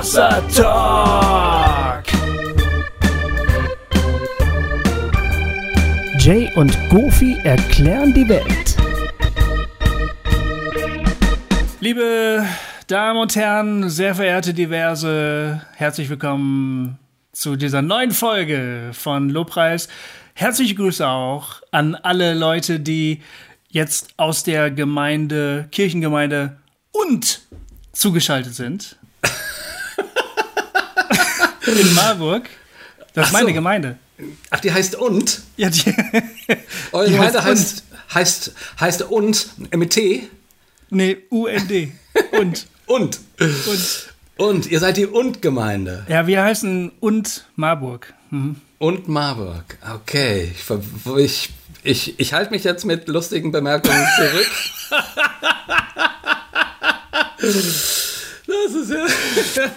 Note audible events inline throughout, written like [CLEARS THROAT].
Hossa Talk. Jay und Goofy erklären die Welt. Liebe Damen und Herren, sehr verehrte Diverse, herzlich willkommen zu dieser neuen Folge von Lobpreis. Herzliche Grüße auch an alle Leute, die jetzt aus der Gemeinde, Kirchengemeinde und zugeschaltet sind. [LAUGHS] In Marburg. Das ist Ach so. meine Gemeinde. Ach, die heißt und? Ja, die, [LAUGHS] Eure Die Gemeinde heißt heißt, heißt, heißt und mit T? nee, UND. Und. [LAUGHS] Und. Und. Und. Ihr seid die Und-Gemeinde. Ja, wir heißen und Marburg. Mhm. Und Marburg. Okay. Ich, ich, ich, ich halte mich jetzt mit lustigen Bemerkungen zurück. Das ist ja.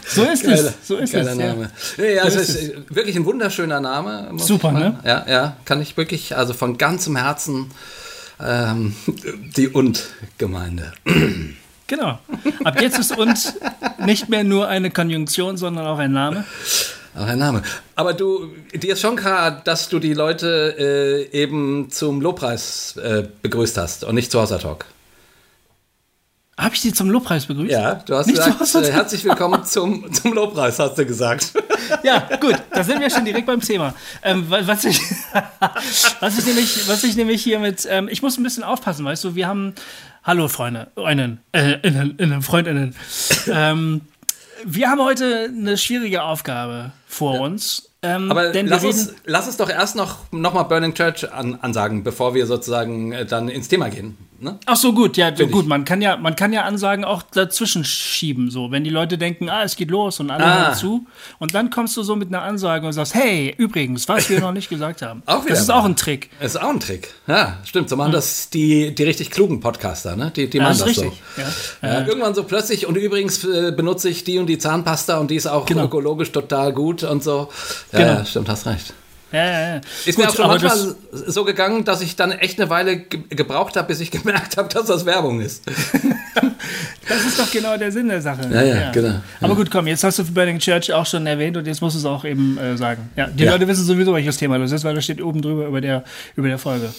So ist Geiler, es. So ist geiler es. Ja. Name. Ja, ja, So es ist ist wirklich ein wunderschöner Name. Super, ne? Ja, ja, kann ich wirklich, also von ganzem Herzen ähm, die Und-Gemeinde. Genau. Ab jetzt ist und nicht mehr nur eine Konjunktion, sondern auch ein Name. Auch ein Name. Aber du, dir ist schon klar, dass du die Leute äh, eben zum Lobpreis äh, begrüßt hast und nicht zu Hossa Talk. Habe ich Sie zum Lobpreis begrüßt? Ja, du hast Nicht gesagt, Hossa äh, herzlich willkommen zum, zum Lobpreis, hast du gesagt. [LAUGHS] Ja, gut, da sind wir schon direkt beim Thema. Ähm, wa- was, ich, [LAUGHS] was, ich nämlich, was ich nämlich hier mit, ähm, ich muss ein bisschen aufpassen, weißt du, wir haben, hallo Freunde, Innen, äh, Innen, Innen, Freundinnen. Ähm, wir haben heute eine schwierige Aufgabe vor uns. Ähm, Aber lass uns, lass uns doch erst noch, noch mal Burning Church an, ansagen, bevor wir sozusagen äh, dann ins Thema gehen. Ne? Ach so, gut, ja, Find gut, ich. man kann ja, man kann ja Ansagen auch dazwischen schieben, so, wenn die Leute denken, ah, es geht los und alle Ah. hören zu und dann kommst du so mit einer Ansage und sagst, hey, übrigens, was wir noch nicht gesagt haben. [LAUGHS] Auch wieder das ist auch ein Trick. Ist auch ein Trick. Ja, stimmt. So machen das die, die richtig klugen Podcaster, ne? Die, die Ja, machen das richtig. so. Ja. Ja, irgendwann so plötzlich und übrigens äh, benutze ich die und die Zahnpasta und die ist auch Genau. ökologisch total gut und so. Ja, Genau. ja stimmt, hast recht. Ja, ja, ja. Ist Gut, mir auch schon manchmal so gegangen, dass ich dann echt eine Weile ge gebraucht habe, bis ich [LAUGHS] gemerkt habe, dass das Werbung ist. [LAUGHS] Das ist doch genau der Sinn der Sache. Ja, ja, genau. Aber gut, komm, jetzt hast du Burning Church auch schon erwähnt und jetzt musst du es auch eben äh, sagen. Ja, die Ja. Leute wissen sowieso, welches Thema das ist, weil das steht oben drüber über der, über der Folge.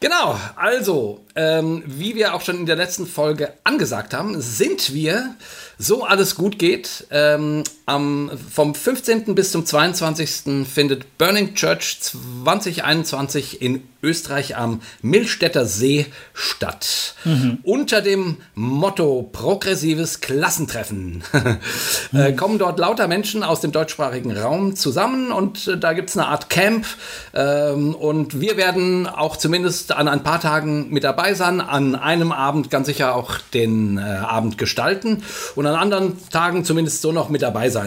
Genau, also, ähm, wie wir auch schon in der letzten Folge angesagt haben, sind wir, so alles gut geht, ähm, am, vom 15. bis zum 22. findet Burning Church 2021 in Österreich am Millstätter See statt. Unter dem Motto Progressives Klassentreffen [LAUGHS] äh, kommen dort lauter Menschen aus dem deutschsprachigen Raum zusammen und äh, da gibt es eine Art Camp ähm, und wir werden auch zumindest an ein paar Tagen mit dabei sein, an einem Abend ganz sicher auch den äh, Abend gestalten und an anderen Tagen zumindest so noch mit dabei sein.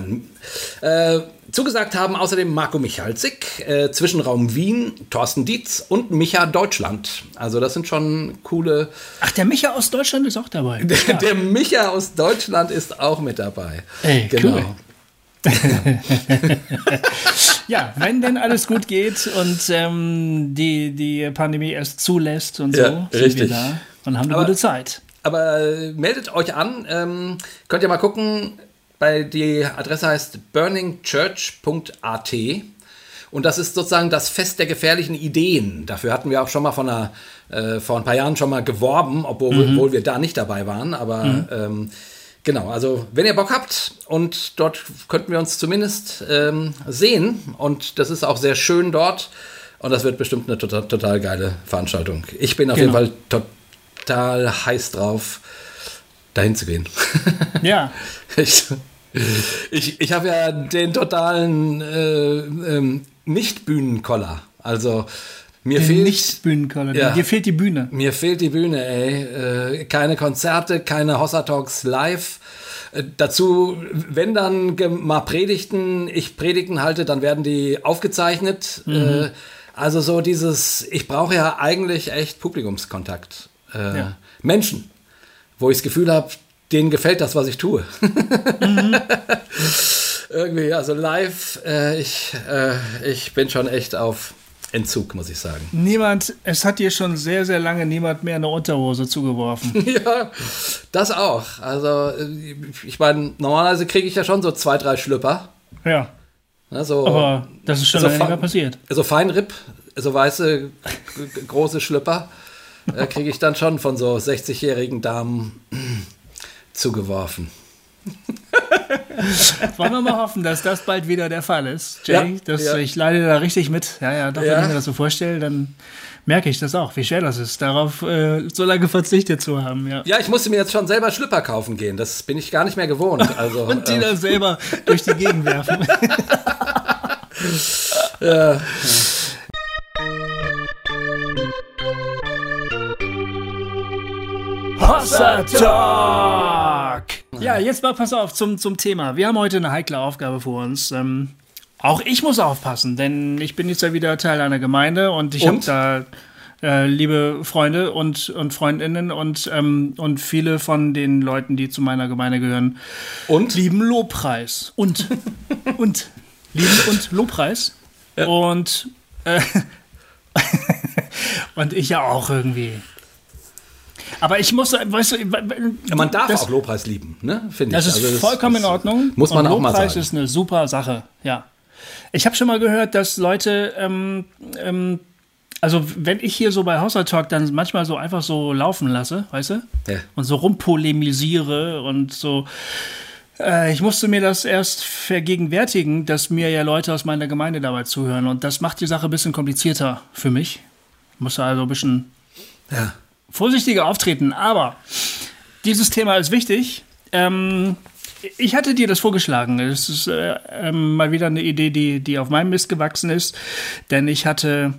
Äh, zugesagt haben außerdem Marco Michalzik, äh, Zwischenraum Wien, Thorsten Dietz und Micha Deutschland. Also das sind schon coole. Ach, der Micha aus Deutschland ist auch dabei. [LAUGHS] Der, der Micha aus Deutschland ist auch mit dabei. Ey, genau. cool. [LAUGHS] Ja, wenn denn alles gut geht und ähm, die, die Pandemie es zulässt und so, Ja, sind richtig. wir da und haben eine Aber- gute Zeit. Aber äh, meldet euch an. Ähm, könnt ihr mal gucken. Bei die Adresse heißt burningchurch.at. Und das ist sozusagen das Fest der gefährlichen Ideen. Dafür hatten wir auch schon mal von einer, äh, vor ein paar Jahren schon mal geworben, obwohl, obwohl wir da nicht dabei waren. Aber ähm, genau, also wenn ihr Bock habt und dort könnten wir uns zumindest ähm, sehen. Und das ist auch sehr schön dort. Und das wird bestimmt eine total, total geile Veranstaltung. Ich bin auf Genau. jeden Fall total heiß drauf, dahin zu gehen. Ja, [LAUGHS] Ich, ich, ich habe ja den totalen äh, ähm, Nicht-Bühnenkoller. Also mir den fehlt, Nicht-Bühnenkoller. Ja. Dir fehlt die Bühne. mir fehlt die Bühne, ey. Äh, keine Konzerte, keine Hossa Talks live. Äh, Dazu, wenn dann mal Predigten, ich Predigten halte, dann werden die aufgezeichnet. Äh, also so dieses, ich brauche ja eigentlich echt Publikumskontakt. Äh, Ja. Menschen, wo ich das Gefühl habe, denen gefällt das, was ich tue. [LAUGHS] Irgendwie, also live, äh, ich, äh, ich bin schon echt auf, Entzug, muss ich sagen. Niemand, es hat dir schon sehr, sehr lange niemand mehr eine Unterhose zugeworfen. [LAUGHS] ja, das auch. Also, ich meine, normalerweise kriege ich ja schon so zwei, drei Schlüpper. Ja. So, Aber das ist schon so lange passiert. So Feinripp, so weiße, große Schlüpper äh, kriege ich dann schon von so 60-jährigen Damen zugeworfen. [LAUGHS] Wollen wir mal hoffen, dass das bald wieder der Fall ist, Jay. Ja, das, ja. Ich leide da richtig mit. Ja, ja, doch, Ja. wenn ich mir das so vorstelle, dann merke ich das auch, wie schwer das ist, darauf äh, so lange verzichtet zu haben. Ja. Ja, ich musste mir jetzt schon selber Schlüpper kaufen gehen. Das bin ich gar nicht mehr gewohnt. [LAUGHS] Also, Und die äh, dann selber durch die Gegend werfen. [LAUGHS] Hossa Talk! Ja, jetzt mal pass auf zum, zum Thema. Wir haben heute eine heikle Aufgabe vor uns. Ähm, auch ich muss aufpassen, denn ich bin jetzt ja wieder Teil einer Gemeinde und ich habe da äh, liebe Freunde und, und Freundinnen und, ähm, und viele von den Leuten, die zu meiner Gemeinde gehören, und? lieben Lobpreis. Und, [LAUGHS] und, lieben und Lobpreis. Und, äh, [LAUGHS] und ich ja auch irgendwie. Aber ich muss, weißt du, Ja, man darf das, auch Lobpreis lieben, ne? Finde ich. das ist Also vollkommen in das Ordnung. Muss man auch mal Lobpreis sagen. ist eine super Sache, ja. Ich habe schon mal gehört, dass Leute, ähm, ähm, also wenn ich hier so bei Haushalt Talk dann manchmal so einfach so laufen lasse, weißt du? Ja. Und so rumpolemisiere und so. Äh, ich musste mir das erst vergegenwärtigen, dass mir ja Leute aus meiner Gemeinde dabei zuhören. Und das macht die Sache ein bisschen komplizierter für mich. Ich musste also ein bisschen Ja. Vorsichtiger auftreten. Aber dieses Thema ist wichtig. Ähm, ich hatte dir das vorgeschlagen. Es ist äh, ähm, mal wieder eine Idee, die, die auf meinem Mist gewachsen ist. Denn ich hatte.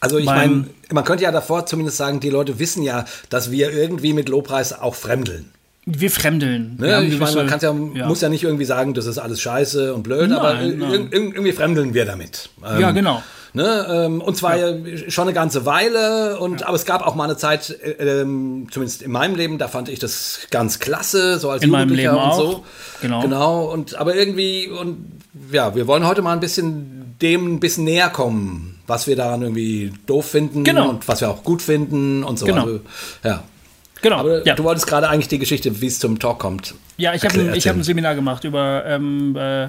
Also ich meine, man könnte ja davor zumindest sagen, die Leute wissen ja, dass wir irgendwie mit Lobpreis auch fremdeln. Wir fremdeln. Ne? Wir ich meine, man ja, ja. muss ja nicht irgendwie sagen, das ist alles scheiße und blöd, aber Nein, ir- nein. ir- irgendwie fremdeln wir damit. Ähm, Ja, genau. Ne, ähm, und zwar äh, schon eine ganze Weile, und aber es gab auch mal eine Zeit, äh, ähm, zumindest in meinem Leben, da fand ich das ganz klasse, so als In meinem Jugendlicher Leben und auch. so. Genau. Genau, und aber irgendwie, und ja, wir wollen heute mal ein bisschen dem ein bisschen näher kommen, was wir daran irgendwie doof finden Genau. und was wir auch gut finden und so. Genau. Also, ja. Genau. Aber ja. du wolltest gerade eigentlich die Geschichte, wie es zum Talk kommt. Ja, ich habe ein, ich hab ein Seminar gemacht über ähm, äh,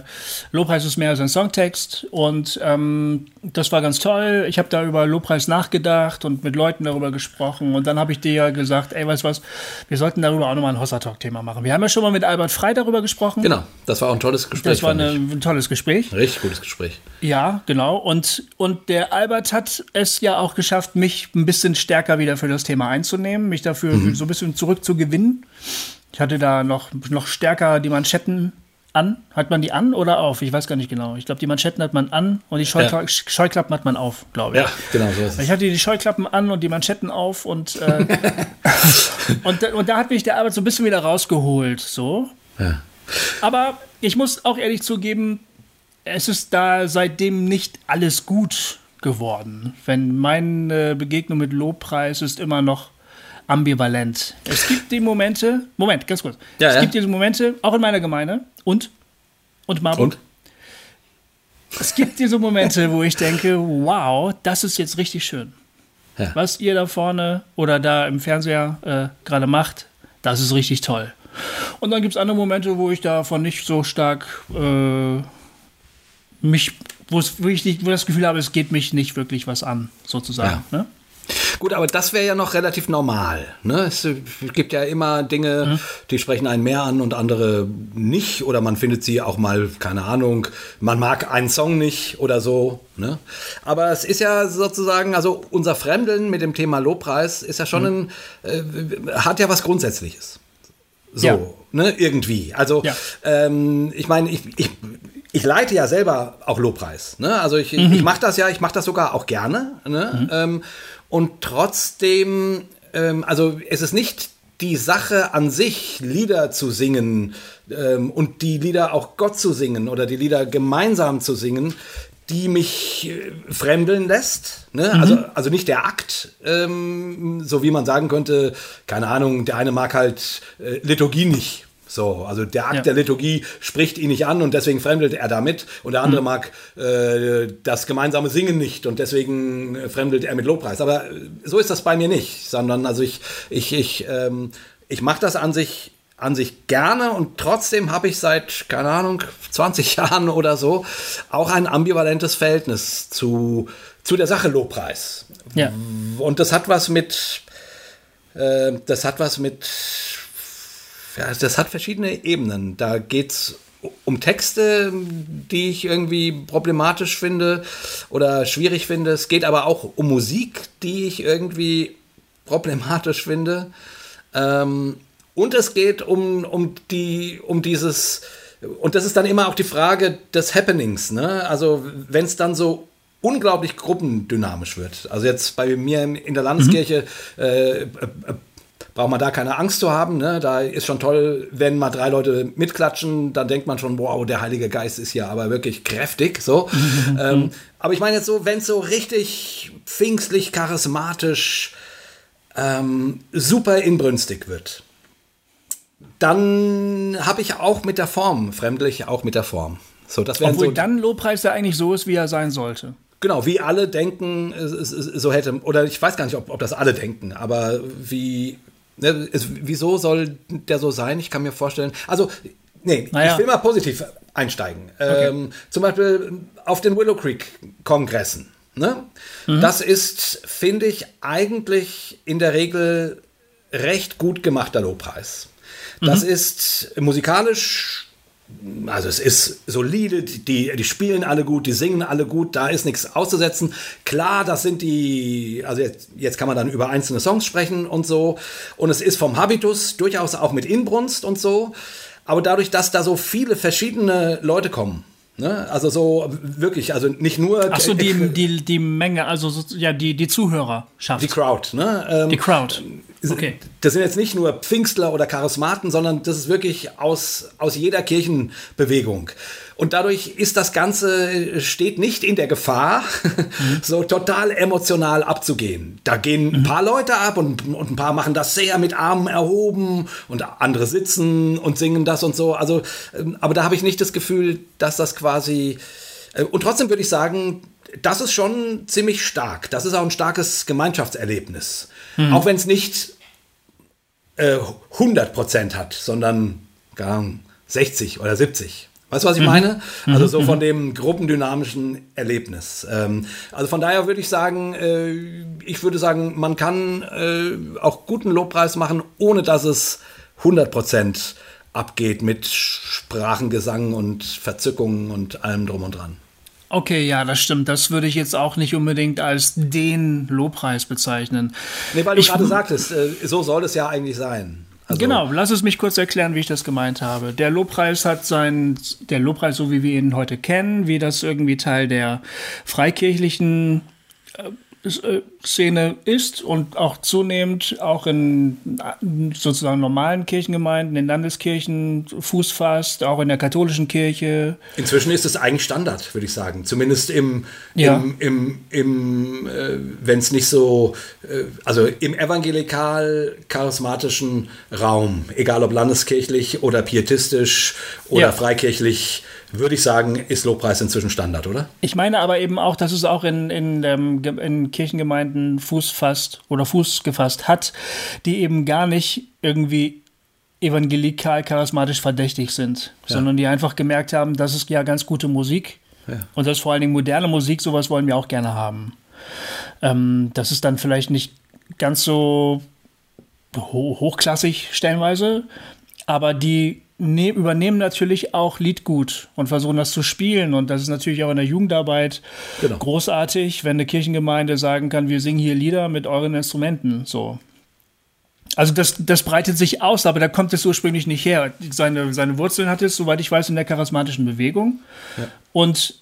Lobpreis ist mehr als ein Songtext und ähm, das war ganz toll. Ich habe da über Lobpreis nachgedacht und mit Leuten darüber gesprochen und dann habe ich dir ja gesagt, ey, weißt du was, wir sollten darüber auch nochmal ein Hossa Talk-Thema machen. Wir haben ja schon mal mit Albert Frei darüber gesprochen. Genau, das war auch ein tolles Gespräch. Das war eine, ein tolles Gespräch. Richtig gutes Gespräch. Ja, genau. Und, und der Albert hat es ja auch geschafft, mich ein bisschen stärker wieder für das Thema einzunehmen, mich dafür Mhm. so ein bisschen zurückzugewinnen. Ich hatte da noch, noch stärker die Manschetten an. Hat man die an oder auf? Ich weiß gar nicht genau. Ich glaube, die Manschetten hat man an und die Scheukla Scheuklappen hat man auf, glaube ich. Ja, genau so ist es. Ich hatte die Scheuklappen an und die Manschetten auf und, äh, [LAUGHS] und, da- und da hat mich der Arbeit so ein bisschen wieder rausgeholt. So. Ja. Aber ich muss auch ehrlich zugeben, es ist da seitdem nicht alles gut geworden. Wenn meine Begegnung mit Lobpreis ist immer noch ambivalent. Es gibt die Momente, Moment, ganz kurz. Ja, es ja. gibt diese Momente, auch in meiner Gemeinde und und Marburg. Und? Es gibt diese Momente, wo ich denke, wow, das ist jetzt richtig schön. Ja. Was ihr da vorne oder da im Fernseher äh, gerade macht, das ist richtig toll. Und dann gibt es andere Momente, wo ich davon nicht so stark äh, mich, wo wirklich nicht, wo das Gefühl habe, es geht mich nicht wirklich was an, sozusagen. Ne? Gut, aber das wäre ja noch relativ normal. Ne? Es gibt ja immer Dinge, Mhm. die sprechen einen mehr an und andere nicht. Oder man findet sie auch mal, keine Ahnung, man mag einen Song nicht oder so. Ne? Aber es ist ja sozusagen, also unser Fremdeln mit dem Thema Lobpreis ist ja schon Mhm. ein, äh, hat ja was Grundsätzliches. So, Ja. ne, irgendwie. Also, Ja. ähm, ich meine, ich, ich, ich leite ja selber auch Lobpreis. Ne? Also ich, Mhm. ich mache das ja, ich mache das sogar auch gerne. Ne? Ähm, und trotzdem, ähm, also es ist nicht die Sache an sich, Lieder zu singen ähm, und die Lieder auch Gott zu singen oder die Lieder gemeinsam zu singen, die mich äh, fremdeln lässt. Ne? Also, also nicht der Akt, ähm, so wie man sagen könnte, keine Ahnung, der eine mag halt äh, Liturgie nicht. So, also der Akt ja. der Liturgie spricht ihn nicht an und deswegen fremdelt er damit. Und der andere mhm. mag äh, das gemeinsame Singen nicht und deswegen fremdelt er mit Lobpreis. Aber so ist das bei mir nicht, sondern also ich, ich, ich, ähm, ich mache das an sich an sich gerne und trotzdem habe ich seit, keine Ahnung, 20 [LAUGHS] Jahren oder so auch ein ambivalentes Verhältnis zu, zu der Sache Lobpreis. Ja. Und das hat was mit, äh, das hat was mit, das hat verschiedene Ebenen. Da geht es um Texte, die ich irgendwie problematisch finde oder schwierig finde. Es geht aber auch um Musik, die ich irgendwie problematisch finde. Ähm, und es geht um, um, die, um dieses, und das ist dann immer auch die Frage des Happenings. Ne? Also wenn es dann so unglaublich gruppendynamisch wird. Also jetzt bei mir in der Landeskirche mhm. äh, äh, braucht man da keine Angst zu haben. Ne? Da ist schon toll, wenn mal drei Leute mitklatschen, dann denkt man schon, wow, der Heilige Geist ist ja aber wirklich kräftig. So. [LAUGHS] ähm, aber ich meine jetzt so, wenn es so richtig pfingstlich, charismatisch, ähm, super inbrünstig wird dann habe ich auch mit der Form, fremdlich auch mit der Form. So, das Obwohl so dann Lobpreis ja eigentlich so ist, wie er sein sollte. Genau, wie alle denken, so hätte, oder ich weiß gar nicht, ob, ob das alle denken, aber wie, ne, es, wieso soll der so sein? Ich kann mir vorstellen, also, nee, naja. ich will mal positiv einsteigen. Okay. Ähm, zum Beispiel auf den Willow Creek Kongressen. Ne? Mhm. Das ist, finde ich, eigentlich in der Regel recht gut gemachter Lobpreis. Das mhm. ist musikalisch also es ist solide, die, die spielen alle gut, die singen alle gut, da ist nichts auszusetzen. Klar, das sind die, also jetzt, jetzt, kann man dann über einzelne Songs sprechen und so. Und es ist vom Habitus durchaus auch mit Inbrunst und so. Aber dadurch, dass da so viele verschiedene Leute kommen, Ne? Also so wirklich, also nicht nur. Ach so, die, die, die Menge, also so, ja, die, die Zuhörerschaft. Die Crowd, ne? Ähm, die Crowd. Okay. Das sind jetzt nicht nur Pfingstler oder Charismaten, sondern das ist wirklich aus, aus jeder Kirchenbewegung. Und dadurch ist das Ganze, steht nicht in der Gefahr, mhm. [LAUGHS] so total emotional abzugehen. Da gehen ein mhm. paar Leute ab und, und ein paar machen das sehr mit Armen erhoben und andere sitzen und singen das und so. Also, ähm, aber da habe ich nicht das Gefühl, dass das quasi, äh, und trotzdem würde ich sagen, das ist schon ziemlich stark. Das ist auch ein starkes Gemeinschaftserlebnis. Mhm. Auch wenn es nicht äh, 100% hat, sondern gar 60 oder 70. Weißt du, was ich mhm. meine? Also so mhm. von dem gruppendynamischen Erlebnis. Ähm, also von daher würde ich sagen, äh, ich würde sagen, man kann äh, auch guten Lobpreis machen, ohne dass es 100% abgeht mit Sprachengesang und Verzückungen und allem drum und dran. Okay, ja, das stimmt. Das würde ich jetzt auch nicht unbedingt als den Lobpreis bezeichnen. Nee, weil du ich, gerade sagtest, äh, so soll es ja eigentlich sein. Also genau, lass es mich kurz erklären, wie ich das gemeint habe. Der Lobpreis hat sein, der Lobpreis, so wie wir ihn heute kennen, wie das irgendwie Teil der freikirchlichen äh, äh, Szene ist und auch zunehmend auch in sozusagen normalen Kirchengemeinden, in Landeskirchen Fuß fasst, auch in der katholischen Kirche. Inzwischen ist es eigentlich Standard, würde ich sagen. Zumindest im, ja. im, im, im äh, wenn es nicht so, äh, also im evangelikal-charismatischen Raum, egal ob landeskirchlich oder pietistisch oder ja. freikirchlich, würde ich sagen, ist Lobpreis inzwischen Standard, oder? Ich meine aber eben auch, dass es auch in, in, ähm, in Kirchengemeinden Fuß fasst oder Fuß gefasst hat, die eben gar nicht irgendwie evangelikal charismatisch verdächtig sind, ja. sondern die einfach gemerkt haben, das ist ja ganz gute Musik ja. und das ist vor allen Dingen moderne Musik, sowas wollen wir auch gerne haben. Ähm, das ist dann vielleicht nicht ganz so ho hochklassig stellenweise, aber die ne übernehmen natürlich auch Liedgut und versuchen das zu spielen. Und das ist natürlich auch in der Jugendarbeit genau. großartig, wenn eine Kirchengemeinde sagen kann, wir singen hier Lieder mit euren Instrumenten. So. Also das, das breitet sich aus, aber da kommt es ursprünglich nicht her. Seine, seine Wurzeln hat es, soweit ich weiß, in der charismatischen Bewegung. Ja. Und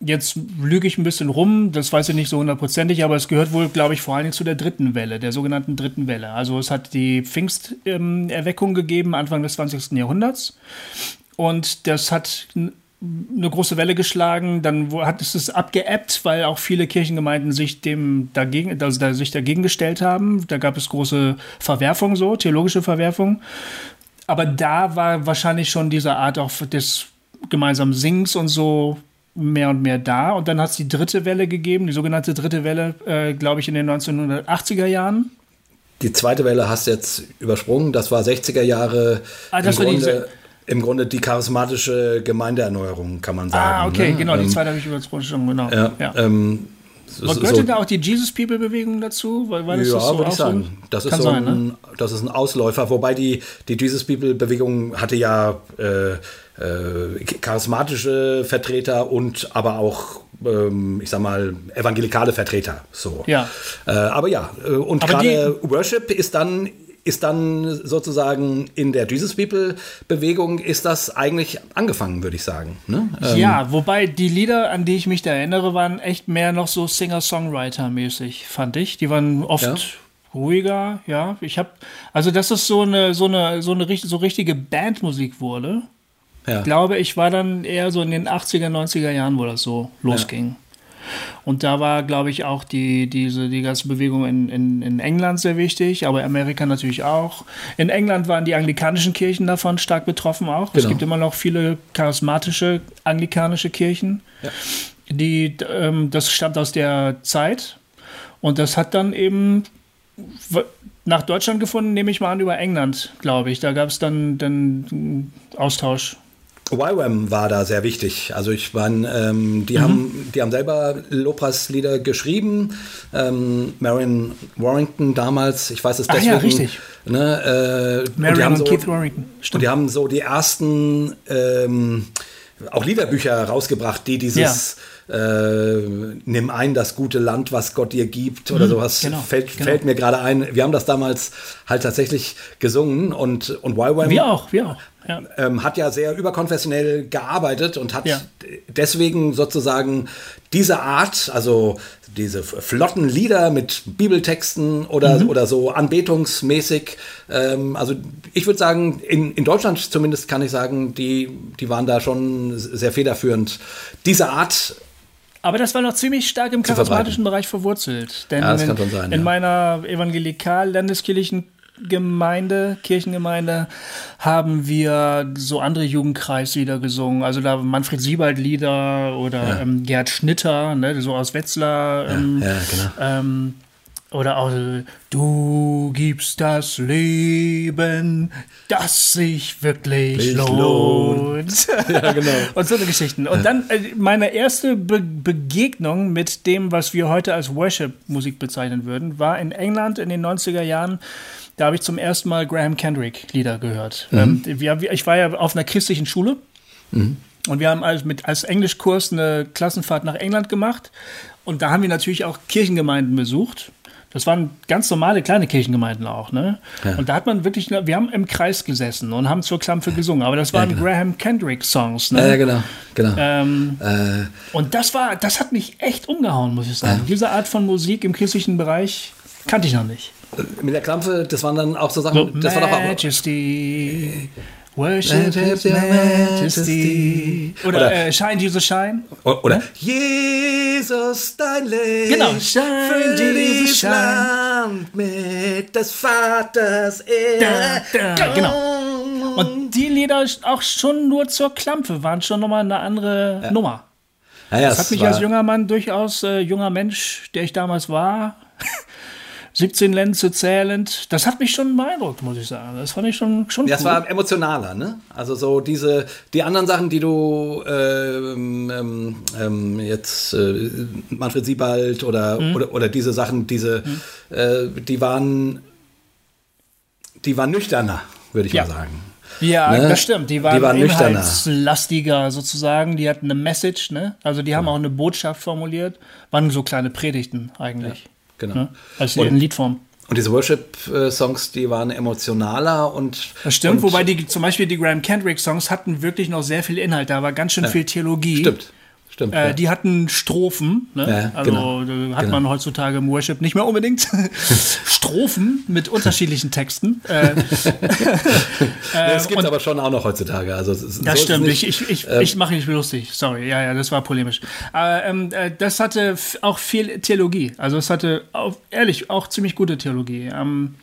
Jetzt lüge ich ein bisschen rum, das weiß ich nicht so hundertprozentig, aber es gehört wohl, glaube ich, vor allen Dingen zu der dritten Welle, der sogenannten dritten Welle. Also es hat die Pfingsterweckung ähm, gegeben, Anfang des 20. Jahrhunderts. Und das hat eine große Welle geschlagen, dann hat es es abgeebbt, weil auch viele Kirchengemeinden sich dem dagegen, also da sich dagegen gestellt haben. Da gab es große Verwerfungen so, theologische Verwerfungen. aber da war wahrscheinlich schon diese Art auch des gemeinsamen Sings und so mehr und mehr da. Und dann hat es die dritte Welle gegeben, die sogenannte dritte Welle, äh, glaube ich, in den 1980er Jahren. Die zweite Welle hast du jetzt übersprungen. Das war 60er Jahre. Ah, das im, war die Grunde, Im Grunde die charismatische Gemeindeerneuerung, kann man sagen. Ah, okay, ne? genau, die Ähm, zweite habe ich übersprungen, genau. Ja, ja. Ähm, so- gehörte so- da auch die Jesus People Bewegung dazu? Weil, weil das ja, ist so würde ich sagen. Das, ist so sein, ein, ne? das ist ein Ausläufer, wobei die, die Jesus People-Bewegung hatte ja äh, äh, charismatische Vertreter und aber auch, ähm, ich sag mal, evangelikale Vertreter. So. Ja. Äh, aber ja, äh, und gerade Worship ist dann ist dann sozusagen in der Jesus People Bewegung ist das eigentlich angefangen, würde ich sagen. Ne? Ähm, Ja, wobei die Lieder, an die ich mich da erinnere, waren echt mehr noch so Singer-Songwriter-mäßig, fand ich. Die waren oft Ja. ruhiger, ja. Ich habe, also dass es so eine, so eine, so eine so richtige Bandmusik wurde, ja. glaube ich, war dann eher so in den 80er, 90er Jahren, wo das so losging. Und da war, glaube ich, auch die, diese, die ganze Bewegung in, in, in England sehr wichtig, aber Amerika natürlich auch. In England waren die anglikanischen Kirchen davon stark betroffen auch. Es Genau. gibt immer noch viele charismatische anglikanische Kirchen. Die, ähm, das stammt aus der Zeit. Und das hat dann eben nach Deutschland gefunden, nehme ich mal an, über England, glaube ich. Da gab es dann, dann Austausch. YWAM war da sehr wichtig. Also ich meine, ähm, Mhm. die, haben, die haben selber Lopras-Lieder geschrieben. Ähm, Marion Warrington damals, ich weiß es Ach deswegen. ja, richtig. Ne, äh, und Marion haben und so, Keith Warrington. Und die haben so die ersten ähm, auch Liederbücher rausgebracht, die dieses äh, Nimm ein das gute Land, was Gott dir gibt oder sowas genau, fällt, genau. fällt mir gerade ein. Wir haben das damals halt tatsächlich gesungen und, und YWAM Wir auch, wir auch. Ja. ähm, hat ja sehr überkonfessionell gearbeitet und hat Ja. deswegen sozusagen diese Art, also diese flotten Lieder mit Bibeltexten oder, Mhm. oder so anbetungsmäßig, ähm, also ich würde sagen, in, in Deutschland zumindest kann ich sagen, die, die waren da schon sehr federführend. Diese Art Aber das war noch ziemlich stark im charismatischen Bereich verwurzelt. Denn Ja, das in, kann schon sein, in ja. meiner evangelikal-landeskirchlichen Gemeinde, Kirchengemeinde, haben wir so andere Jugendkreislieder gesungen. Also da Manfred Siebald-Lieder oder ähm, Gerd Schnitter, ne, so aus Wetzlar. Ähm, ja, genau. ähm, oder auch Du gibst das Leben, das sich wirklich lohnt. [LAUGHS] Ja, genau. Und so eine Geschichten. Und dann äh, meine erste Be Begegnung mit dem, was wir heute als Worship-Musik bezeichnen würden, war in England in den 90er Jahren. Da habe ich zum ersten Mal Graham Kendrick Lieder gehört. Ähm, wir, wir- ich war ja auf einer christlichen Schule. Und wir haben als, mit, als Englischkurs eine Klassenfahrt nach England gemacht. Und da haben wir natürlich auch Kirchengemeinden besucht. Das waren ganz normale kleine Kirchengemeinden auch, ne? Und da hat man wirklich, wir haben im Kreis gesessen und haben zur Klampfe gesungen. Aber das waren genau. Graham Kendrick Songs, ne? Ja, ja, genau, genau. Ähm, Äh, und das war, das hat mich echt umgehauen, muss ich sagen. Diese Art von Musik im christlichen Bereich kannte ich noch nicht. mit der Klampfe, das waren dann auch so Sachen, das war doch auch, Majesty, worship His Your Majesty. Oder, Oder- äh, Shine Jesus Shine. Oder Jesus, dein Licht. Genau, shine, Jesus, shine. Land mit des Vaters Ehre. Da, da, genau. Und die Lieder auch schon nur zur Klampfe waren schon nochmal eine andere Nummer. Ja, ja, Das hat mich als junger Mann durchaus, äh, junger Mensch, der ich damals war, [LAUGHS] 17 Lenze zählend, das hat mich schon beeindruckt, muss ich sagen. Das fand ich schon, schon Ja, cool. war emotionaler, ne? Also so diese, die anderen Sachen, die du ähm, ähm, ähm, jetzt äh, Manfred Siebald oder, Mhm. oder, oder diese Sachen, diese, äh, die waren, die waren nüchterner, würde ich Ja. mal sagen. Ja, Ne? das stimmt. Die waren, Die waren nüchterner. inhaltslastiger sozusagen. Die hatten eine Message, ne? Also die haben auch eine Botschaft formuliert. Waren so kleine Predigten eigentlich. Genau. Ne? Als Und- in Liedform. Und diese Worship-Songs, die waren emotionaler und. Das stimmt, und, wobei die zum Beispiel die Graham Kendrick Songs hatten wirklich noch sehr viel Inhalt. Da war ganz schön viel Theologie. Stimmt. Stimmt. Äh, ja. die hatten Strophen, ne? Ja, also genau. äh, hat Genau. man heutzutage im Worship nicht mehr unbedingt. [LAUGHS] Strophen mit unterschiedlichen Texten. Äh, das [LAUGHS] gibt und- es aber schon auch noch heutzutage. Also, so Das es stimmt, nicht. ich, ich, Ähm, ich mache mich lustig. Sorry, ja, ja, das war polemisch. Aber ähm, äh, das hatte auch viel Theologie. Also es hatte auch, ehrlich auch ziemlich gute Theologie. Ähm,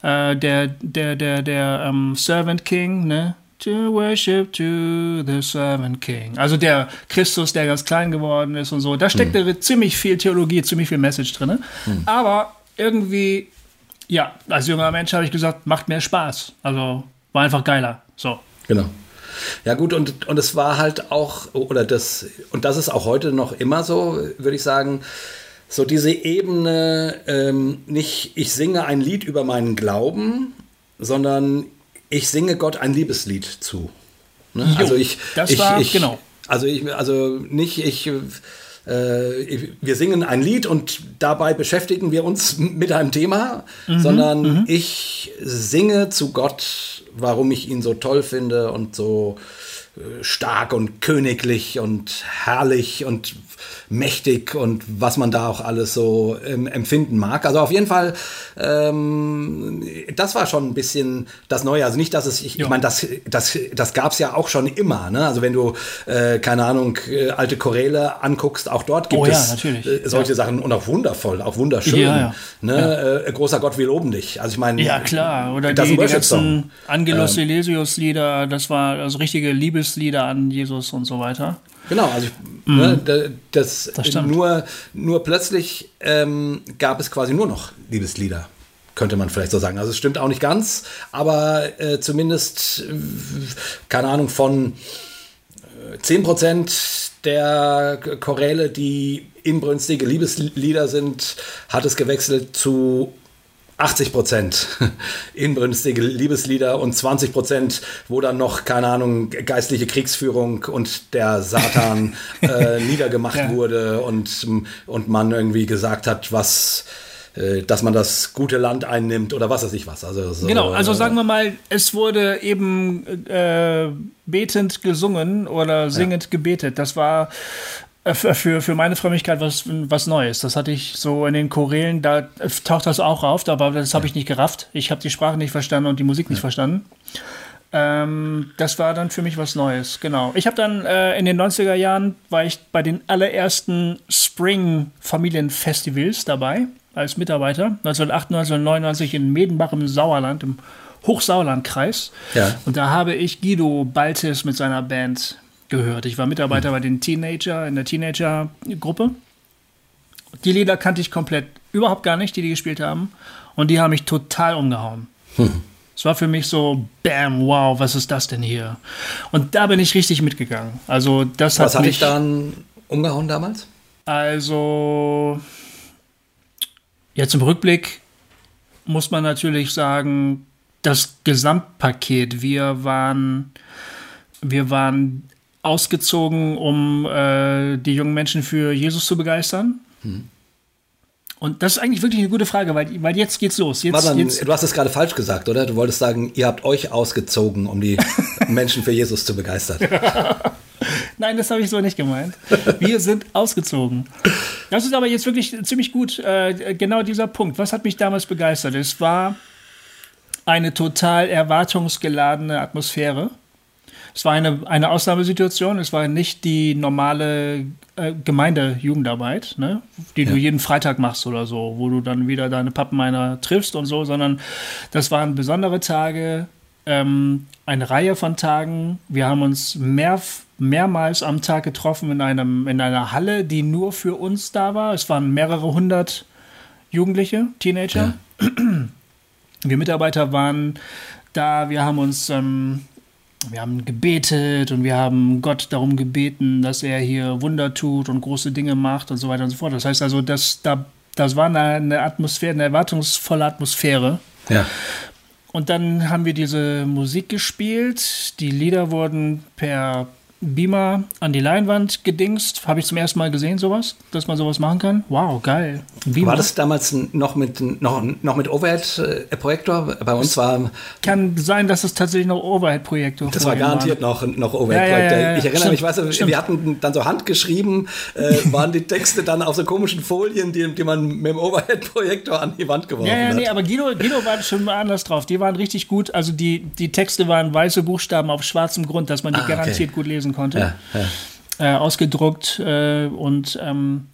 Äh, der, der, der, der ähm, Servant King, ne? To worship to the servant king. Also der Christus, der ganz klein geworden ist und so. Da steckt hm. ziemlich viel Theologie, ziemlich viel Message drin. Hm. Aber irgendwie, ja, als junger Mensch habe ich gesagt, macht mehr Spaß. Also war einfach geiler. So. Genau. Ja gut, und, und es war halt auch, oder das, und das ist auch heute noch immer so, würde ich sagen, so diese Ebene, ähm, nicht ich singe ein Lied über meinen Glauben, sondern ich singe Gott ein Liebeslied zu. Ne? Jo, also ich, das ich, war, ich, genau. Also ich, also nicht ich, äh, wir singen ein Lied und dabei beschäftigen wir uns [LAUGHS] mit einem Thema, mhm, sondern mhm. ich singe zu Gott, warum ich ihn so toll finde und so äh, stark und königlich und herrlich und mächtig und was man da auch alles so ähm, empfinden mag. Also auf jeden Fall, ähm, das war schon ein bisschen das Neue. Also nicht, dass es, ich, ich meine, das, das, das gab es ja auch schon immer. Ne? Also wenn du, äh, keine Ahnung, äh, alte Choräle anguckst, auch dort gibt oh, es ja, äh, solche ja. Sachen und auch wundervoll, auch wunderschön. Ja, ne? Äh, großer Gott, wir loben dich. Also ich meine, ja klar. Oder die, die ganzen Angelos ähm, Silesius Lieder, das war also richtige Liebeslieder an Jesus und so weiter. Genau, also mhm. ne, das, das nur, nur plötzlich ähm, gab es quasi nur noch Liebeslieder, könnte man vielleicht so sagen. Also es stimmt auch nicht ganz, aber äh, zumindest, äh, keine Ahnung, von äh, 10% der Choräle, die inbrünstige Liebeslieder sind, hat es gewechselt zu 80 Prozent inbrünstige Liebeslieder und 20 Prozent, wo dann noch, keine Ahnung, geistliche Kriegsführung und der Satan [LAUGHS] äh, niedergemacht ja. wurde und, und man irgendwie gesagt hat, was äh, dass man das gute Land einnimmt oder was weiß ich was. Also so, genau, also sagen wir mal, es wurde eben äh, betend gesungen oder singend ja. gebetet. Das war äh, für, für meine Frömmigkeit was, was Neues. Das hatte ich so in den Chorälen, da taucht das auch auf, aber das habe ich nicht gerafft. Ich habe die Sprache nicht verstanden und die Musik nicht ja. verstanden. Ähm, das war dann für mich was Neues, genau. Ich habe dann äh, in den 90er Jahren, war ich bei den allerersten Spring-Familienfestivals dabei, als Mitarbeiter. 1998, 1999 in Medenbach im Sauerland, im Hochsauerlandkreis. Ja. Und da habe ich Guido Baltis mit seiner Band gehört. Ich war Mitarbeiter hm. bei den Teenager, in der Teenager-Gruppe. Die Lieder kannte ich komplett überhaupt gar nicht, die die gespielt haben. Und die haben mich total umgehauen. Hm. Es war für mich so, bam, wow, was ist das denn hier? Und da bin ich richtig mitgegangen. Also das was hat mich dann umgehauen damals? Also jetzt im Rückblick muss man natürlich sagen, das Gesamtpaket. Wir waren, wir waren ausgezogen, um äh, die jungen Menschen für Jesus zu begeistern? Hm. Und das ist eigentlich wirklich eine gute Frage, weil, weil jetzt geht's los. Jetzt, dann, jetzt. Du hast es gerade falsch gesagt, oder? Du wolltest sagen, ihr habt euch ausgezogen, um die [LAUGHS] Menschen für Jesus zu begeistern. Nein, das habe ich so nicht gemeint. Wir sind ausgezogen. Das ist aber jetzt wirklich ziemlich gut. Äh, genau dieser Punkt. Was hat mich damals begeistert? Es war eine total erwartungsgeladene Atmosphäre. Es war eine, eine Ausnahmesituation. Es war nicht die normale äh, Gemeindejugendarbeit, ne? die ja. du jeden Freitag machst oder so, wo du dann wieder deine Pappenmeiner triffst und so, sondern das waren besondere Tage, ähm, eine Reihe von Tagen. Wir haben uns mehr, mehrmals am Tag getroffen in, einem, in einer Halle, die nur für uns da war. Es waren mehrere hundert Jugendliche, Teenager. Ja. Wir Mitarbeiter waren da, wir haben uns ähm, wir haben gebetet und wir haben Gott darum gebeten, dass er hier Wunder tut und große Dinge macht und so weiter und so fort. Das heißt also, das, da, das war eine Atmosphäre, eine erwartungsvolle Atmosphäre. Ja. Und dann haben wir diese Musik gespielt. Die Lieder wurden per Beamer an die Leinwand gedingst. Habe ich zum ersten Mal gesehen, sowas, dass man sowas machen kann. Wow, geil. Beamer. War das damals noch mit, noch, noch mit Overhead-Projektor? Bei uns war. Kann sein, dass es tatsächlich noch Overhead-Projektor Das war garantiert noch, noch Overhead-Projektor. Ja, ja, ja, ich erinnere stimmt, mich, weißt du, wir hatten dann so handgeschrieben, äh, waren die Texte dann auf so komischen Folien, die, die man mit dem Overhead-Projektor an die Wand geworfen hat. Ja, ja, nee, aber Guido, Guido war schon mal anders drauf. Die waren richtig gut. Also die, die Texte waren weiße Buchstaben auf schwarzem Grund, dass man die ah, garantiert okay. gut lesen lesen konnte. Ja. Äh, ausgedruckt äh, und ähm,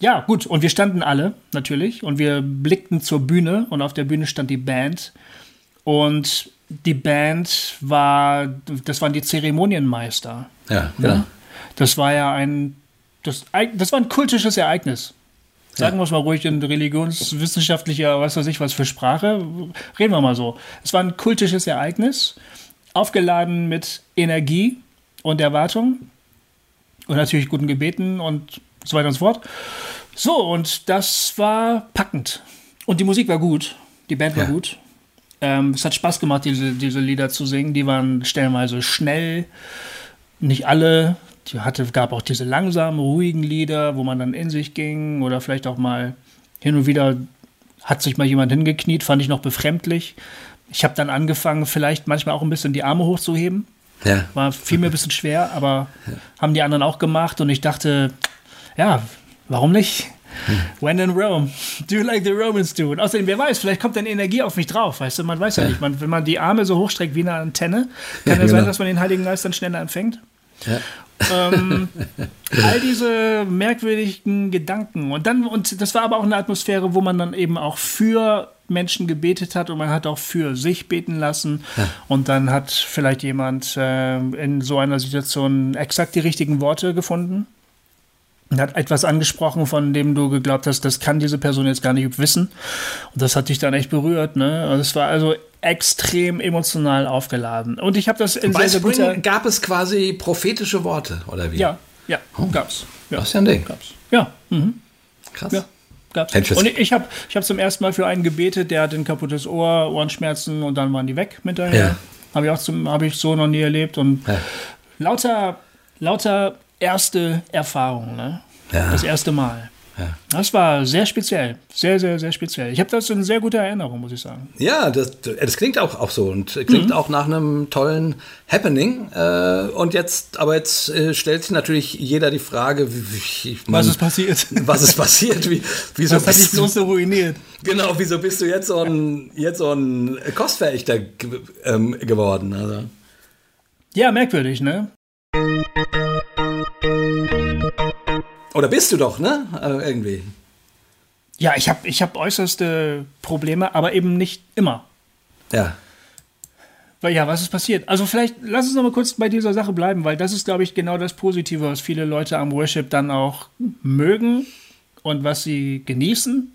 ja, gut. Und wir standen alle, natürlich. Und wir blickten zur Bühne und auf der Bühne stand die Band. Und die Band war, das waren die Zeremonienmeister. Ja, genau. Ja? Das war ja ein, das, das war ein kultisches Ereignis. Sagen wir es mal ruhig in religionswissenschaftlicher, was weiß ich, was für Sprache. Reden wir mal so. Es war ein kultisches Ereignis, aufgeladen mit Energie und Erwartung und natürlich guten Gebeten und so weiter und so fort. So, und das war packend. Und die Musik war gut. Die Band war ja. gut. Ähm, es hat Spaß gemacht, diese, diese Lieder zu singen. Die waren stellenweise schnell. Nicht alle. Die hatte, gab auch diese langsamen, ruhigen Lieder, wo man dann in sich ging. Oder vielleicht auch mal hin und wieder hat sich mal jemand hingekniet. Fand ich noch befremdlich. Ich habe dann angefangen, vielleicht manchmal auch ein bisschen die Arme hochzuheben. Ja. War viel mir ein bisschen schwer, aber ja. haben die anderen auch gemacht. Und ich dachte, ja, warum nicht? When in Rome, do like the Romans do. Und außerdem, wer weiß, vielleicht kommt dann Energie auf mich drauf, weißt du, man weiß ja, ja nicht. Man, wenn man die Arme so hochstreckt wie eine Antenne, kann ja, ja sein, genau. dass man den Heiligen Geist dann schneller empfängt. Ja. ähm, [LAUGHS] all diese merkwürdigen Gedanken. Und dann, und das war aber auch eine Atmosphäre, wo man dann eben auch für Menschen gebetet hat und man hat auch für sich beten lassen. Ja. Und dann hat vielleicht jemand äh, in so einer Situation exakt die richtigen Worte gefunden und hat etwas angesprochen, von dem du geglaubt hast, das kann diese Person jetzt gar nicht wissen. Und das hat dich dann echt berührt. Ne? Und es war also extrem emotional aufgeladen. Und ich habe das in Bei sehr, sehr guter gab es quasi prophetische Worte, oder wie? Ja, ja, oh. gab's. Ja. Das ist ja ein Ding. Gab's. Ja. Mhm. Krass. Ja. Gab's. Und ich habe ich hab zum ersten Mal für einen gebetet, der hat ein kaputtes Ohr, Ohrenschmerzen und dann waren die weg hinterher. Ja. Habe ich auch zum, hab ich so noch nie erlebt. Und ja. lauter, lauter erste Erfahrung, ne? Ja. Das erste Mal. Ja. Das war sehr speziell. Sehr, sehr, sehr speziell. Ich habe das in sehr guter Erinnerung, muss ich sagen. Ja, das, das klingt auch, auch so und klingt mhm. auch nach einem tollen Happening. Äh, und jetzt, aber jetzt äh, stellt sich natürlich jeder die Frage, wie, man, was ist passiert? [LAUGHS] Was ist passiert? Wie, wieso was hat dich bloß so ruiniert? Genau, wieso bist du jetzt so ein, jetzt so ein Kostverächter ähm, geworden? Also. Ja, merkwürdig, ne? Oder bist du doch, ne? Äh, irgendwie. Ja, ich habe ich hab äußerste Probleme, aber eben nicht immer. Ja. Weil ja, was ist passiert? Also vielleicht lass uns noch mal kurz bei dieser Sache bleiben, weil das ist, glaube ich, genau das Positive, was viele Leute am Worship dann auch mögen und was sie genießen.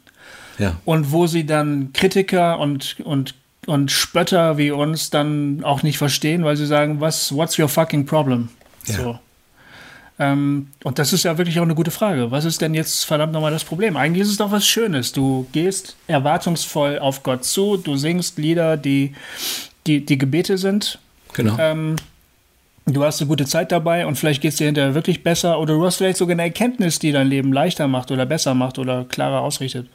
Ja. Und wo sie dann Kritiker und, und, und Spötter wie uns dann auch nicht verstehen, weil sie sagen, was, what's your fucking problem? Ja. So. Ähm, und das ist ja wirklich auch eine gute Frage. Was ist denn jetzt verdammt nochmal das Problem? Eigentlich ist es doch was Schönes. Du gehst erwartungsvoll auf Gott zu, du singst Lieder, die, die, die Gebete sind. Genau. Ähm, du hast eine gute Zeit dabei und vielleicht geht es dir hinterher wirklich besser oder du hast vielleicht sogar eine Erkenntnis, die dein Leben leichter macht oder besser macht oder klarer ausrichtet.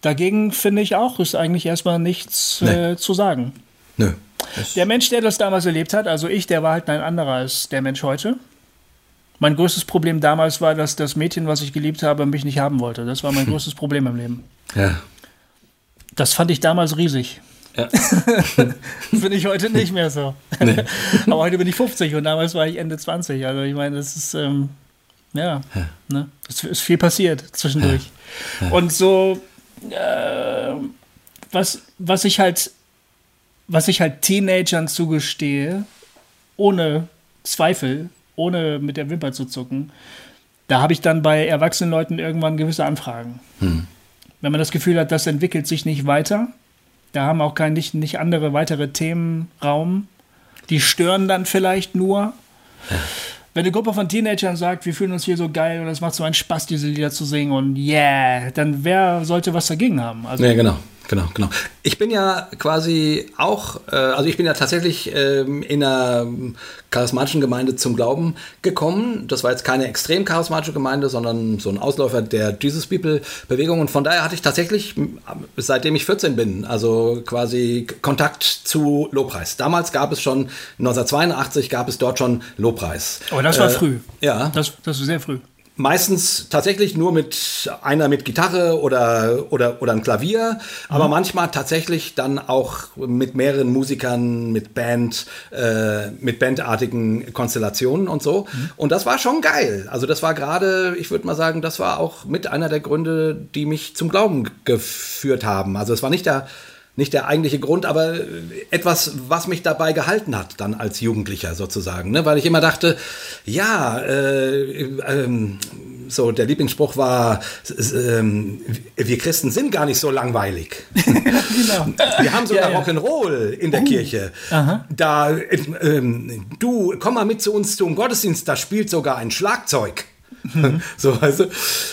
Dagegen finde ich auch, ist eigentlich erstmal nichts nee. äh, zu sagen. Nö. Der Mensch, der das damals erlebt hat, also ich, der war halt ein anderer als der Mensch heute. Mein größtes Problem damals war, dass das Mädchen, was ich geliebt habe, mich nicht haben wollte. Das war mein größtes Problem im Leben. Ja. Das fand ich damals riesig. Ja. [LAUGHS] Finde ich heute nicht mehr so. Nee. [LAUGHS] Aber heute bin ich 50 und damals war ich Ende 20. Also ich meine, das ist, ähm, ja, ja. Ne? es ist viel passiert zwischendurch. Ja. Ja. Und so, äh, was, was ich halt, was ich halt Teenagern zugestehe, ohne Zweifel, ohne mit der Wimper zu zucken, da habe ich dann bei erwachsenen Leuten irgendwann gewisse Anfragen. Hm. Wenn man das Gefühl hat, das entwickelt sich nicht weiter, da haben auch kein, nicht, nicht andere weitere Themen Raum, die stören dann vielleicht nur. Ja. Wenn eine Gruppe von Teenagern sagt, wir fühlen uns hier so geil und es macht so einen Spaß, diese Lieder zu singen und yeah, dann wer sollte was dagegen haben? Also, ja, genau. Genau, genau. Ich bin ja quasi auch, äh, also ich bin ja tatsächlich ähm, in einer charismatischen Gemeinde zum Glauben gekommen. Das war jetzt keine extrem charismatische Gemeinde, sondern so ein Ausläufer der Jesus People Bewegung. Und von daher hatte ich tatsächlich, seitdem ich 14 bin, also quasi Kontakt zu Lobpreis. Damals gab es schon, 1982 gab es dort schon Lobpreis. Aber das war äh, früh. Ja. Das, das war sehr früh. Meistens tatsächlich nur mit einer mit Gitarre oder, oder, oder ein Klavier, aber mhm. manchmal tatsächlich dann auch mit mehreren Musikern, mit Band, äh, mit bandartigen Konstellationen und so. Mhm. Und das war schon geil. Also das war gerade, ich würde mal sagen, das war auch mit einer der Gründe, die mich zum Glauben geführt haben. Also es war nicht der nicht der eigentliche Grund, aber etwas, was mich dabei gehalten hat, dann als Jugendlicher sozusagen. Ne? Weil ich immer dachte, ja, äh, ähm, so der Lieblingsspruch war, äh, wir Christen sind gar nicht so langweilig. [LAUGHS] genau. Wir haben sogar ja, ja. Rock'n'Roll in der uh, Kirche. Aha. Da, äh, du, komm mal mit zu uns zum Gottesdienst, da spielt sogar ein Schlagzeug. Mhm. [LAUGHS] so, weißt du?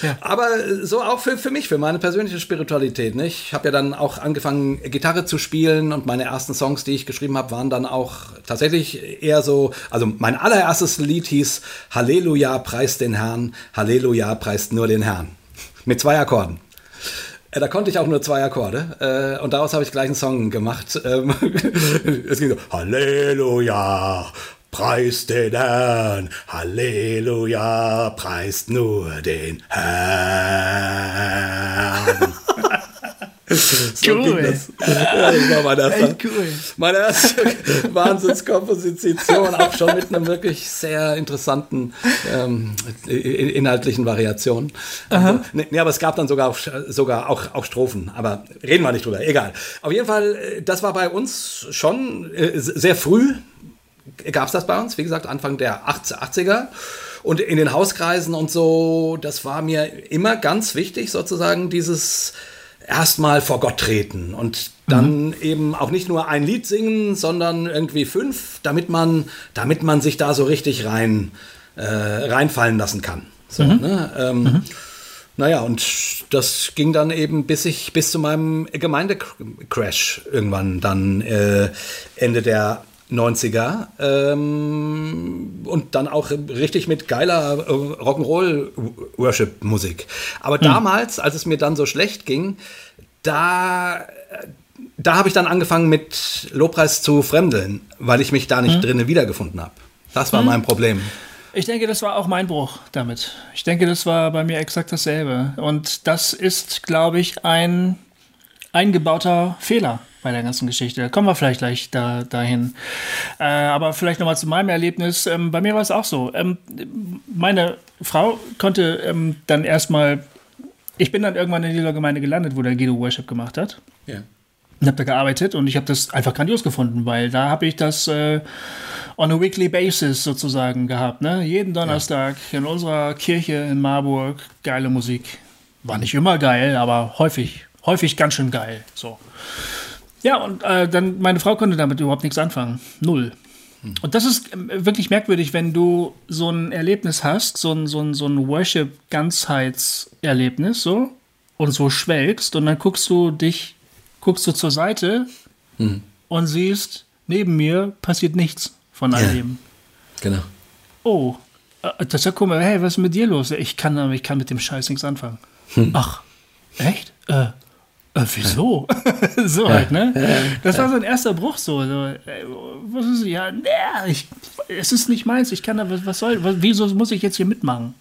Ja. Aber so auch für, für mich, für meine persönliche Spiritualität. Ne? Ich habe ja dann auch angefangen, Gitarre zu spielen und meine ersten Songs, die ich geschrieben habe, waren dann auch tatsächlich eher so, also mein allererstes Lied hieß Halleluja, preist den Herrn, Halleluja, preist nur den Herrn. Mit zwei Akkorden. Äh, da konnte ich auch nur zwei Akkorde äh, und daraus habe ich gleich einen Song gemacht. Ähm, [LAUGHS] es ging so Halleluja, Preist den Herrn, Halleluja, preist nur den Herrn. [LAUGHS] so cool. Das. Das war meine erste, cool. meine erste [LAUGHS] Wahnsinnskomposition, auch schon mit einer wirklich sehr interessanten ähm, inhaltlichen Variation. Also, nee, nee, aber es gab dann sogar, auch, sogar auch, auch Strophen, aber reden wir nicht drüber, egal. Auf jeden Fall, äh, das war bei uns schon äh, sehr früh gab es das bei uns, wie gesagt, Anfang der 80er. Und in den Hauskreisen und so, das war mir immer ganz wichtig, sozusagen dieses erstmal vor Gott treten und dann mhm. eben auch nicht nur ein Lied singen, sondern irgendwie fünf, damit man, damit man sich da so richtig rein, äh, reinfallen lassen kann. So, mhm. ne? ähm, mhm. Naja, und das ging dann eben bis ich bis zu meinem Gemeindecrash irgendwann dann äh, Ende der 90er ähm, und dann auch richtig mit geiler äh, Rock'n'Roll-Worship-Musik. Aber mhm. damals, als es mir dann so schlecht ging, da, da habe ich dann angefangen mit Lobpreis zu fremdeln, weil ich mich da nicht mhm. drinnen wiedergefunden habe. Das war mhm. mein Problem. Ich denke, das war auch mein Bruch damit. Ich denke, das war bei mir exakt dasselbe. Und das ist, glaube ich, ein eingebauter Fehler bei der ganzen Geschichte. Da kommen wir vielleicht gleich da, dahin. Äh, aber vielleicht nochmal zu meinem Erlebnis. Ähm, bei mir war es auch so. Ähm, meine Frau konnte ähm, dann erstmal, ich bin dann irgendwann in dieser Gemeinde gelandet, wo der Guido Worship gemacht hat. Ja. Und habe da gearbeitet und ich habe das einfach grandios gefunden, weil da habe ich das äh, on a weekly basis sozusagen gehabt. Ne? Jeden Donnerstag ja. in unserer Kirche in Marburg geile Musik. War nicht immer geil, aber häufig, häufig ganz schön geil. So. Ja, und äh, dann, meine Frau konnte damit überhaupt nichts anfangen. Null. Und das ist ähm, wirklich merkwürdig, wenn du so ein Erlebnis hast, so ein, so ein, so ein Worship-Ganzheitserlebnis, so, und so schwelgst, und dann guckst du dich, guckst du zur Seite mhm. und siehst, neben mir passiert nichts von all dem. Genau. Oh, äh, das ist ja komisch. Hey, was ist mit dir los? Ich kann, ich kann mit dem Scheiß nichts anfangen. Hm. Ach, echt? Äh, äh, wieso? [LAUGHS] so halt, ne? Das war so ein erster Bruch, so. so äh, was ist, ja, nee, ich, es ist nicht meins, ich kann da, was, was soll, was, wieso muss ich jetzt hier mitmachen?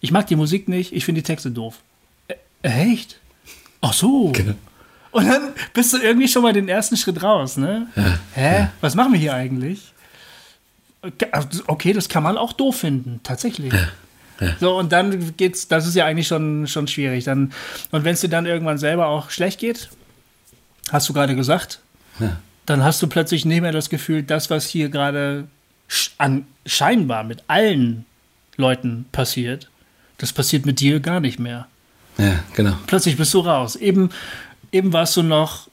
Ich mag die Musik nicht, ich finde die Texte doof. Äh, echt? Ach so. Genau. Und dann bist du irgendwie schon mal den ersten Schritt raus, ne? Ja, Hä? Ja. Was machen wir hier eigentlich? Okay, das kann man auch doof finden, tatsächlich. Ja. So, und dann geht's, das ist ja eigentlich schon, schon schwierig. Dann, und wenn es dir dann irgendwann selber auch schlecht geht, hast du gerade gesagt, ja. dann hast du plötzlich nicht mehr das Gefühl, das, was hier gerade scheinbar mit allen Leuten passiert, das passiert mit dir gar nicht mehr. Ja, genau. Plötzlich bist du raus. Eben, eben warst du noch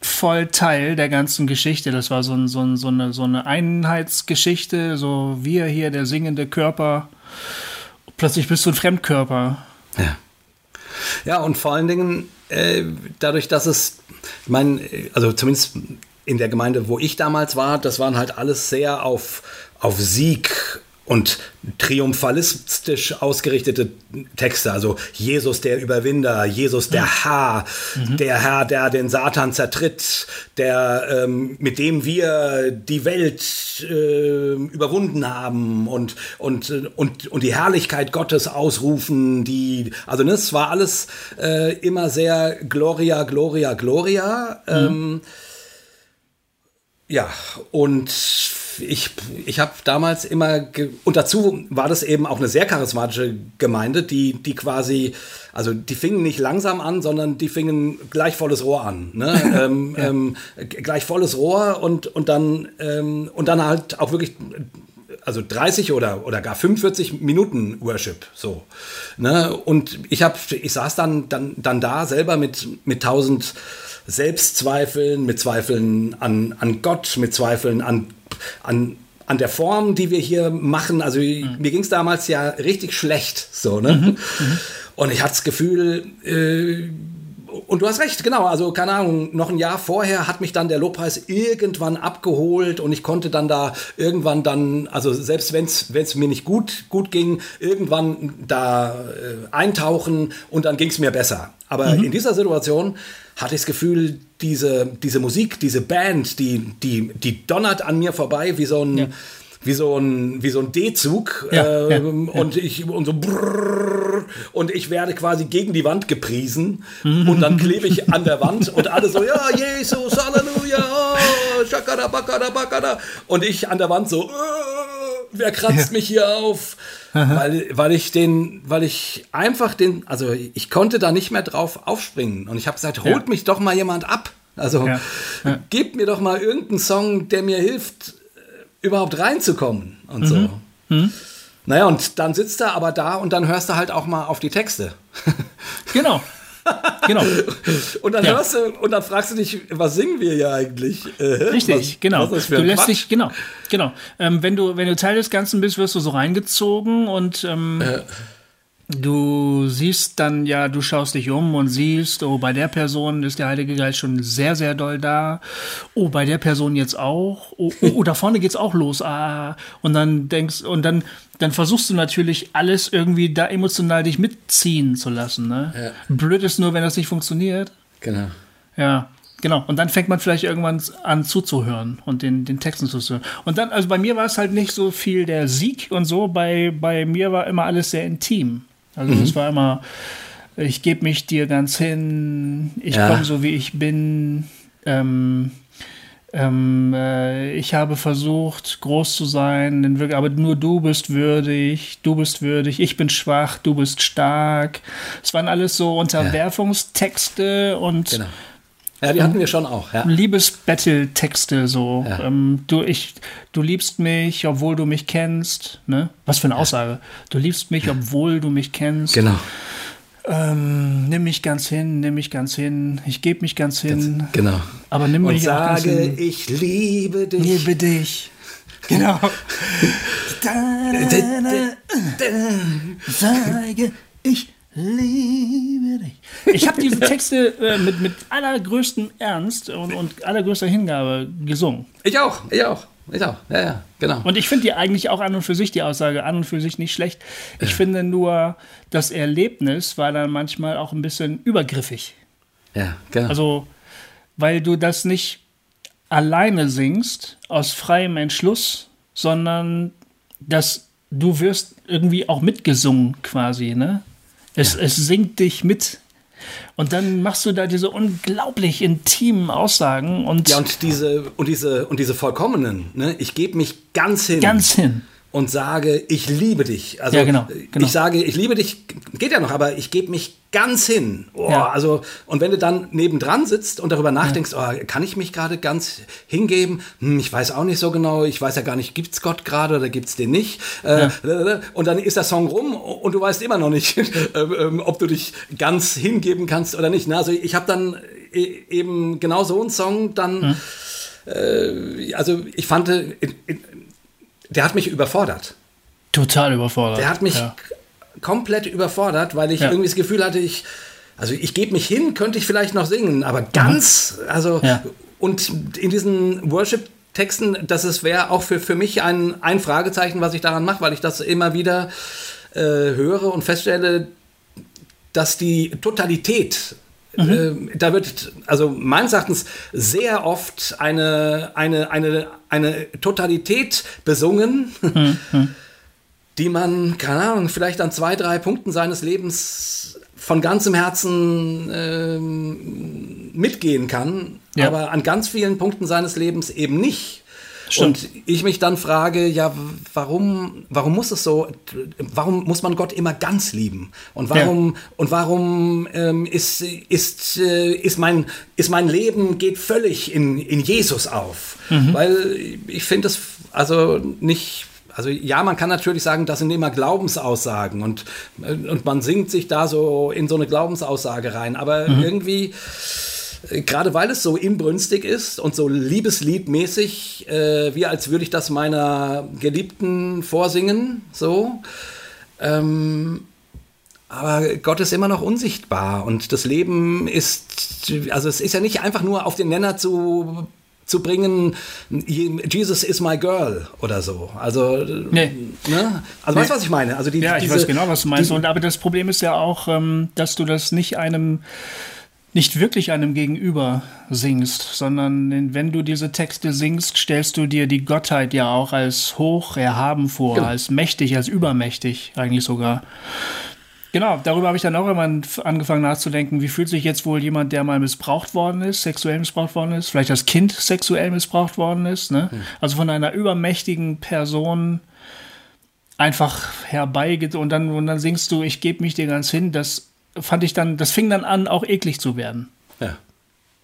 voll Teil der ganzen Geschichte. Das war so, ein, so, ein, so, eine, so eine Einheitsgeschichte, so wir hier, der singende Körper plötzlich bist du ein Fremdkörper. Ja. Ja, und vor allen Dingen äh, dadurch, dass es, ich meine, also zumindest in der Gemeinde, wo ich damals war, das waren halt alles sehr auf, auf Sieg und triumphalistisch ausgerichtete Texte, also Jesus der Überwinder, Jesus der mhm. Herr, mhm. der Herr, der den Satan zertritt, der ähm, mit dem wir die Welt äh, überwunden haben und und und und die Herrlichkeit Gottes ausrufen, die also ne, das war alles äh, immer sehr Gloria, Gloria, Gloria. Mhm. Ähm, ja, und ich, ich habe damals immer, und dazu war das eben auch eine sehr charismatische Gemeinde, die, die quasi, also die fingen nicht langsam an, sondern die fingen gleich volles Rohr an. Ne? [LAUGHS] ähm, ja. ähm, gleich volles Rohr und, und, dann, ähm, und dann halt auch wirklich also 30 oder, oder gar 45 Minuten Worship, so. Ne? Und ich habe, ich saß dann, dann, dann da selber mit, mit 1000 Selbstzweifeln, mit Zweifeln an, an Gott, mit Zweifeln an an, an der Form, die wir hier machen. Also mhm. mir ging es damals ja richtig schlecht. So, ne? Mhm. Mhm. Und ich hatte das Gefühl, äh, und du hast recht, genau. Also, keine Ahnung, noch ein Jahr vorher hat mich dann der Lobpreis irgendwann abgeholt und ich konnte dann da irgendwann dann, also selbst wenn es mir nicht gut, gut ging, irgendwann da äh, eintauchen und dann ging es mir besser. Aber mhm. in dieser Situation hatte ich das Gefühl, diese, diese Musik, diese Band, die, die, die donnert an mir vorbei wie so ein, ja. wie so ein, wie so ein D-Zug. Ja, äh, ja, und ich, und so brrr, und ich werde quasi gegen die Wand gepriesen und dann klebe ich an der Wand und alle so, ja, Jesus, Halleluja, shakada, bakada, bakada. Und ich an der Wand so, äh, wer kratzt mich hier auf? weil, weil ich den, weil ich einfach den, also ich konnte da nicht mehr drauf aufspringen. Und ich habe gesagt, holt ja. mich doch mal jemand ab. Also ja. Ja. gebt mir doch mal irgendeinen Song, der mir hilft, äh, überhaupt reinzukommen und mhm. so. Mhm. Naja, und dann sitzt er aber da und dann hörst du halt auch mal auf die Texte. Genau. [LAUGHS] genau. [LAUGHS] Und dann ja. hörst du und dann fragst du dich, was singen wir hier eigentlich? Äh, Richtig, was, genau. Was du lässt dich, genau, genau. Ähm, wenn du, wenn du Teil des Ganzen bist, wirst du so reingezogen und ähm, äh. Du siehst dann ja, du schaust dich um und siehst, oh, bei der Person ist der Heilige Geist schon sehr, sehr doll da. Oh, bei der Person jetzt auch. Oh, oh, oh da vorne geht's auch los. Ah. Und dann denkst, und dann, dann versuchst du natürlich alles irgendwie da emotional dich mitziehen zu lassen. Ne? Ja. Blöd ist nur, wenn das nicht funktioniert. Genau. Ja. Genau, und dann fängt man vielleicht irgendwann an zuzuhören und den, den Texten zuzuhören. Und dann, also bei mir war es halt nicht so viel der Sieg und so, bei, bei mir war immer alles sehr intim. Also mhm. das war immer, ich gebe mich dir ganz hin, ich ja. komme so wie ich bin. Ähm, ähm, äh, ich habe versucht, groß zu sein, aber nur du bist würdig, du bist würdig, ich bin schwach, du bist stark. Es waren alles so Unterwerfungstexte und genau. Ja, die hatten wir schon auch. Ja. Liebesbattle-Texte so. Ja. Ähm, du, ich, du liebst mich, obwohl du mich kennst. Ne? Was für eine Aussage. Du liebst mich, obwohl du mich kennst. Genau. Ähm, nimm mich ganz hin, nimm mich ganz hin, ich gebe mich ganz hin. Ganz, genau. Aber nimm mich Und auch ganz hin. ich liebe dich. Liebe dich. Genau. [LAUGHS] Sage ich liebe dich. Ich habe diese Texte äh, mit, mit allergrößtem Ernst und, und allergrößter Hingabe gesungen. Ich auch, ich auch. Ich auch, ja, ja, genau. Und ich finde die eigentlich auch an und für sich, die Aussage an und für sich nicht schlecht. Ich ja. finde nur, das Erlebnis war dann manchmal auch ein bisschen übergriffig. Ja, genau. Also, weil du das nicht alleine singst, aus freiem Entschluss, sondern dass du wirst irgendwie auch mitgesungen quasi, ne? Es, ja. es singt dich mit. Und dann machst du da diese unglaublich intimen Aussagen und. Ja, und diese, und diese, und diese vollkommenen, ne? Ich gebe mich ganz hin. Ganz hin und sage, ich liebe dich. Also ja, genau, genau. ich sage, ich liebe dich, geht ja noch, aber ich gebe mich ganz hin. Oh, ja. Also, und wenn du dann nebendran sitzt und darüber nachdenkst, ja. oh, kann ich mich gerade ganz hingeben? Hm, ich weiß auch nicht so genau, ich weiß ja gar nicht, gibt es Gott gerade oder gibt es den nicht? Äh, und dann ist der Song rum und du weißt immer noch nicht, [LAUGHS] äh, ähm, ob du dich ganz hingeben kannst oder nicht. Also ich habe dann äh, eben genau so einen Song dann, äh, also ich fand, äh, der hat mich überfordert. Total überfordert. Der hat mich ja. komplett überfordert, weil ich ja. irgendwie das Gefühl hatte, ich, also ich gebe mich hin, könnte ich vielleicht noch singen, aber ganz, also, ja. und in diesen Worship Texten, das wäre auch für, für mich ein, ein Fragezeichen, was ich daran mache, weil ich das immer wieder äh, höre und feststelle, dass die Totalität Mhm. Äh, da wird also meines Erachtens sehr oft eine, eine, eine, eine Totalität besungen, mhm. [LAUGHS] die man, keine Ahnung, vielleicht an zwei, drei Punkten seines Lebens von ganzem Herzen ähm, mitgehen kann, ja. aber an ganz vielen Punkten seines Lebens eben nicht. Stimmt. Und ich mich dann frage, ja, warum, warum muss es so, warum muss man Gott immer ganz lieben? Und warum, ja. und warum ähm, ist, ist, äh, ist, mein, ist mein Leben geht völlig in, in Jesus auf? Mhm. Weil ich finde es also nicht also ja, man kann natürlich sagen, das sind immer Glaubensaussagen und, äh, und man singt sich da so in so eine Glaubensaussage rein. Aber mhm. irgendwie gerade weil es so inbrünstig ist und so liebesliedmäßig, äh, wie als würde ich das meiner Geliebten vorsingen, so. Ähm, aber Gott ist immer noch unsichtbar und das Leben ist, also es ist ja nicht einfach nur auf den Nenner zu zu bringen, Jesus is my girl oder so. Also, nee. ne? also nee. weißt du, was ich meine? Also die, ja, ich diese, weiß genau, was du meinst. Die, und, aber das Problem ist ja auch, ähm, dass du das nicht einem nicht wirklich einem Gegenüber singst, sondern wenn du diese Texte singst, stellst du dir die Gottheit ja auch als hoch erhaben vor, genau. als mächtig, als übermächtig eigentlich sogar. Genau, darüber habe ich dann auch immer angefangen nachzudenken, wie fühlt sich jetzt wohl jemand, der mal missbraucht worden ist, sexuell missbraucht worden ist, vielleicht als Kind sexuell missbraucht worden ist, ne? Hm. Also von einer übermächtigen Person einfach herbeigeht und dann, und dann singst du, ich gebe mich dir ganz hin, das fand ich dann, das fing dann an, auch eklig zu werden. Ja.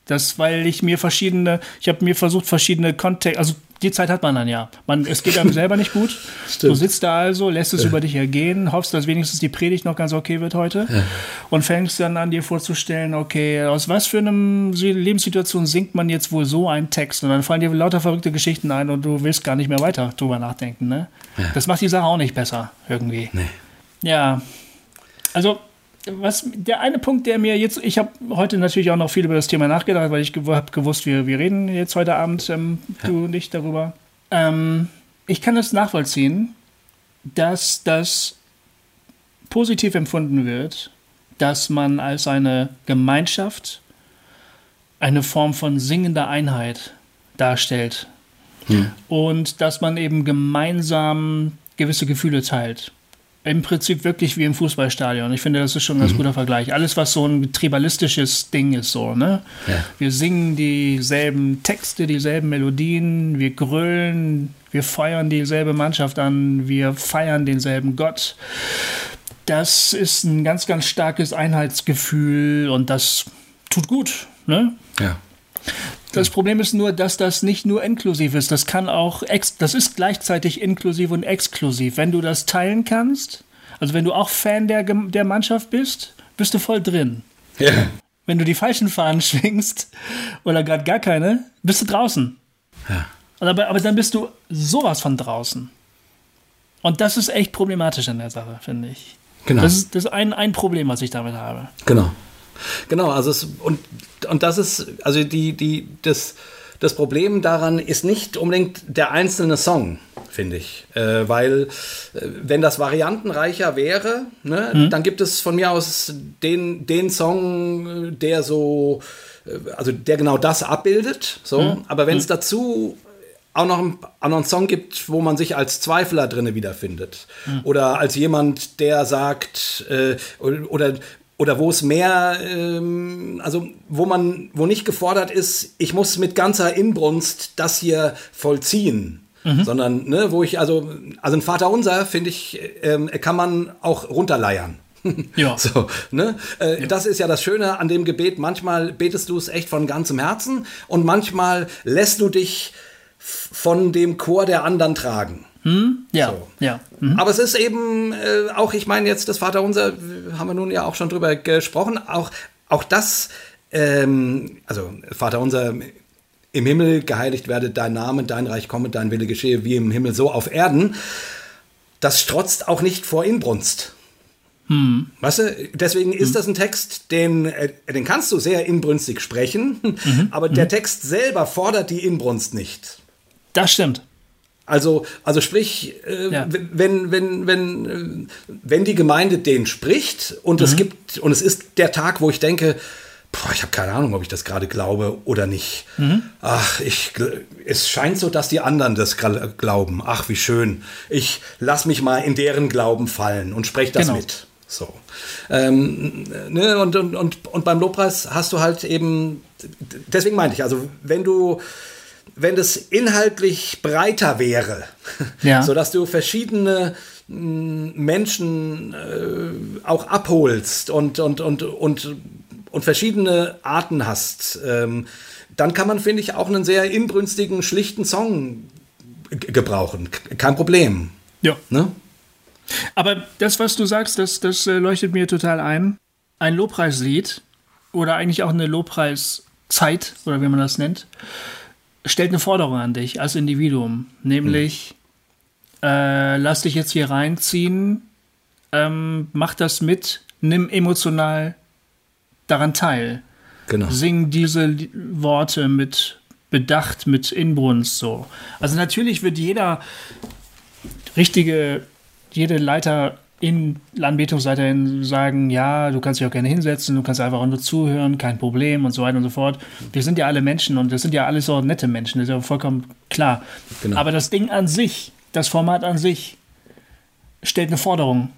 Das, weil ich mir verschiedene, ich habe mir versucht, verschiedene Kontexte, also die Zeit hat man dann ja. Man, es geht einem [LAUGHS] selber nicht gut. Stimmt. Du sitzt da also, lässt es ja. über dich ergehen, hoffst, dass wenigstens die Predigt noch ganz okay wird heute ja. und fängst dann an, dir vorzustellen, okay, aus was für einer Lebenssituation singt man jetzt wohl so einen Text? Und dann fallen dir lauter verrückte Geschichten ein und du willst gar nicht mehr weiter drüber nachdenken. Ne? Ja. Das macht die Sache auch nicht besser, irgendwie. Nee. Ja. Also, was der eine Punkt, der mir jetzt, ich habe heute natürlich auch noch viel über das Thema nachgedacht, weil ich gew habe gewusst, wir, wir reden jetzt heute Abend, ähm, ja. du und ich, darüber. Ähm, ich kann es nachvollziehen, dass das positiv empfunden wird, dass man als eine Gemeinschaft eine Form von singender Einheit darstellt. Hm. Und dass man eben gemeinsam gewisse Gefühle teilt im Prinzip wirklich wie im Fußballstadion. Ich finde, das ist schon ein ganz mhm. guter Vergleich. Alles, was so ein tribalistisches Ding ist, so, ne? Ja. Wir singen dieselben Texte, dieselben Melodien, wir grölen, wir feuern dieselbe Mannschaft an, wir feiern denselben Gott. Das ist ein ganz, ganz starkes Einheitsgefühl und das tut gut, ne? Ja. Das Problem ist nur, dass das nicht nur inklusiv ist. Das kann auch, ex das ist gleichzeitig inklusiv und exklusiv. Wenn du das teilen kannst, also wenn du auch Fan der, der Mannschaft bist, bist du voll drin. Ja. Wenn du die falschen Fahnen [LAUGHS] schwingst oder gerade gar keine, bist du draußen. Ja. Aber, aber dann bist du sowas von draußen. Und das ist echt problematisch in der Sache, finde ich. Genau. Das ist, das ist ein, ein Problem, was ich damit habe. Genau. Genau, also es, und, und das ist, also die, die, das, das Problem daran ist nicht unbedingt der einzelne Song, finde ich. Äh, weil, äh, wenn das variantenreicher wäre, ne, mhm. dann gibt es von mir aus den, den Song, der so, äh, also der genau das abbildet. So. Mhm. Aber wenn es mhm. dazu auch noch, einen, auch noch einen Song gibt, wo man sich als Zweifler drinne wiederfindet. Mhm. Oder als jemand, der sagt, äh, oder, oder oder wo es mehr, ähm, also wo man, wo nicht gefordert ist, ich muss mit ganzer Inbrunst das hier vollziehen. Mhm. Sondern, ne, wo ich, also, also ein Vater unser, finde ich, ähm, kann man auch runterleiern. [LAUGHS] Ja. So, ne? Äh, ja. Das ist ja das Schöne an dem Gebet. Manchmal betest du es echt von ganzem Herzen und manchmal lässt du dich von dem Chor der anderen tragen. Hm? Ja, so. ja. Mhm. Aber es ist eben äh, auch, ich meine jetzt das Vaterunser, haben wir nun ja auch schon drüber gesprochen, auch, auch das, ähm, also Vaterunser im Himmel, geheiligt werde dein Name, dein Reich komme, dein Wille geschehe, wie im Himmel, so auf Erden, das strotzt auch nicht vor Inbrunst. Hm. Weißt du, deswegen ist hm. das ein Text, den, äh, den kannst du sehr inbrünstig sprechen, mhm. [LAUGHS] aber der mhm. Text selber fordert die Inbrunst nicht. Das stimmt. Also, also sprich, äh, ja. wenn, wenn, wenn, äh, wenn die Gemeinde den spricht und mhm. es gibt, und es ist der Tag, wo ich denke, boah, ich habe keine Ahnung, ob ich das gerade glaube oder nicht. Mhm. Ach, ich, es scheint so, dass die anderen das glauben. Ach, wie schön. Ich lass mich mal in deren Glauben fallen und spreche das genau. mit. So. Ähm, ne, und, und, und, und beim Lobpreis hast du halt eben, deswegen meinte ich, also wenn du wenn das inhaltlich breiter wäre, ja. [LAUGHS] sodass du verschiedene mm, Menschen äh, auch abholst und, und, und, und, und verschiedene Arten hast, ähm, dann kann man, finde ich, auch einen sehr inbrünstigen, schlichten Song gebrauchen. Kein Problem. Ja. Ne? Aber das, was du sagst, das, das äh, leuchtet mir total ein. Ein Lobpreislied oder eigentlich auch eine Lobpreiszeit oder wie man das nennt, stellt eine Forderung an dich als Individuum, nämlich hm. äh, lass dich jetzt hier reinziehen, ähm, mach das mit, nimm emotional daran teil. Genau. Sing diese Worte mit Bedacht, mit Inbrunst so. Also natürlich wird jeder richtige, jede Leiter in Anbetungsleiterin sagen, ja, du kannst dich auch gerne hinsetzen, du kannst einfach nur zuhören, kein Problem und so weiter und so fort. Wir sind ja alle Menschen und das sind ja alles so nette Menschen, das ist ja vollkommen klar. Genau. Aber das Ding an sich, das Format an sich, stellt eine Forderung.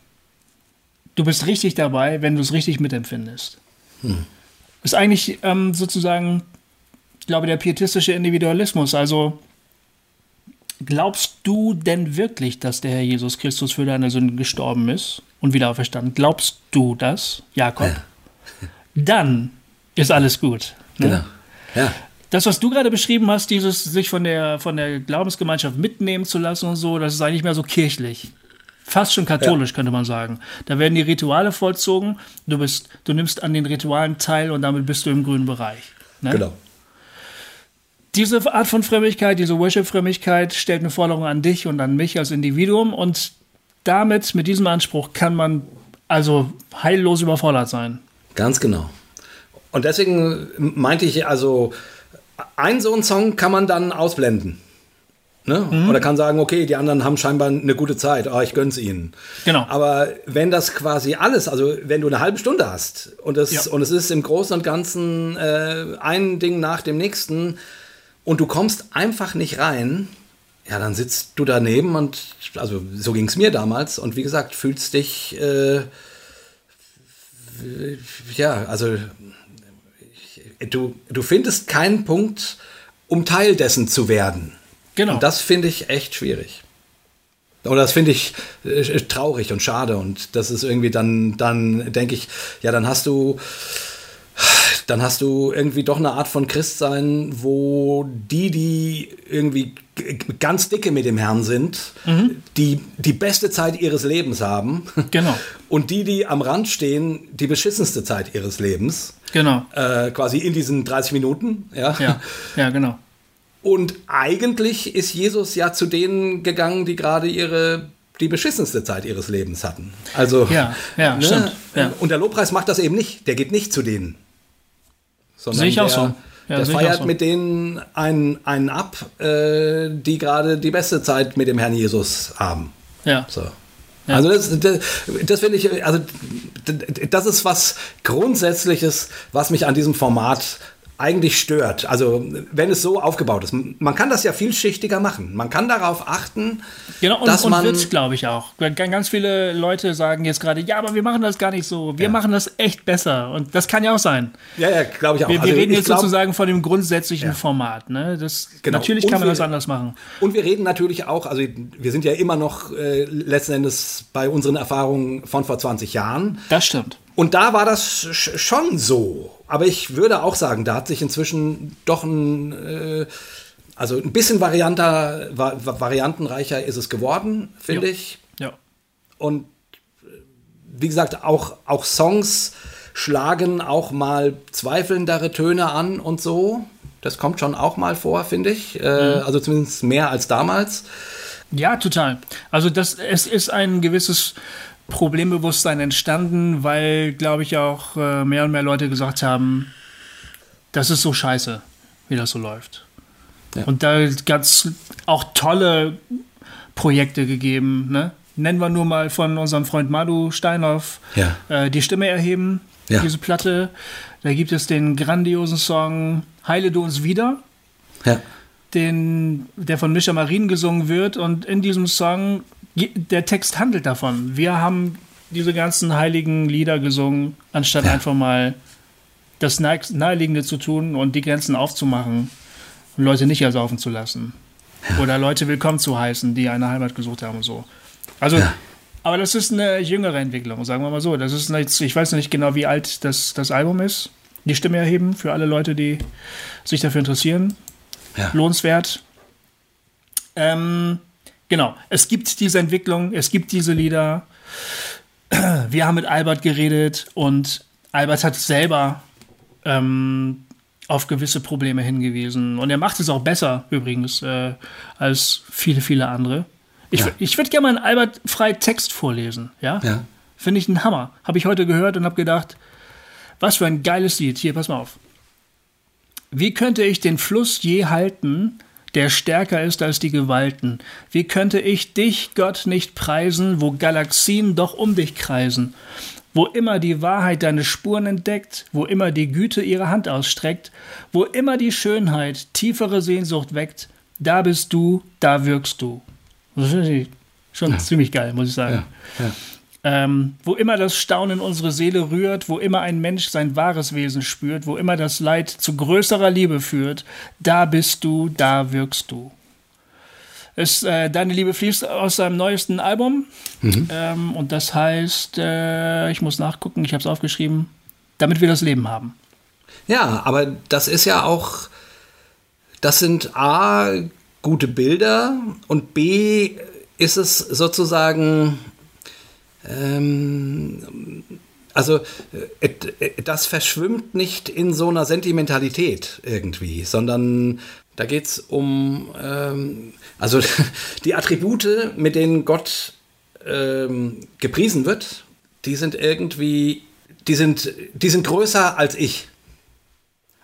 Du bist richtig dabei, wenn du es richtig mitempfindest. Hm. Ist eigentlich ähm, sozusagen, ich glaube, der pietistische Individualismus. Also Glaubst du denn wirklich, dass der Herr Jesus Christus für deine Sünden gestorben ist und wieder auferstanden? Glaubst du das, Jakob? Ja. Dann ist alles gut. Ne? Genau. Ja. Das, was du gerade beschrieben hast, dieses sich von der, von der Glaubensgemeinschaft mitnehmen zu lassen und so, das ist eigentlich mehr so kirchlich. Fast schon katholisch, ja. könnte man sagen. Da werden die Rituale vollzogen, du, bist, du nimmst an den Ritualen teil und damit bist du im grünen Bereich. Ne? Genau diese Art von Frömmigkeit, diese Worship-Frömmigkeit stellt eine Forderung an dich und an mich als Individuum und damit, mit diesem Anspruch, kann man also heillos überfordert sein. Ganz genau. Und deswegen meinte ich also, ein so einen Song kann man dann ausblenden. Ne? Mhm. Oder kann sagen, okay, die anderen haben scheinbar eine gute Zeit, oh, ich gönn's ihnen. Genau. Aber wenn das quasi alles, also wenn du eine halbe Stunde hast und es, ja. und es ist im Großen und Ganzen äh, ein Ding nach dem nächsten, und du kommst einfach nicht rein, ja, dann sitzt du daneben und, also so ging es mir damals und wie gesagt, fühlst dich, äh, ja, also du, du findest keinen Punkt, um Teil dessen zu werden. Genau. Und das finde ich echt schwierig. Oder das finde ich äh, traurig und schade. Und das ist irgendwie dann, dann denke ich, ja, dann hast du dann hast du irgendwie doch eine Art von Christsein, wo die, die irgendwie ganz dicke mit dem Herrn sind, mhm. die die beste Zeit ihres Lebens haben. Genau. [LAUGHS] Und die, die am Rand stehen, die beschissenste Zeit ihres Lebens. Genau. Äh, quasi in diesen 30 Minuten. Ja, ja, ja genau. Und eigentlich ist Jesus ja zu denen gegangen, die gerade ihre die beschissenste Zeit ihres Lebens hatten. Also ja, ja, ne? stimmt. Ja. Und der Lobpreis macht das eben nicht. Der geht nicht zu denen. Sondern Sehe ich auch so. Ja, der feiert so. mit denen einen, einen ab, äh, die gerade die beste Zeit mit dem Herrn Jesus haben. Ja. So. Ja. Also das, das, das finde ich, also das ist was Grundsätzliches, was mich an diesem Format eigentlich stört. Also wenn es so aufgebaut ist. Man kann das ja vielschichtiger machen. Man kann darauf achten, genau, und, dass und man... wird glaube ich auch. Ganz viele Leute sagen jetzt gerade, ja, aber wir machen das gar nicht so. Wir ja. machen das echt besser. Und das kann ja auch sein. Ja, ja, glaube ich auch. Wir, wir also reden jetzt glaub, sozusagen von dem grundsätzlichen ja. Format. Ne? Das, genau. Natürlich kann man wir, das anders machen. Und wir reden natürlich auch, also wir sind ja immer noch äh, letzten Endes bei unseren Erfahrungen von vor 20 Jahren. Das stimmt. Und da war das schon so. Aber ich würde auch sagen, da hat sich inzwischen doch ein, äh, also ein bisschen varianter, va variantenreicher ist es geworden, finde ich. Ja. Und äh, wie gesagt, auch, auch Songs schlagen auch mal zweifelndere Töne an und so. Das kommt schon auch mal vor, finde ich. Äh, mhm. Also zumindest mehr als damals. Ja, total. Also das, es ist ein gewisses Problembewusstsein entstanden, weil, glaube ich, auch äh, mehr und mehr Leute gesagt haben, das ist so scheiße, wie das so läuft. Ja. Und da ganz auch tolle Projekte gegeben. Ne? Nennen wir nur mal von unserem Freund Madu Steinhoff ja. äh, die Stimme erheben, ja. diese Platte. Da gibt es den grandiosen Song Heile du uns wieder. Ja. Den, der von Mischa Marien gesungen wird. Und in diesem Song, der Text handelt davon. Wir haben diese ganzen heiligen Lieder gesungen, anstatt einfach mal das Naheliegende zu tun und die Grenzen aufzumachen und Leute nicht ersaufen zu lassen. Ja. Oder Leute willkommen zu heißen, die eine Heimat gesucht haben und so. Also, ja. aber das ist eine jüngere Entwicklung, sagen wir mal so. Das ist nicht, ich weiß nicht genau, wie alt das, das Album ist. Die Stimme erheben für alle Leute, die sich dafür interessieren. Ja. Lohnenswert. Ähm, genau, es gibt diese Entwicklung, es gibt diese Lieder. Wir haben mit Albert geredet und Albert hat selber ähm, auf gewisse Probleme hingewiesen. Und er macht es auch besser, übrigens, äh, als viele, viele andere. Ich, ja. ich würde gerne mal einen Albert Frei Text vorlesen. Ja. ja. Finde ich ein Hammer. Habe ich heute gehört und habe gedacht, was für ein geiles Lied. Hier, pass mal auf. Wie könnte ich den Fluss je halten, der stärker ist als die Gewalten? Wie könnte ich dich, Gott, nicht preisen, wo Galaxien doch um dich kreisen? wo immer die Wahrheit deine Spuren entdeckt, wo immer die Güte ihre Hand ausstreckt, wo immer die Schönheit tiefere Sehnsucht weckt, da bist du, da wirkst du. Das ich schon ja. ziemlich geil, muss ich sagen. Ja. Ja. Ähm, wo immer das Staunen unsere Seele rührt, wo immer ein Mensch sein wahres Wesen spürt, wo immer das Leid zu größerer Liebe führt, da bist du, da wirkst du. Ist, äh, Deine Liebe fließt aus seinem neuesten Album. Mhm. Ähm, und das heißt, äh, ich muss nachgucken, ich habe es aufgeschrieben, damit wir das Leben haben. Ja, aber das ist ja auch, das sind A, gute Bilder und B, ist es sozusagen, ähm, also äh, das verschwimmt nicht in so einer Sentimentalität irgendwie, sondern da geht es um, ähm, also [LAUGHS] die Attribute, mit denen Gott ähm, gepriesen wird, die sind irgendwie, die sind, die sind größer als ich.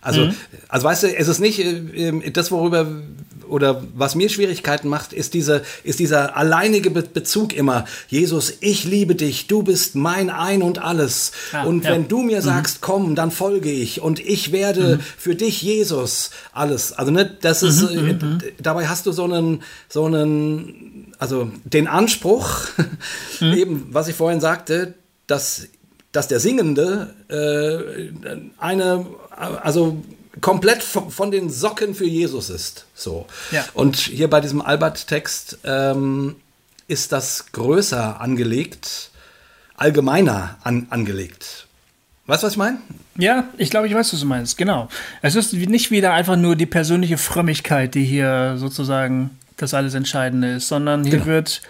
Also, mhm. also weißt du, es ist nicht äh, das, worüber oder was mir Schwierigkeiten macht, ist, diese, ist dieser alleinige Be Bezug immer. Jesus, ich liebe dich, du bist mein Ein und alles. Ja, und ja. wenn du mir mhm. sagst, komm, dann folge ich. Und ich werde mhm. für dich, Jesus, alles. Also, ne, das ist, mhm, äh, mhm. dabei hast du so einen, so einen, also den Anspruch, mhm. [LAUGHS] eben, was ich vorhin sagte, dass, dass der Singende äh, eine, also komplett von den Socken für Jesus ist. So. Ja. Und hier bei diesem Albert-Text ähm, ist das größer angelegt, allgemeiner an, angelegt. Weißt du, was ich meine? Ja, ich glaube, ich weiß, was du meinst. Genau. Es ist nicht wieder einfach nur die persönliche Frömmigkeit, die hier sozusagen das alles Entscheidende ist, sondern hier genau. wird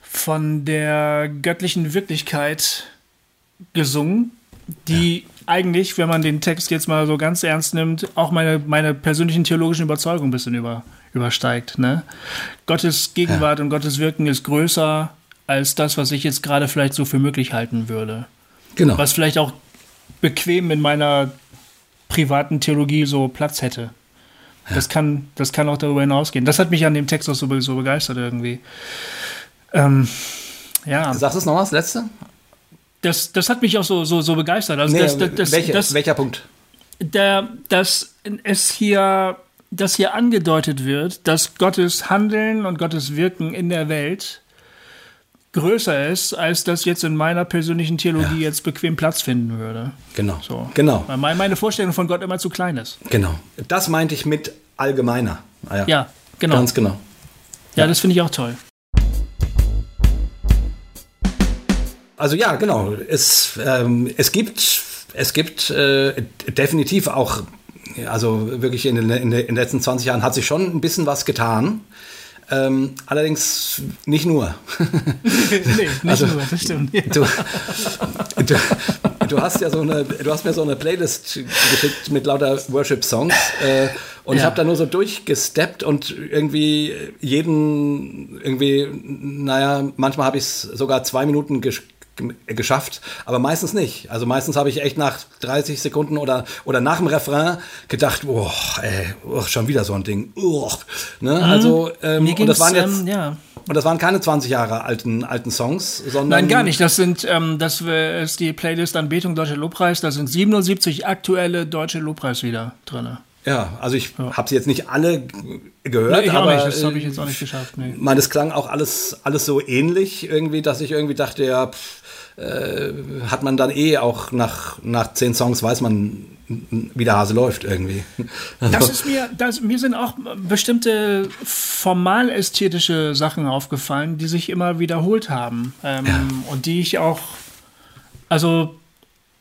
von der göttlichen Wirklichkeit gesungen, die ja eigentlich, wenn man den Text jetzt mal so ganz ernst nimmt, auch meine, meine persönlichen theologischen Überzeugungen ein bisschen über, übersteigt. Ne? Gottes Gegenwart ja. und Gottes Wirken ist größer als das, was ich jetzt gerade vielleicht so für möglich halten würde. Genau. Was vielleicht auch bequem in meiner privaten Theologie so Platz hätte. Ja. Das, kann, das kann auch darüber hinausgehen. Das hat mich an dem Text auch so, so begeistert irgendwie. Ähm, ja. Sagst du es nochmal, das letzte? Das, das hat mich auch so, so, so begeistert. Also nee, das, das, welche, das, welcher Punkt? Der, dass es hier, dass hier angedeutet wird, dass Gottes Handeln und Gottes Wirken in der Welt größer ist, als das jetzt in meiner persönlichen Theologie ja. jetzt bequem Platz finden würde. Genau. So. genau. Weil meine Vorstellung von Gott immer zu klein ist. Genau. Das meinte ich mit allgemeiner. Ah, ja. ja, genau. Ganz genau. Ja, ja. das finde ich auch toll. Also ja, genau. Es, ähm, es gibt, es gibt äh, definitiv auch, also wirklich in den, in den letzten 20 Jahren hat sich schon ein bisschen was getan. Ähm, allerdings nicht nur. [LAUGHS] nee, nicht also, nur, das stimmt. Ja. Du, du, du, hast ja so eine, du hast mir so eine Playlist geschickt mit lauter Worship-Songs äh, und ja. ich habe da nur so durchgesteppt und irgendwie jeden, irgendwie, naja, manchmal habe ich es sogar zwei Minuten gesch geschafft, aber meistens nicht. Also meistens habe ich echt nach 30 Sekunden oder, oder nach dem Refrain gedacht, boah, ey, oh, schon wieder so ein Ding. Oh, ne? mhm. Also, ähm, und das waren jetzt, ähm, ja. und das waren keine 20 Jahre alten, alten Songs, sondern. Nein, gar nicht. Das sind, ähm, das ist die Playlist Anbetung Deutscher Lobpreis. Da sind 77 aktuelle deutsche Lobpreislieder drin. Ja, also ich ja. habe sie jetzt nicht alle gehört, nee, ich aber nicht. das habe ich jetzt auch nicht geschafft. Nee. Man, es klang auch alles, alles so ähnlich irgendwie, dass ich irgendwie dachte, ja, pff, äh, hat man dann eh auch nach, nach zehn Songs weiß man, wie der Hase läuft irgendwie. Also. Das ist mir, das, mir sind auch bestimmte formal ästhetische Sachen aufgefallen, die sich immer wiederholt haben ähm, ja. und die ich auch, also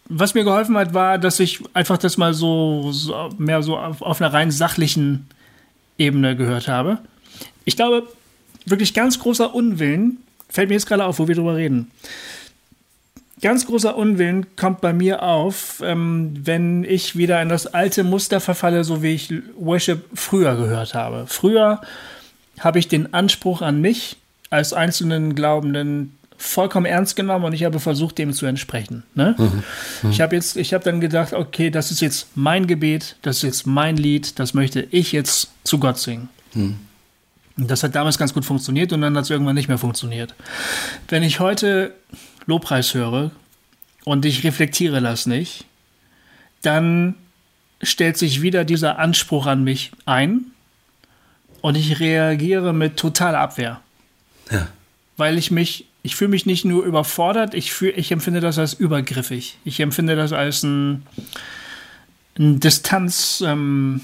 was mir geholfen hat, war, dass ich einfach das mal so, so mehr so auf, auf, einer rein sachlichen Ebene gehört habe. Ich glaube, wirklich ganz großer Unwillen, fällt mir jetzt gerade auf, wo wir drüber reden. Ganz großer Unwillen kommt bei mir auf, ähm, wenn ich wieder in das alte Muster verfalle, so wie ich Worship früher gehört habe. Früher habe ich den Anspruch an mich als einzelnen Glaubenden vollkommen ernst genommen und ich habe versucht, dem zu entsprechen. Ne? Mhm. Mhm. Ich habe jetzt, ich habe dann gedacht, okay, das ist jetzt mein Gebet, das ist jetzt mein Lied, das möchte ich jetzt zu Gott singen. Mhm. Das hat damals ganz gut funktioniert und dann hat es irgendwann nicht mehr funktioniert. Wenn ich heute Lobpreis höre und ich reflektiere das nicht, dann stellt sich wieder dieser Anspruch an mich ein und ich reagiere mit totaler Abwehr. Ja. Weil ich mich ich fühle mich nicht nur überfordert, ich, fühl, ich empfinde das als übergriffig. Ich empfinde das als ein, ein Distanz, ähm,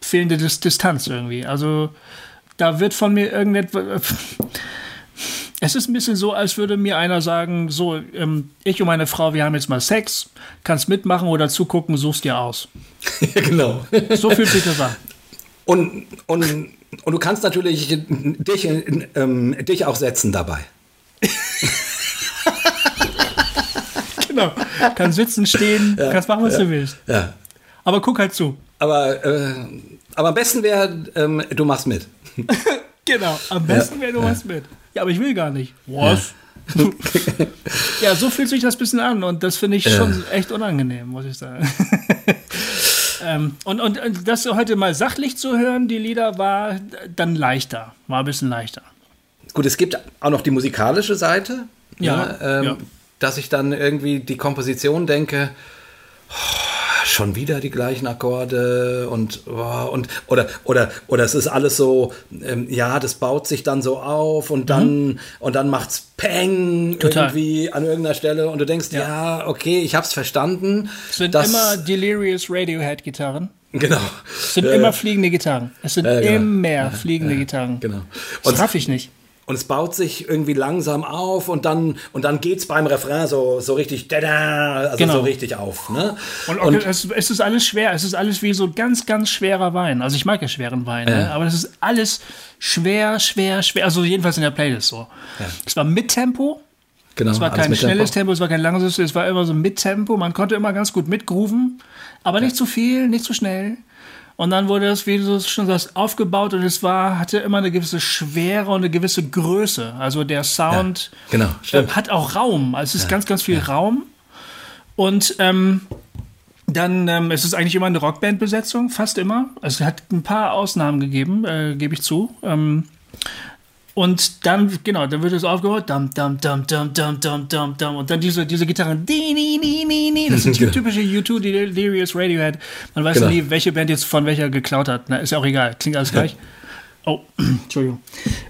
fehlende Dis Distanz irgendwie. Also da wird von mir irgendetwas. [LAUGHS] Es ist ein bisschen so, als würde mir einer sagen: So, ähm, ich und meine Frau, wir haben jetzt mal Sex, kannst mitmachen oder zugucken, suchst dir aus. ja, [LAUGHS] genau. So fühlt sich das an. Und, und, und du kannst natürlich dich, ähm, dich auch setzen dabei. [LAUGHS] genau. Kannst sitzen, stehen, ja, kannst machen, was ja, du willst. Ja. Aber guck halt zu. Aber, äh, aber am besten wäre, ähm, du machst mit. [LAUGHS] genau, am besten wäre, du machst mit. Ja, aber ich will gar nicht. Was? [LAUGHS] ja, so fühlt sich das ein bisschen an und das finde ich schon echt unangenehm, muss ich sagen. [LAUGHS] ähm, und, und das heute mal sachlich zu hören, die Lieder, war dann leichter, war ein bisschen leichter. Gut, es gibt auch noch die musikalische Seite. Ja, ne, ähm, ja. Dass ich dann irgendwie die Komposition denke, oh, schon wieder die gleichen Akkorde und, oh, und oder, oder, oder es ist alles so, ähm, ja, das baut sich dann so auf und dann, mhm. und dann macht's Peng Total. irgendwie an irgendeiner Stelle und du denkst, ja, ja okay, ich hab's verstanden. Es sind immer Delirious Radiohead-Gitarren. Genau. Es sind äh, immer fliegende Gitarren. Es sind äh, genau. immer fliegende Gitarren. Genau. Und das raff ich nicht und es baut sich irgendwie langsam auf und dann und dann geht's beim Refrain so so richtig dada, also genau. so richtig auf ne? und, okay, und es, es, ist alles schwer es ist alles wie so ganz ganz schwerer Wein also ich mag ja schweren Wein äh. ne? aber es ist alles schwer schwer schwer also jedenfalls in der Playlist so ja. es war mit Tempo Genau, es war kein schnelles Tempo. Tempo, es war kein langsames, es war immer so mit Tempo. Man konnte immer ganz gut mitgrooven, aber ja. nicht zu viel, nicht zu schnell. Und dann wurde das, wie du schon sagst, aufgebaut und es war, hatte immer eine gewisse Schwere und eine gewisse Größe. Also der Sound ja, genau, äh, hat auch Raum. Also es ist ja, ganz, ganz viel ja. Raum. Und ähm, dann ähm, es ist eigentlich immer eine Rockband-Besetzung, fast immer. Also es hat ein paar Ausnahmen gegeben, äh, gebe ich zu. Ähm, und dann, genau, dann wird es aufgebaut, dum, dum, dum, dum, dum, dum, dum, dum, und dann diese, diese Gitarren, di, di, di, di, di. das sind [LAUGHS] genau. typische U2 Delirious Radiohead. Man weiß genau. nie, welche Band jetzt von welcher geklaut hat. Na, ist ja auch egal, klingt alles gleich. Oh, [CLEARS THROAT] Entschuldigung.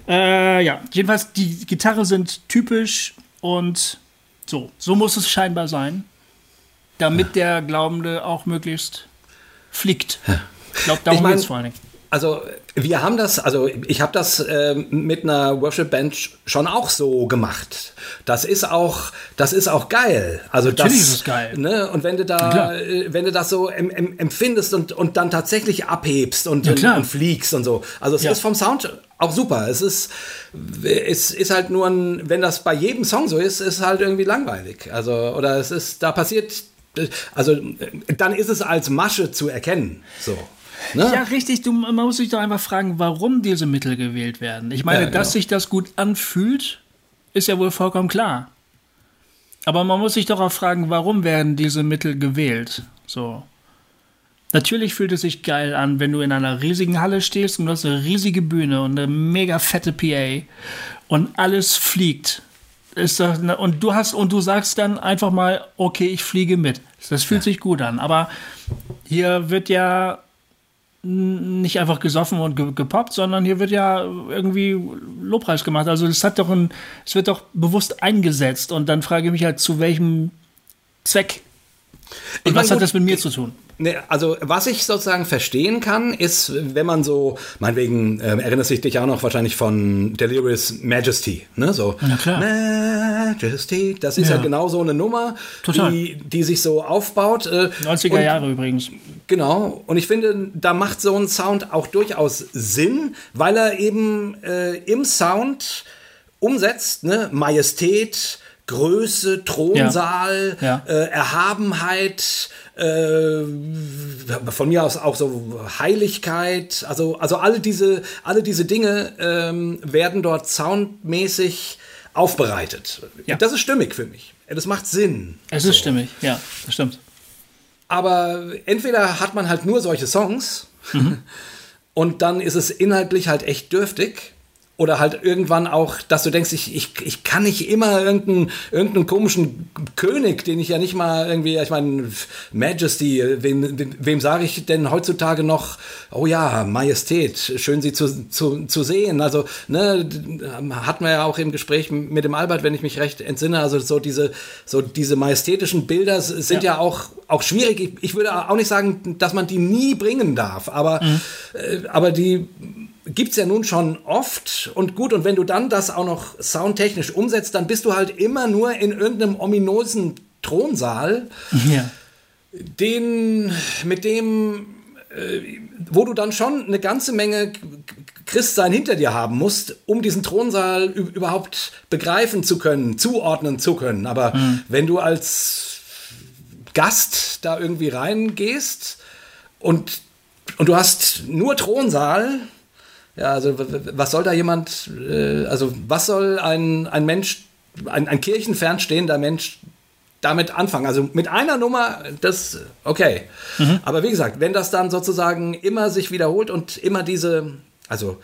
Äh, ja, jedenfalls, die Gitarre sind typisch und so, so muss es scheinbar sein, damit der Glaubende auch möglichst fliegt. Ich glaube, darum ich mein, geht es vor allen Dingen. Also wir haben das, also ich habe das äh, mit einer Worship Band schon auch so gemacht. Das ist auch, das ist auch geil. Also Natürlich das, ist es geil. Ne? Und wenn du da, äh, wenn du das so em, em, empfindest und, und dann tatsächlich abhebst und, und, und, fliegst und so. Also es ja. ist vom Sound auch super. Es ist, es ist halt nur ein, wenn das bei jedem Song so ist, ist halt irgendwie langweilig. Also oder es ist, da passiert, also dann ist es als Masche zu erkennen. So. Ne? Ja, richtig. Du, man muss sich doch einfach fragen, warum diese Mittel gewählt werden. Ich meine, ja, genau. dass sich das gut anfühlt, ist ja wohl vollkommen klar. Aber man muss sich doch auch fragen, warum werden diese Mittel gewählt? So. Natürlich fühlt es sich geil an, wenn du in einer riesigen Halle stehst und du hast eine riesige Bühne und eine mega fette PA und alles fliegt. Ist doch, ne, und du hast und du sagst dann einfach mal, okay, ich fliege mit. Das fühlt ja. sich gut an. Aber hier wird ja nicht einfach gesoffen und ge gepoppt, sondern hier wird ja irgendwie Lobpreis gemacht. Also es hat doch ein, es wird doch bewusst eingesetzt und dann frage ich mich halt, zu welchem Zweck? Und ich was hat das mit mir zu tun? Also was ich sozusagen verstehen kann, ist, wenn man so, meinetwegen, äh, erinnerst du dich auch noch wahrscheinlich von Delirious Majesty, ne? So Na klar. Majesty, das ist ja, ja genau so eine Nummer, die, die sich so aufbaut. Äh, 90er und, Jahre übrigens. Genau, und ich finde, da macht so ein Sound auch durchaus Sinn, weil er eben äh, im Sound umsetzt, ne? Majestät, Größe, Thronsaal, ja. Ja. Äh, Erhabenheit, äh, von mir aus auch so Heiligkeit, also, also alle diese, alle diese Dinge ähm, werden dort soundmäßig aufbereitet. Ja. Das ist stimmig für mich. Das macht Sinn. Es ist so. stimmig, ja, das stimmt. Aber entweder hat man halt nur solche Songs mhm. [LAUGHS] und dann ist es inhaltlich halt echt dürftig oder halt irgendwann auch, dass du denkst, ich, ich, ich kann nicht immer irgendeinen, irgendeinen komischen König, den ich ja nicht mal irgendwie, ich meine, Majesty, wem, wem, wem sage ich denn heutzutage noch, oh ja, Majestät, schön sie zu, zu, zu sehen. Also, ne, hatten wir ja auch im Gespräch mit dem Albert, wenn ich mich recht entsinne, also so diese, so diese majestätischen Bilder sind ja, ja auch, auch schwierig. Ich, ich, würde auch nicht sagen, dass man die nie bringen darf, aber, mhm. äh, aber die gibt es ja nun schon oft und gut, und wenn du dann das auch noch soundtechnisch umsetzt, dann bist du halt immer nur in irgendeinem ominosen Thronsaal, ja. den, mit dem, äh, wo du dann schon eine ganze Menge Christsein hinter dir haben musst, um diesen Thronsaal überhaupt begreifen zu können, zuordnen zu können. Aber mhm. wenn du als Gast da irgendwie reingehst und, und du hast nur Thronsaal, ja, also was soll da jemand, äh, also was soll ein, ein Mensch, ein, ein kirchenfernstehender Mensch damit anfangen? Also mit einer Nummer, das, okay. Mhm. Aber wie gesagt, wenn das dann sozusagen immer sich wiederholt und immer diese, also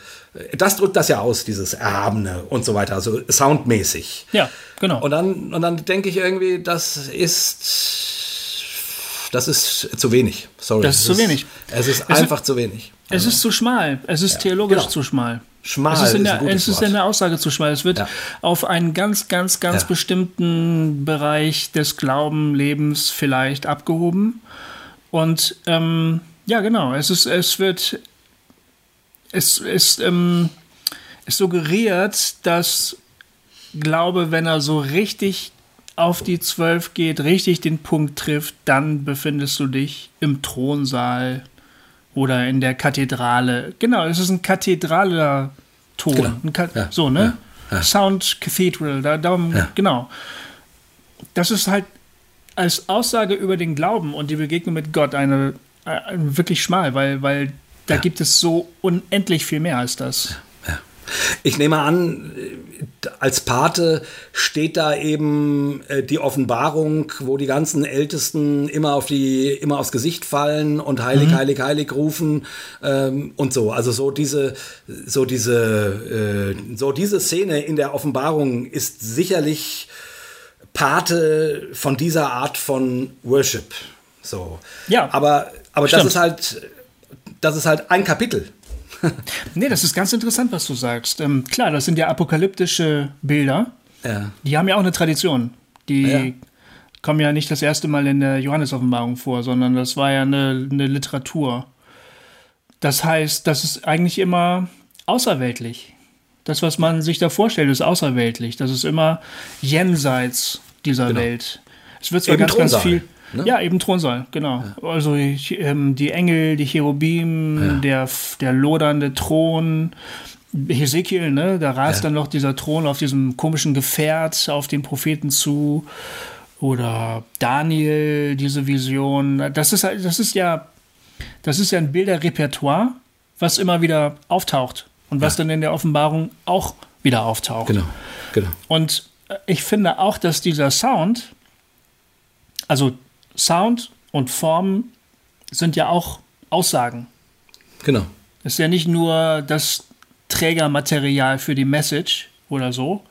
das drückt das ja aus, dieses Erhabene und so weiter, also soundmäßig. Ja, genau. Und dann, und dann denke ich irgendwie, das ist das ist zu wenig. Sorry. Das ist zu wenig. Es ist es einfach ist, zu wenig. Es ist zu schmal. Es ist ja, theologisch genau. zu schmal. Schmal es ist in der, ist es ist in der Aussage zu schmal. Es wird ja. auf einen ganz, ganz, ganz ja. bestimmten Bereich des Glaubenlebens vielleicht abgehoben. Und ähm, ja, genau. Es ist, es wird, es ist, ähm, es suggeriert, dass Glaube, wenn er so richtig auf die Zwölf geht, richtig den Punkt trifft, dann befindest du dich im Thronsaal oder in der Kathedrale. Genau, es ist ein kathedraler Ton. Genau. Ka ja. So, ne? Ja. Ja. Sound Cathedral, da, darum, genau. Das ist halt als Aussage über den Glauben und die Begegnung mit Gott eine, eine äh, wirklich schmal, weil, weil da gibt es so unendlich viel mehr als das. Ich nehme an, als Pate steht da eben äh, die Offenbarung, wo die ganzen Ältesten immer auf die, immer aufs Gesicht fallen und heilig, mhm. heilig, heilig rufen ähm, und so. Also so diese, so diese, äh, so diese Szene in der Offenbarung ist sicherlich Pate von dieser Art von Worship. So. Ja. Aber, aber das ist halt, das ist halt ein Kapitel nee, das ist ganz interessant, was du sagst. Ähm, klar, das sind ja apokalyptische Bilder. Ja. Die haben ja auch eine Tradition. Die ja. kommen ja nicht das erste Mal in der Johannesoffenbarung vor, sondern das war ja eine, eine Literatur. Das heißt, das ist eigentlich immer außerweltlich. Das, was man sich da vorstellt, ist außerweltlich. Das ist immer jenseits dieser genau. Welt. Es wird zwar Eben ganz, ganz viel. Ne? Ja, eben Thronsaal, genau. Ja. Also ähm, die Engel, die Cherubim, ja. der, der lodernde Thron. Hesekiel, ne, da rast ja. dann noch dieser Thron auf diesem komischen Gefährt auf den Propheten zu. Oder Daniel, diese Vision. Das ist, das ist ja, das ist ja ein Bilderrepertoire, was immer wieder auftaucht und was dann in der Offenbarung auch wieder auftaucht. Genau, genau. Und ich finde auch, dass dieser Sound, also Sound und Form sind ja auch Aussagen. Genau. Es ist ja nicht nur das Trägermaterial für die Message oder so.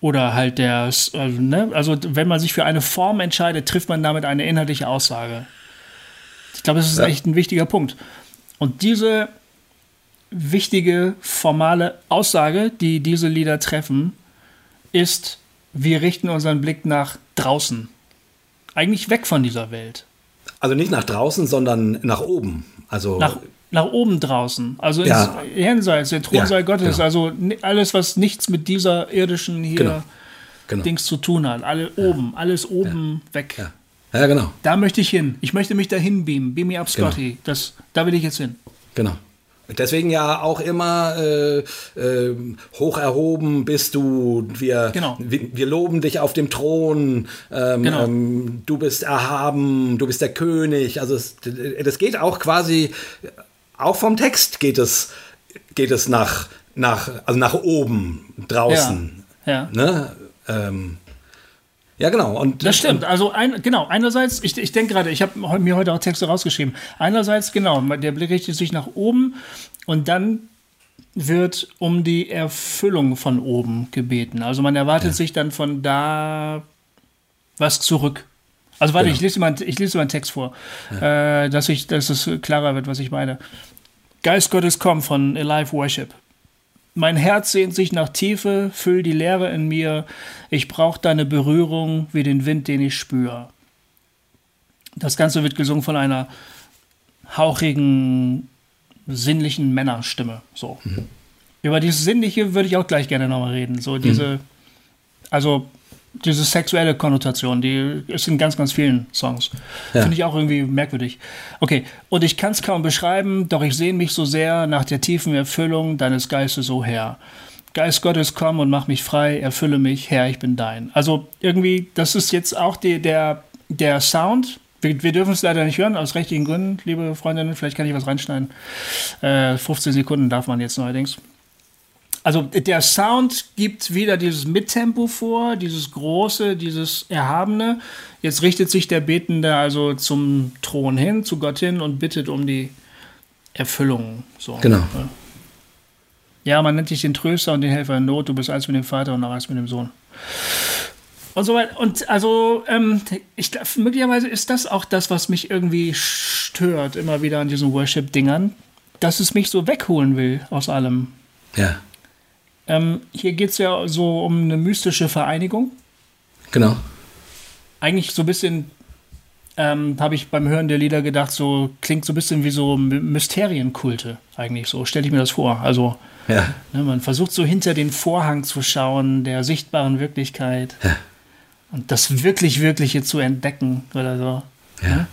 Oder halt der, also, ne? also wenn man sich für eine Form entscheidet, trifft man damit eine inhaltliche Aussage. Ich glaube, das ist ja. echt ein wichtiger Punkt. Und diese wichtige formale Aussage, die diese Lieder treffen, ist, wir richten unseren Blick nach draußen. Eigentlich weg von dieser Welt. Also nicht nach draußen, sondern nach oben. Also nach, nach oben draußen. Also ja. ins Jenseits, der Thronsaal ja, Gottes. Genau. Also alles, was nichts mit dieser irdischen hier genau. Genau. Dings zu tun hat. Alle ja. oben, alles oben weg. Ja. ja. genau. Da möchte ich hin. Ich möchte mich dahin beamen. Beam me up, genau. Scotty. Das, da will ich jetzt hin. Genau. Deswegen ja auch immer äh, äh, hoch erhoben bist du, wir, genau. wir, wir, loben dich auf dem Thron, ähm, genau. ähm, du bist erhaben, du bist der König. Also es, das geht auch quasi, auch vom Text geht es, geht es nach, nach, also nach oben, draußen. Ja. ja. Ne? Ähm, ja, genau. Und, das stimmt. Also ein, genau, einerseits, ich, ich denke gerade, ich habe mir heute auch Texte rausgeschrieben. Einerseits, genau, der Blick richtet sich nach oben und dann wird um die Erfüllung von oben gebeten. Also man erwartet ja. sich dann von da was zurück. Also warte, genau. ich, lese mal, ich lese mal einen Text vor, ja. äh, dass, ich, dass es klarer wird, was ich meine. Geist Gottes komm von Alive Worship. Mein Herz sehnt sich nach Tiefe, füll die Leere in mir. Ich brauche deine Berührung wie den Wind, den ich spüre. Das Ganze wird gesungen von einer hauchigen, sinnlichen Männerstimme. So. Mhm. Über dieses Sinnliche würde ich auch gleich gerne nochmal reden. So diese, mhm. also diese sexuelle Konnotation, die ist in ganz, ganz vielen Songs. Ja. Finde ich auch irgendwie merkwürdig. Okay, und ich kann es kaum beschreiben, doch ich sehne mich so sehr nach der tiefen Erfüllung deines Geistes, so Herr. Geist Gottes, komm und mach mich frei, erfülle mich, Herr, ich bin dein. Also irgendwie, das ist jetzt auch die, der, der Sound. Wir, wir dürfen es leider nicht hören, aus rechtlichen Gründen, liebe Freundinnen. Vielleicht kann ich was reinschneiden. Äh, 15 Sekunden darf man jetzt neuerdings. Also der Sound gibt wieder dieses Mittempo vor, dieses große, dieses erhabene. Jetzt richtet sich der Betende also zum Thron hin, zu Gott hin und bittet um die Erfüllung. So. Genau. Ja, man nennt dich den Tröster und den Helfer in Not. Du bist eins mit dem Vater und noch eins mit dem Sohn. Und so weiter. Und also, ähm, ich möglicherweise ist das auch das, was mich irgendwie stört, immer wieder an diesen Worship-Dingern, dass es mich so wegholen will aus allem. Ja. Ähm, hier geht es ja so um eine mystische Vereinigung. Genau. Eigentlich so ein bisschen, ähm, habe ich beim Hören der Lieder gedacht, so klingt so ein bisschen wie so Mysterienkulte eigentlich. So stelle ich mir das vor. Also ja. ne, man versucht so hinter den Vorhang zu schauen der sichtbaren Wirklichkeit ja. und das wirklich Wirkliche zu entdecken oder so. Ja.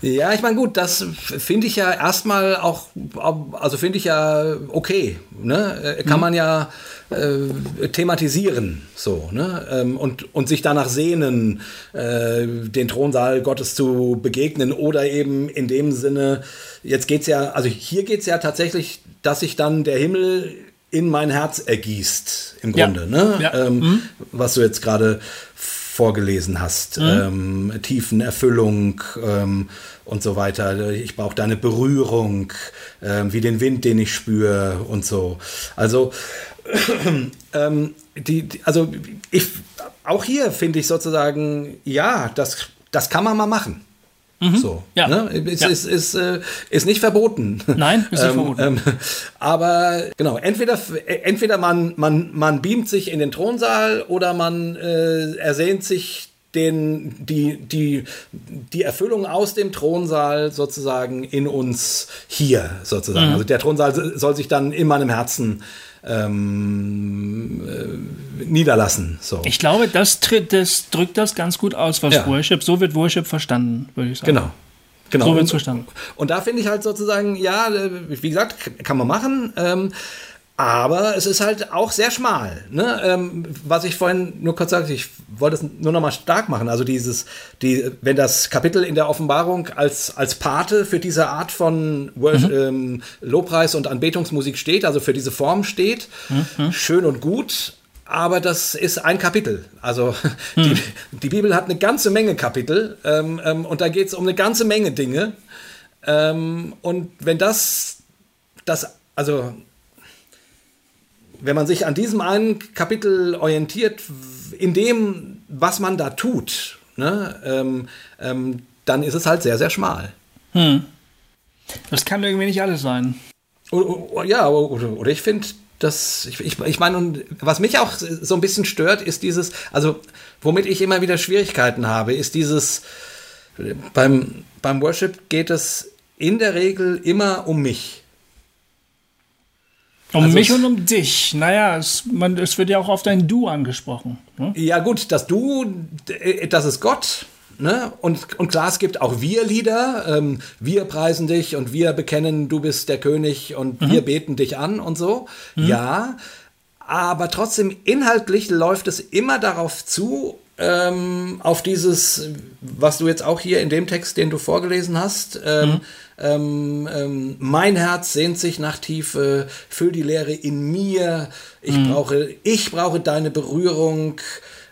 ja, ich meine, gut, das finde ich ja erstmal auch, also finde ich ja okay. Ne? Kann mhm. man ja äh, thematisieren, so, ne? Ähm, und, und sich danach sehnen, äh, den Thronsaal Gottes zu begegnen oder eben in dem Sinne, jetzt geht es ja, also hier geht es ja tatsächlich, dass sich dann der Himmel in mein Herz ergießt, im Grunde, ja. ne? Ja. Ähm, mhm. Was du jetzt gerade vorgelesen hast. Mhm. Ähm, Tiefen, Erfüllung ähm, und so weiter. Ich brauche deine Berührung, ähm, wie den Wind, den ich spüre und so. Also, [CLEARS THROAT] ähm, die, die, also ich, auch hier finde ich sozusagen, ja, das, das kann man mal machen. Mhm. So, ja. Ne? Ist, ja. Ist, ist, ist, ist, nicht verboten. Nein, [LAUGHS] ist nicht ähm, verboten. Ähm, aber genau, entweder, entweder man, man, man beamt sich in den Thronsaal oder man äh, ersehnt sich den, die, die, die Erfüllung aus dem Thronsaal sozusagen in uns hier sozusagen. Mhm. Also der Thronsaal soll sich dann in meinem Herzen ähm, äh, niederlassen. So. Ich glaube, das, das drückt das ganz gut aus, was ja. Worship, so wird Worship verstanden, würde ich sagen. Genau. Genau. So wird es verstanden. Und da finde ich halt sozusagen, ja, äh, wie gesagt, kann man machen. Ähm, aber es ist halt auch sehr schmal. Ne? Ähm, was ich vorhin nur kurz sagte, ich wollte es nur noch mal stark machen. Also dieses, die, wenn das Kapitel in der Offenbarung als, als Pate für diese Art von Worship, mhm. ähm, Lobpreis und Anbetungsmusik steht, also für diese Form steht, mhm. schön und gut. aber das ist ein Kapitel. Also [LAUGHS] die, die, Bibel hat eine ganze Menge Kapitel ähm, ähm, und da geht es um eine ganze Menge Dinge. Ähm, und wenn das, das, also wenn man sich an diesem einen Kapitel orientiert, in dem, was man da tut, ne, ähm, ähm, dann ist es halt sehr, sehr schmal. Hm. Das kann irgendwie nicht alles sein. Ja, oder, ich finde, das, ich, ich, ich meine, und was mich auch so ein bisschen stört, ist dieses, also womit ich immer wieder Schwierigkeiten habe, ist dieses, beim, beim Worship geht es in der Regel immer um mich. Um also mich und um dich. Naja, es, man, es wird ja auch oft ein Du angesprochen. Ne? Ja, gut, das Du, das ist Gott. Ne? Und, und klar, es gibt auch Wir-Lieder. Ähm, wir preisen dich und wir bekennen, du bist der König und mhm. wir beten dich an und so. Mhm. Ja, aber trotzdem inhaltlich läuft es immer darauf zu, ähm, auf dieses, was du jetzt auch hier in dem Text, den du vorgelesen hast, ähm, mhm. ähm, ähm mein Herz sehnt sich nach Tiefe, füll die Leere in mir, ich, mhm. brauche, ich brauche deine Berührung,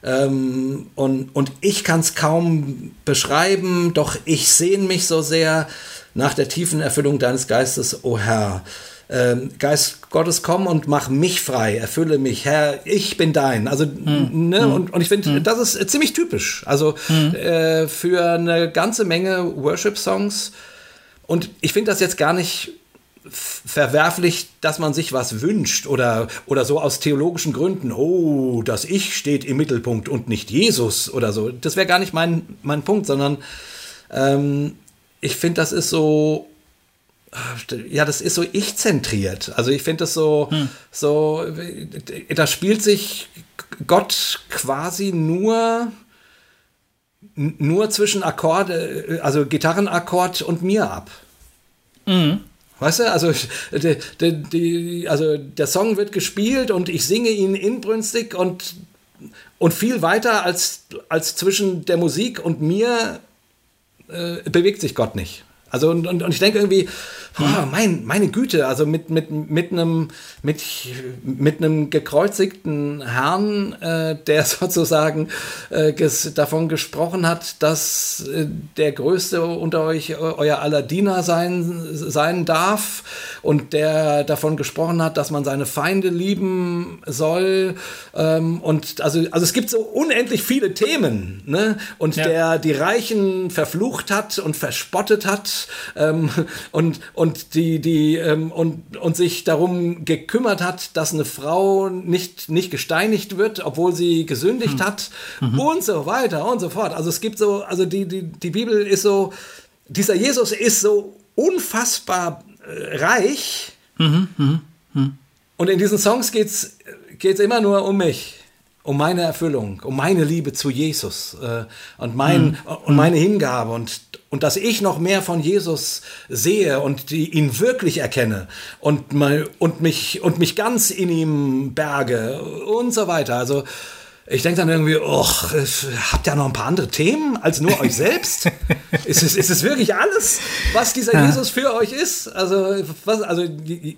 ähm, und, und ich kann es kaum beschreiben, doch ich sehne mich so sehr nach der tiefen Erfüllung deines Geistes, o oh Herr. Ähm, Geist Gottes, komm und mach mich frei, erfülle mich, Herr, ich bin dein. Also, mhm. ne, mhm. und, und ich finde, mhm. das ist ziemlich typisch. Also mhm. äh, für eine ganze Menge Worship-Songs. Und ich finde das jetzt gar nicht verwerflich, dass man sich was wünscht oder, oder so aus theologischen Gründen, oh, das Ich steht im Mittelpunkt und nicht Jesus oder so. Das wäre gar nicht mein, mein Punkt, sondern ähm, ich finde, das ist so, ja, das ist so ich-zentriert. Also ich finde das so, hm. so, da spielt sich Gott quasi nur nur zwischen Akkorde, also Gitarrenakkord und mir ab. Mhm. Weißt du, also, die, die, also der Song wird gespielt und ich singe ihn inbrünstig und, und viel weiter als, als zwischen der Musik und mir äh, bewegt sich Gott nicht. Also und, und, und ich denke irgendwie, oh, mein, meine Güte, also mit, mit, mit, einem, mit, mit einem gekreuzigten Herrn, äh, der [LAUGHS] sozusagen äh, ges, davon gesprochen hat, dass äh, der Größte unter euch euer aller Diener sein, sein darf und der davon gesprochen hat, dass man seine Feinde lieben soll. Ähm, und also, also es gibt so unendlich viele Themen, ne? Und ja. der die Reichen verflucht hat und verspottet hat ähm, und, und die, die ähm, und, und sich darum gekümmert hat, dass eine Frau nicht, nicht gesteinigt wird, obwohl sie gesündigt mhm. hat mhm. und so weiter und so fort. Also es gibt so, also die, die, die Bibel ist so, dieser Jesus ist so unfassbar reich. Mhm, mh, mh. Und in diesen Songs geht es immer nur um mich, um meine Erfüllung, um meine Liebe zu Jesus äh, und, mein, mhm. und meine Hingabe und, und dass ich noch mehr von Jesus sehe und ihn wirklich erkenne und, mal, und, mich, und mich ganz in ihm berge und so weiter. Also ich denke dann irgendwie, oh, habt ihr noch ein paar andere Themen als nur euch selbst? [LAUGHS] ist, es, ist es wirklich alles, was dieser ja. Jesus für euch ist? Also, was, also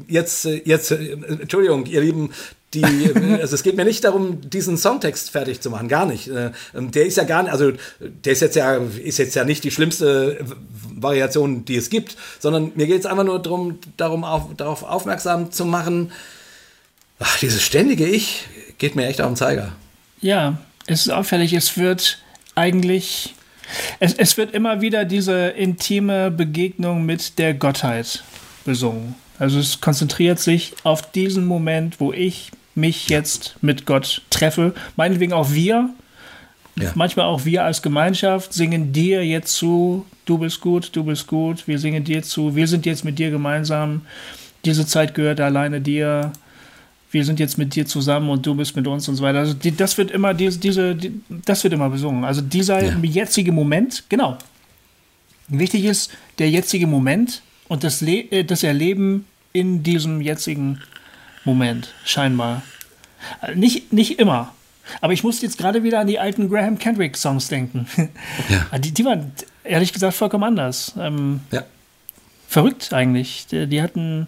jetzt, jetzt, Entschuldigung, ihr Lieben, die, also es geht mir nicht darum, diesen Songtext fertig zu machen, gar nicht. Äh, der ist ja gar nicht, also der ist jetzt ja, ist jetzt ja nicht die schlimmste Variation, die es gibt, sondern mir geht es einfach nur darum, darum auf, darauf aufmerksam zu machen, ach, dieses ständige Ich geht mir echt auf den Zeiger. Ja, es ist auffällig, es wird eigentlich, es, es wird immer wieder diese intime Begegnung mit der Gottheit besungen. Also es konzentriert sich auf diesen Moment, wo ich mich jetzt mit Gott treffe. Meinetwegen auch wir. Ja. Manchmal auch wir als Gemeinschaft singen dir jetzt zu, du bist gut, du bist gut, wir singen dir zu, wir sind jetzt mit dir gemeinsam. Diese Zeit gehört alleine dir wir sind jetzt mit dir zusammen und du bist mit uns und so weiter. Also die, das wird immer diese, diese die, das wird immer besungen. Also dieser ja. jetzige Moment, genau. Wichtig ist der jetzige Moment und das, Le äh, das Erleben in diesem jetzigen Moment, scheinbar. Äh, nicht, nicht immer. Aber ich musste jetzt gerade wieder an die alten Graham Kendrick Songs denken. [LAUGHS] Ja. Die, die waren ehrlich gesagt vollkommen anders. Ähm, ja. Verrückt eigentlich. Die, die hatten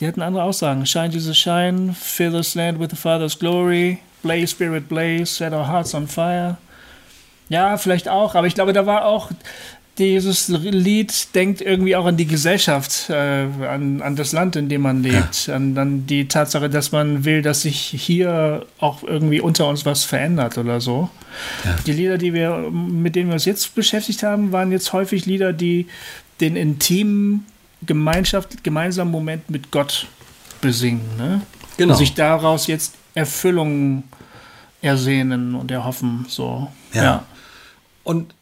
Die hatten andere Aussagen. Shine Jesus shine, fill this land with the Father's glory, blaze spirit blaze, set our hearts on fire. Ja, vielleicht auch, aber ich glaube, da war auch dieses Lied denkt irgendwie auch an die Gesellschaft, äh, an, an das Land, in dem man lebt, ja. an, an die Tatsache, dass man will, dass sich hier auch irgendwie unter uns was verändert oder so. Ja. Die Lieder, die wir, mit denen wir uns jetzt beschäftigt haben, waren jetzt häufig Lieder, die den intimen Gemeinschaft, gemeinsamen Moment mit Gott besingen. Ne? Genau. Und sich daraus jetzt Erfüllung ersehnen und erhoffen. So. ja. ja. Und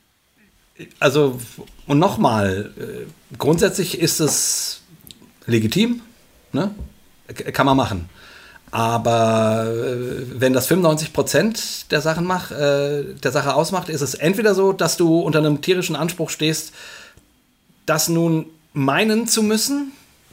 also, und nochmal, äh, grundsätzlich ist es legitim, ne? kann man machen. Aber äh, wenn das 95 Prozent der Sachen macht, äh, der Sache ausmacht, ist es entweder so, dass du unter einem tierischen Anspruch stehst, das nun meinen zu müssen?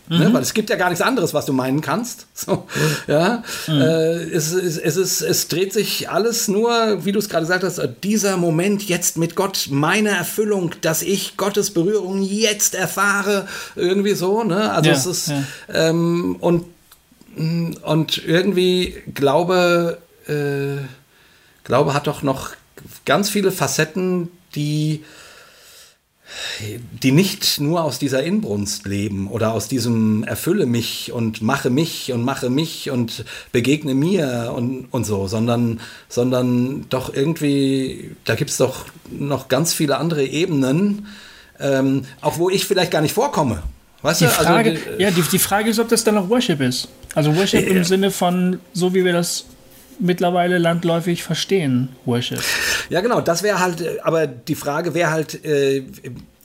Mhm. Ne? Weil es gibt ja gar nichts anderes, was du meinen kannst. [LAUGHS] So, ja? Mhm. Äh, es, es, es, ist, es dreht sich alles nur, wie du es gerade gesagt hast, dieser Moment jetzt mit Gott, meine Erfüllung, dass ich Gottes Berührung jetzt erfahre, irgendwie so. Ne? Also ja, es ist, ja. ähm, und, und irgendwie Glaube, äh, Glaube hat doch noch ganz viele Facetten, die die nicht nur aus dieser Inbrunst leben oder aus diesem erfülle mich und mache mich und mache mich und begegne mir und, und so, sondern, sondern doch irgendwie, da gibt es doch noch ganz viele andere Ebenen, ähm, auch wo ich vielleicht gar nicht vorkomme. Weißt die du? Also Frage, also, ja, die, die Frage ist, ob das dann noch Worship ist. Also Worship äh, im Sinne von, so wie wir das mittlerweile landläufig verstehen, Worship. Ja, genau, das wäre halt, äh, aber die Frage wäre halt, äh,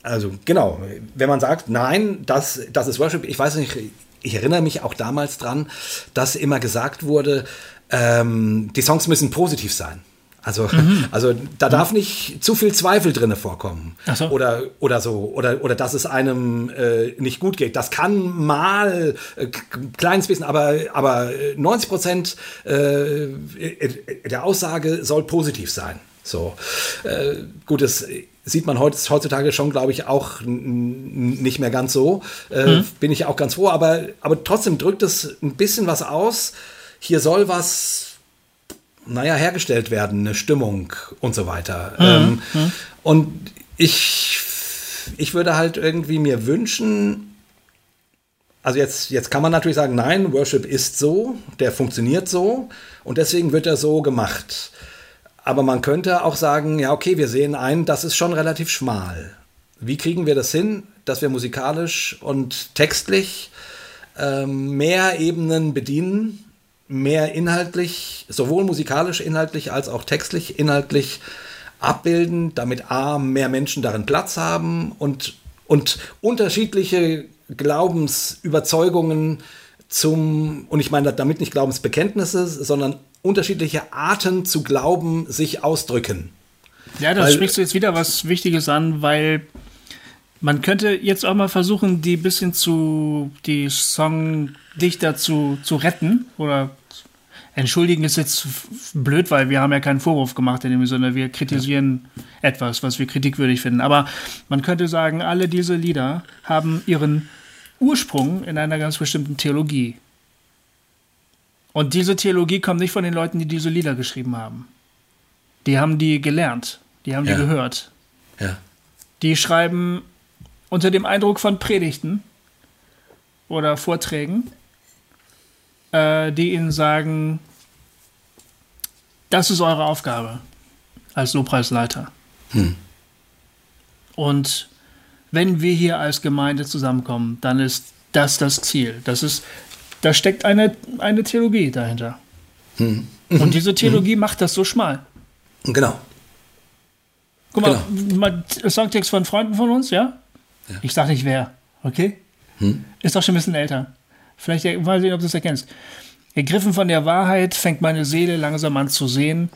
also genau, wenn man sagt, nein, das, das ist Worship, ich weiß nicht, ich erinnere mich auch damals dran, dass immer gesagt wurde, ähm, die Songs müssen positiv sein. Also, mhm. also da darf nicht zu viel Zweifel drin vorkommen. So. Oder, oder so. Oder, oder dass es einem äh, nicht gut geht. Das kann mal äh, kleines bisschen, aber, aber 90 Prozent äh, der Aussage soll positiv sein. So. Äh, gut, das sieht man heutzutage schon, glaube ich, auch nicht mehr ganz so. Äh, mhm. Bin ich auch ganz froh. Aber, aber trotzdem drückt es ein bisschen was aus. Hier soll was naja, hergestellt werden, eine Stimmung und so weiter. Mhm. Ähm, mhm. Und ich, ich würde halt irgendwie mir wünschen, also jetzt, jetzt kann man natürlich sagen, nein, Worship ist so, der funktioniert so und deswegen wird er so gemacht. Aber man könnte auch sagen, ja, okay, wir sehen ein, das ist schon relativ schmal. Wie kriegen wir das hin, dass wir musikalisch und textlich ähm, mehr Ebenen bedienen, mehr inhaltlich, sowohl musikalisch inhaltlich als auch textlich inhaltlich abbilden, damit A, mehr Menschen darin Platz haben und, und unterschiedliche Glaubensüberzeugungen zum, und ich meine damit nicht Glaubensbekenntnisse, sondern unterschiedliche Arten zu glauben sich ausdrücken. Ja, da sprichst du jetzt wieder was Wichtiges an, weil man könnte jetzt auch mal versuchen, die bisschen zu, die Songdichter zu, zu retten oder entschuldigen ist jetzt blöd, weil wir haben ja keinen Vorwurf gemacht in dem Sinne, wir kritisieren ja. etwas, was wir kritikwürdig finden. Aber man könnte sagen, alle diese Lieder haben ihren Ursprung in einer ganz bestimmten Theologie. Und diese Theologie kommt nicht von den Leuten, die diese Lieder geschrieben haben. Die haben die gelernt, die haben ja. die gehört. Ja. Die schreiben unter dem Eindruck von Predigten oder Vorträgen, äh, die ihnen sagen, das ist eure Aufgabe als Lobpreisleiter. Hm. Und wenn wir hier als Gemeinde zusammenkommen, dann ist das das Ziel. Das ist, da steckt eine, eine Theologie dahinter. Hm. Und diese Theologie hm. macht das so schmal. Genau. Guck mal, genau. mal Songtext von Freunden von uns, ja? Ja. Ich sage nicht wer, okay? Hm? Ist doch schon ein bisschen älter. Vielleicht mal sehen, ob du es erkennst. Ergriffen von der Wahrheit fängt meine Seele langsam an zu sehen.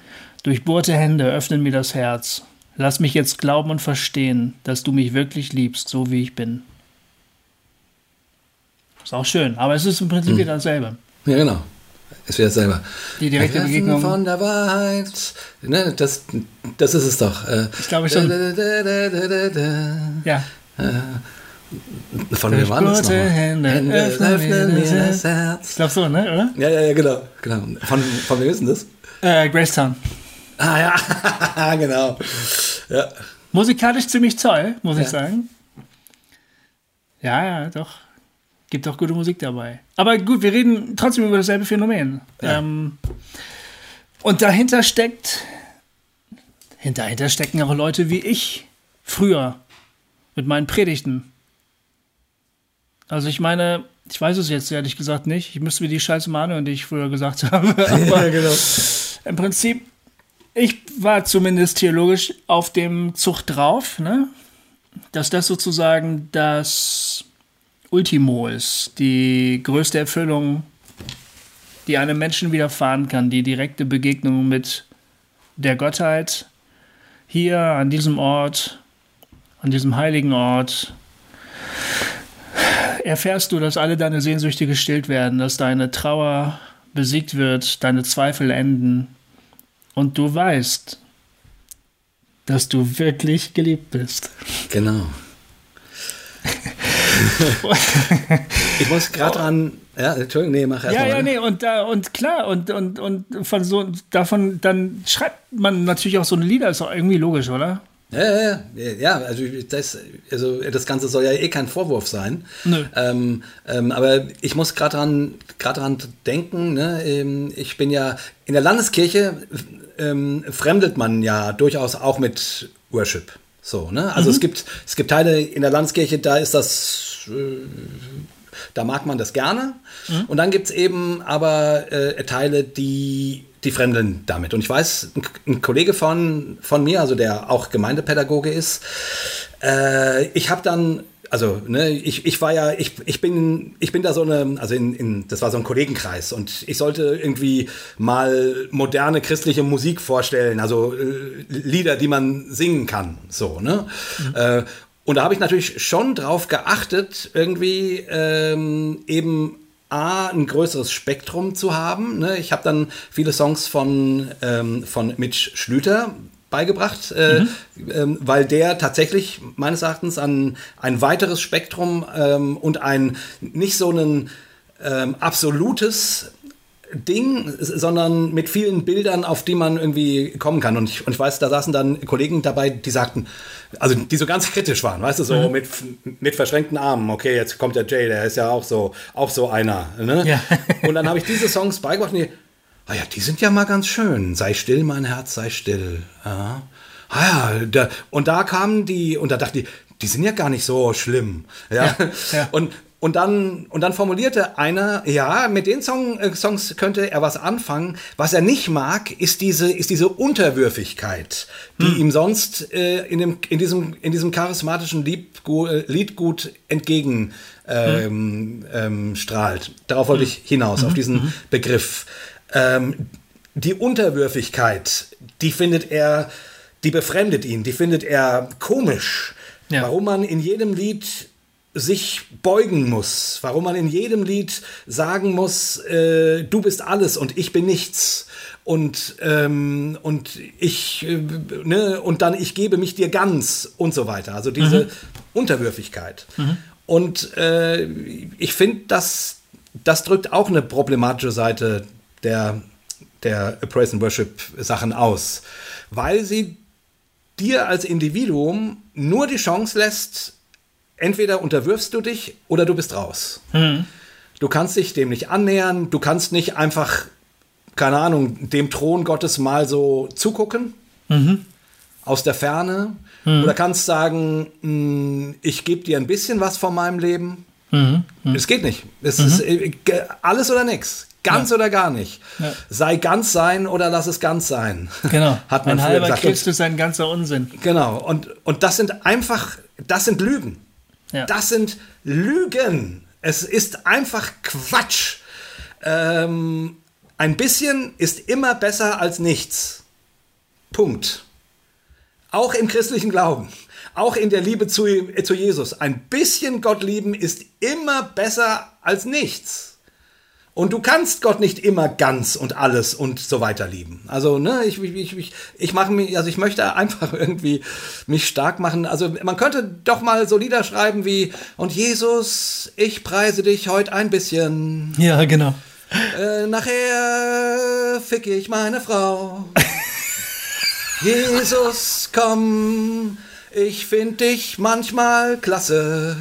Durchbohrte Hände öffnen mir das Herz. Lass mich jetzt glauben und verstehen, dass du mich wirklich liebst, so wie ich bin. Ist auch schön, aber es ist im Prinzip hm. wieder dasselbe. Ja, genau. Es wäre selber. Die direkte Begegnung. von der Wahrheit. Ne, das, das ist es doch. Äh, ich glaube schon. Da, da, da, ja. Äh, Von wem war das nochmal? Hände, öffne mir das Herz. Ich glaube so, ne, oder? Ja, ja, ja, genau. genau. Von, von wem ist denn das? Äh, Gracetown. Ah ja, [LAUGHS] genau. Ja. Musikalisch ziemlich toll, muss ich Ja. sagen. Ja, ja, doch. Gibt auch gute Musik dabei. Aber gut, wir reden trotzdem über dasselbe Phänomen. Ja. Ähm, und dahinter steckt, dahinter stecken auch Leute wie ich früher mit meinen Predigten. Also ich meine, ich weiß es jetzt ehrlich gesagt nicht. Ich müsste mir die Scheiße mal anhören, die ich früher gesagt [LAUGHS] habe. [LAUGHS] Aber genau. im Prinzip, ich war zumindest theologisch auf dem Zug drauf, ne? dass das sozusagen das Ultimo ist, die größte Erfüllung, die einem Menschen widerfahren kann, die direkte Begegnung mit der Gottheit hier an diesem Ort, an diesem heiligen Ort. Erfährst du, dass alle deine Sehnsüchte gestillt werden, dass deine Trauer besiegt wird, deine Zweifel enden und du weißt, dass du wirklich geliebt bist. Genau. [LAUGHS] ich muss gerade dran. Ja, Entschuldigung, nee, mach erst Ja, mal. ja, nee, und da, und klar, und, und, und von so, davon, dann schreibt man natürlich auch so eine Lieder, ist auch irgendwie logisch, oder? Ja, ja, also das, also das Ganze soll ja eh kein Vorwurf sein. Nö. Ähm, ähm, aber ich muss gerade dran, gerade dran denken, ne? ähm, ich bin ja in der Landeskirche ähm, fremdelt man ja durchaus auch mit Worship. So, ne? Also es gibt es gibt Teile in der Landeskirche, da ist das äh, da mag man das gerne. Und dann gibt es eben aber äh, Teile, die, die fremdeln damit. Und ich weiß, ein, Kollege von, von mir, also der auch Gemeindepädagoge ist, äh, ich habe dann, also ne, ich, ich war ja, ich, ich, bin, ich bin da so eine, also in, in, das war so ein Kollegenkreis und ich sollte irgendwie mal moderne christliche Musik vorstellen, also äh, Lieder, die man singen kann, so, ne? Äh, und da habe ich natürlich schon drauf geachtet, irgendwie ähm, eben A, ein größeres Spektrum zu haben. Ne? Ich habe dann viele Songs von, ähm, von Mitch Schlüter beigebracht, äh, ähm, weil der tatsächlich meines Erachtens an ein weiteres Spektrum ähm, und ein nicht so ein ähm, absolutes Ding, sondern mit vielen Bildern, auf die man irgendwie kommen kann. Und ich, und ich weiß, da saßen dann Kollegen dabei, die sagten, also die so ganz kritisch waren, weißt du, so mit, mit verschränkten Armen. Okay, jetzt kommt der Jay, der ist ja auch so, auch so einer. Ne? Ja. [LAUGHS] Und dann habe ich diese Songs beigebracht und die, ah ja, die sind ja mal ganz schön. Sei still, mein Herz, sei still. Ja. Ah ja, da, und da kamen die, und da dachte ich, die sind ja gar nicht so schlimm. Ja. ja. Und, und dann, und dann formulierte einer, ja, mit den Song, äh, Songs könnte er was anfangen. Was er nicht mag, ist diese, ist diese Unterwürfigkeit, die ihm sonst äh, in, dem, in, diesem, in diesem charismatischen Liedgu äh, Liedgut entgegen ähm, ähm, strahlt. Darauf wollte ich hinaus, auf diesen Begriff. Ähm, die Unterwürfigkeit, die findet er, die befremdet ihn, die findet er komisch. Ja. Warum man in jedem Lied sich beugen muss, warum man in jedem Lied sagen muss, äh, du bist alles und ich bin nichts und ähm, und ich äh, ne und dann ich gebe mich dir ganz und so weiter. Also diese Unterwürfigkeit. Und äh, ich finde, das das drückt auch eine problematische Seite der der Praise and Worship Sachen aus, weil sie dir als Individuum nur die Chance lässt, entweder unterwirfst du dich oder du bist raus. Du kannst dich dem nicht annähern, du kannst nicht einfach, keine Ahnung, dem Thron Gottes mal so zugucken, aus der Ferne, oder kannst sagen, mh, ich gebe dir ein bisschen was von meinem Leben. Es geht nicht. Es ist äh, ge- alles oder nichts. Ganz oder gar nicht. Ja. Sei ganz sein oder lass es ganz sein. [LAUGHS] Genau. [LAUGHS] Hat man Ein halber gesagt. Und- Christ ist ein ganzer Unsinn. Genau, und, und das sind einfach, das sind Lügen. Ja. Das sind Lügen. Es ist einfach Quatsch. Ähm, ein bisschen ist immer besser als nichts. Punkt. Auch im christlichen Glauben. Auch in der Liebe zu, zu Jesus. Ein bisschen Gott lieben ist immer besser als nichts. Und du kannst Gott nicht immer ganz und alles und so weiter lieben. Also, ne, ich, ich, ich, ich mache mich, also ich möchte einfach [LAUGHS] irgendwie mich stark machen. Also, man könnte doch mal so Lieder schreiben wie, und Jesus, ich preise dich heute ein bisschen. Ja, genau. Äh, nachher fick ich meine Frau. [LAUGHS] Jesus, komm, ich find dich manchmal klasse.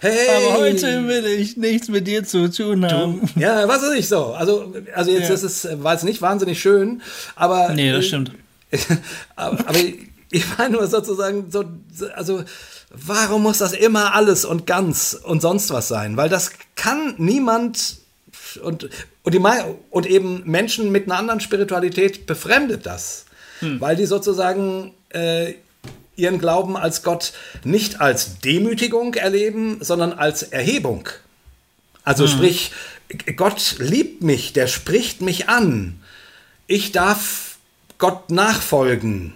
Hey. Aber heute will ich nichts mit dir zu tun haben. Du, ja, was ist nicht so? Also, also jetzt Ja. ist es, war es nicht wahnsinnig schön, aber. Nee, das äh, stimmt. [LAUGHS] aber, aber ich meine nur sozusagen, so, also, warum muss das immer alles und ganz und sonst was sein? Weil das kann niemand und, und, die, und eben Menschen mit einer anderen Spiritualität befremdet das. Weil die sozusagen äh, ihren Glauben als Gott nicht als Demütigung erleben, sondern als Erhebung. Also sprich, Gott liebt mich, der spricht mich an. Ich darf Gott nachfolgen.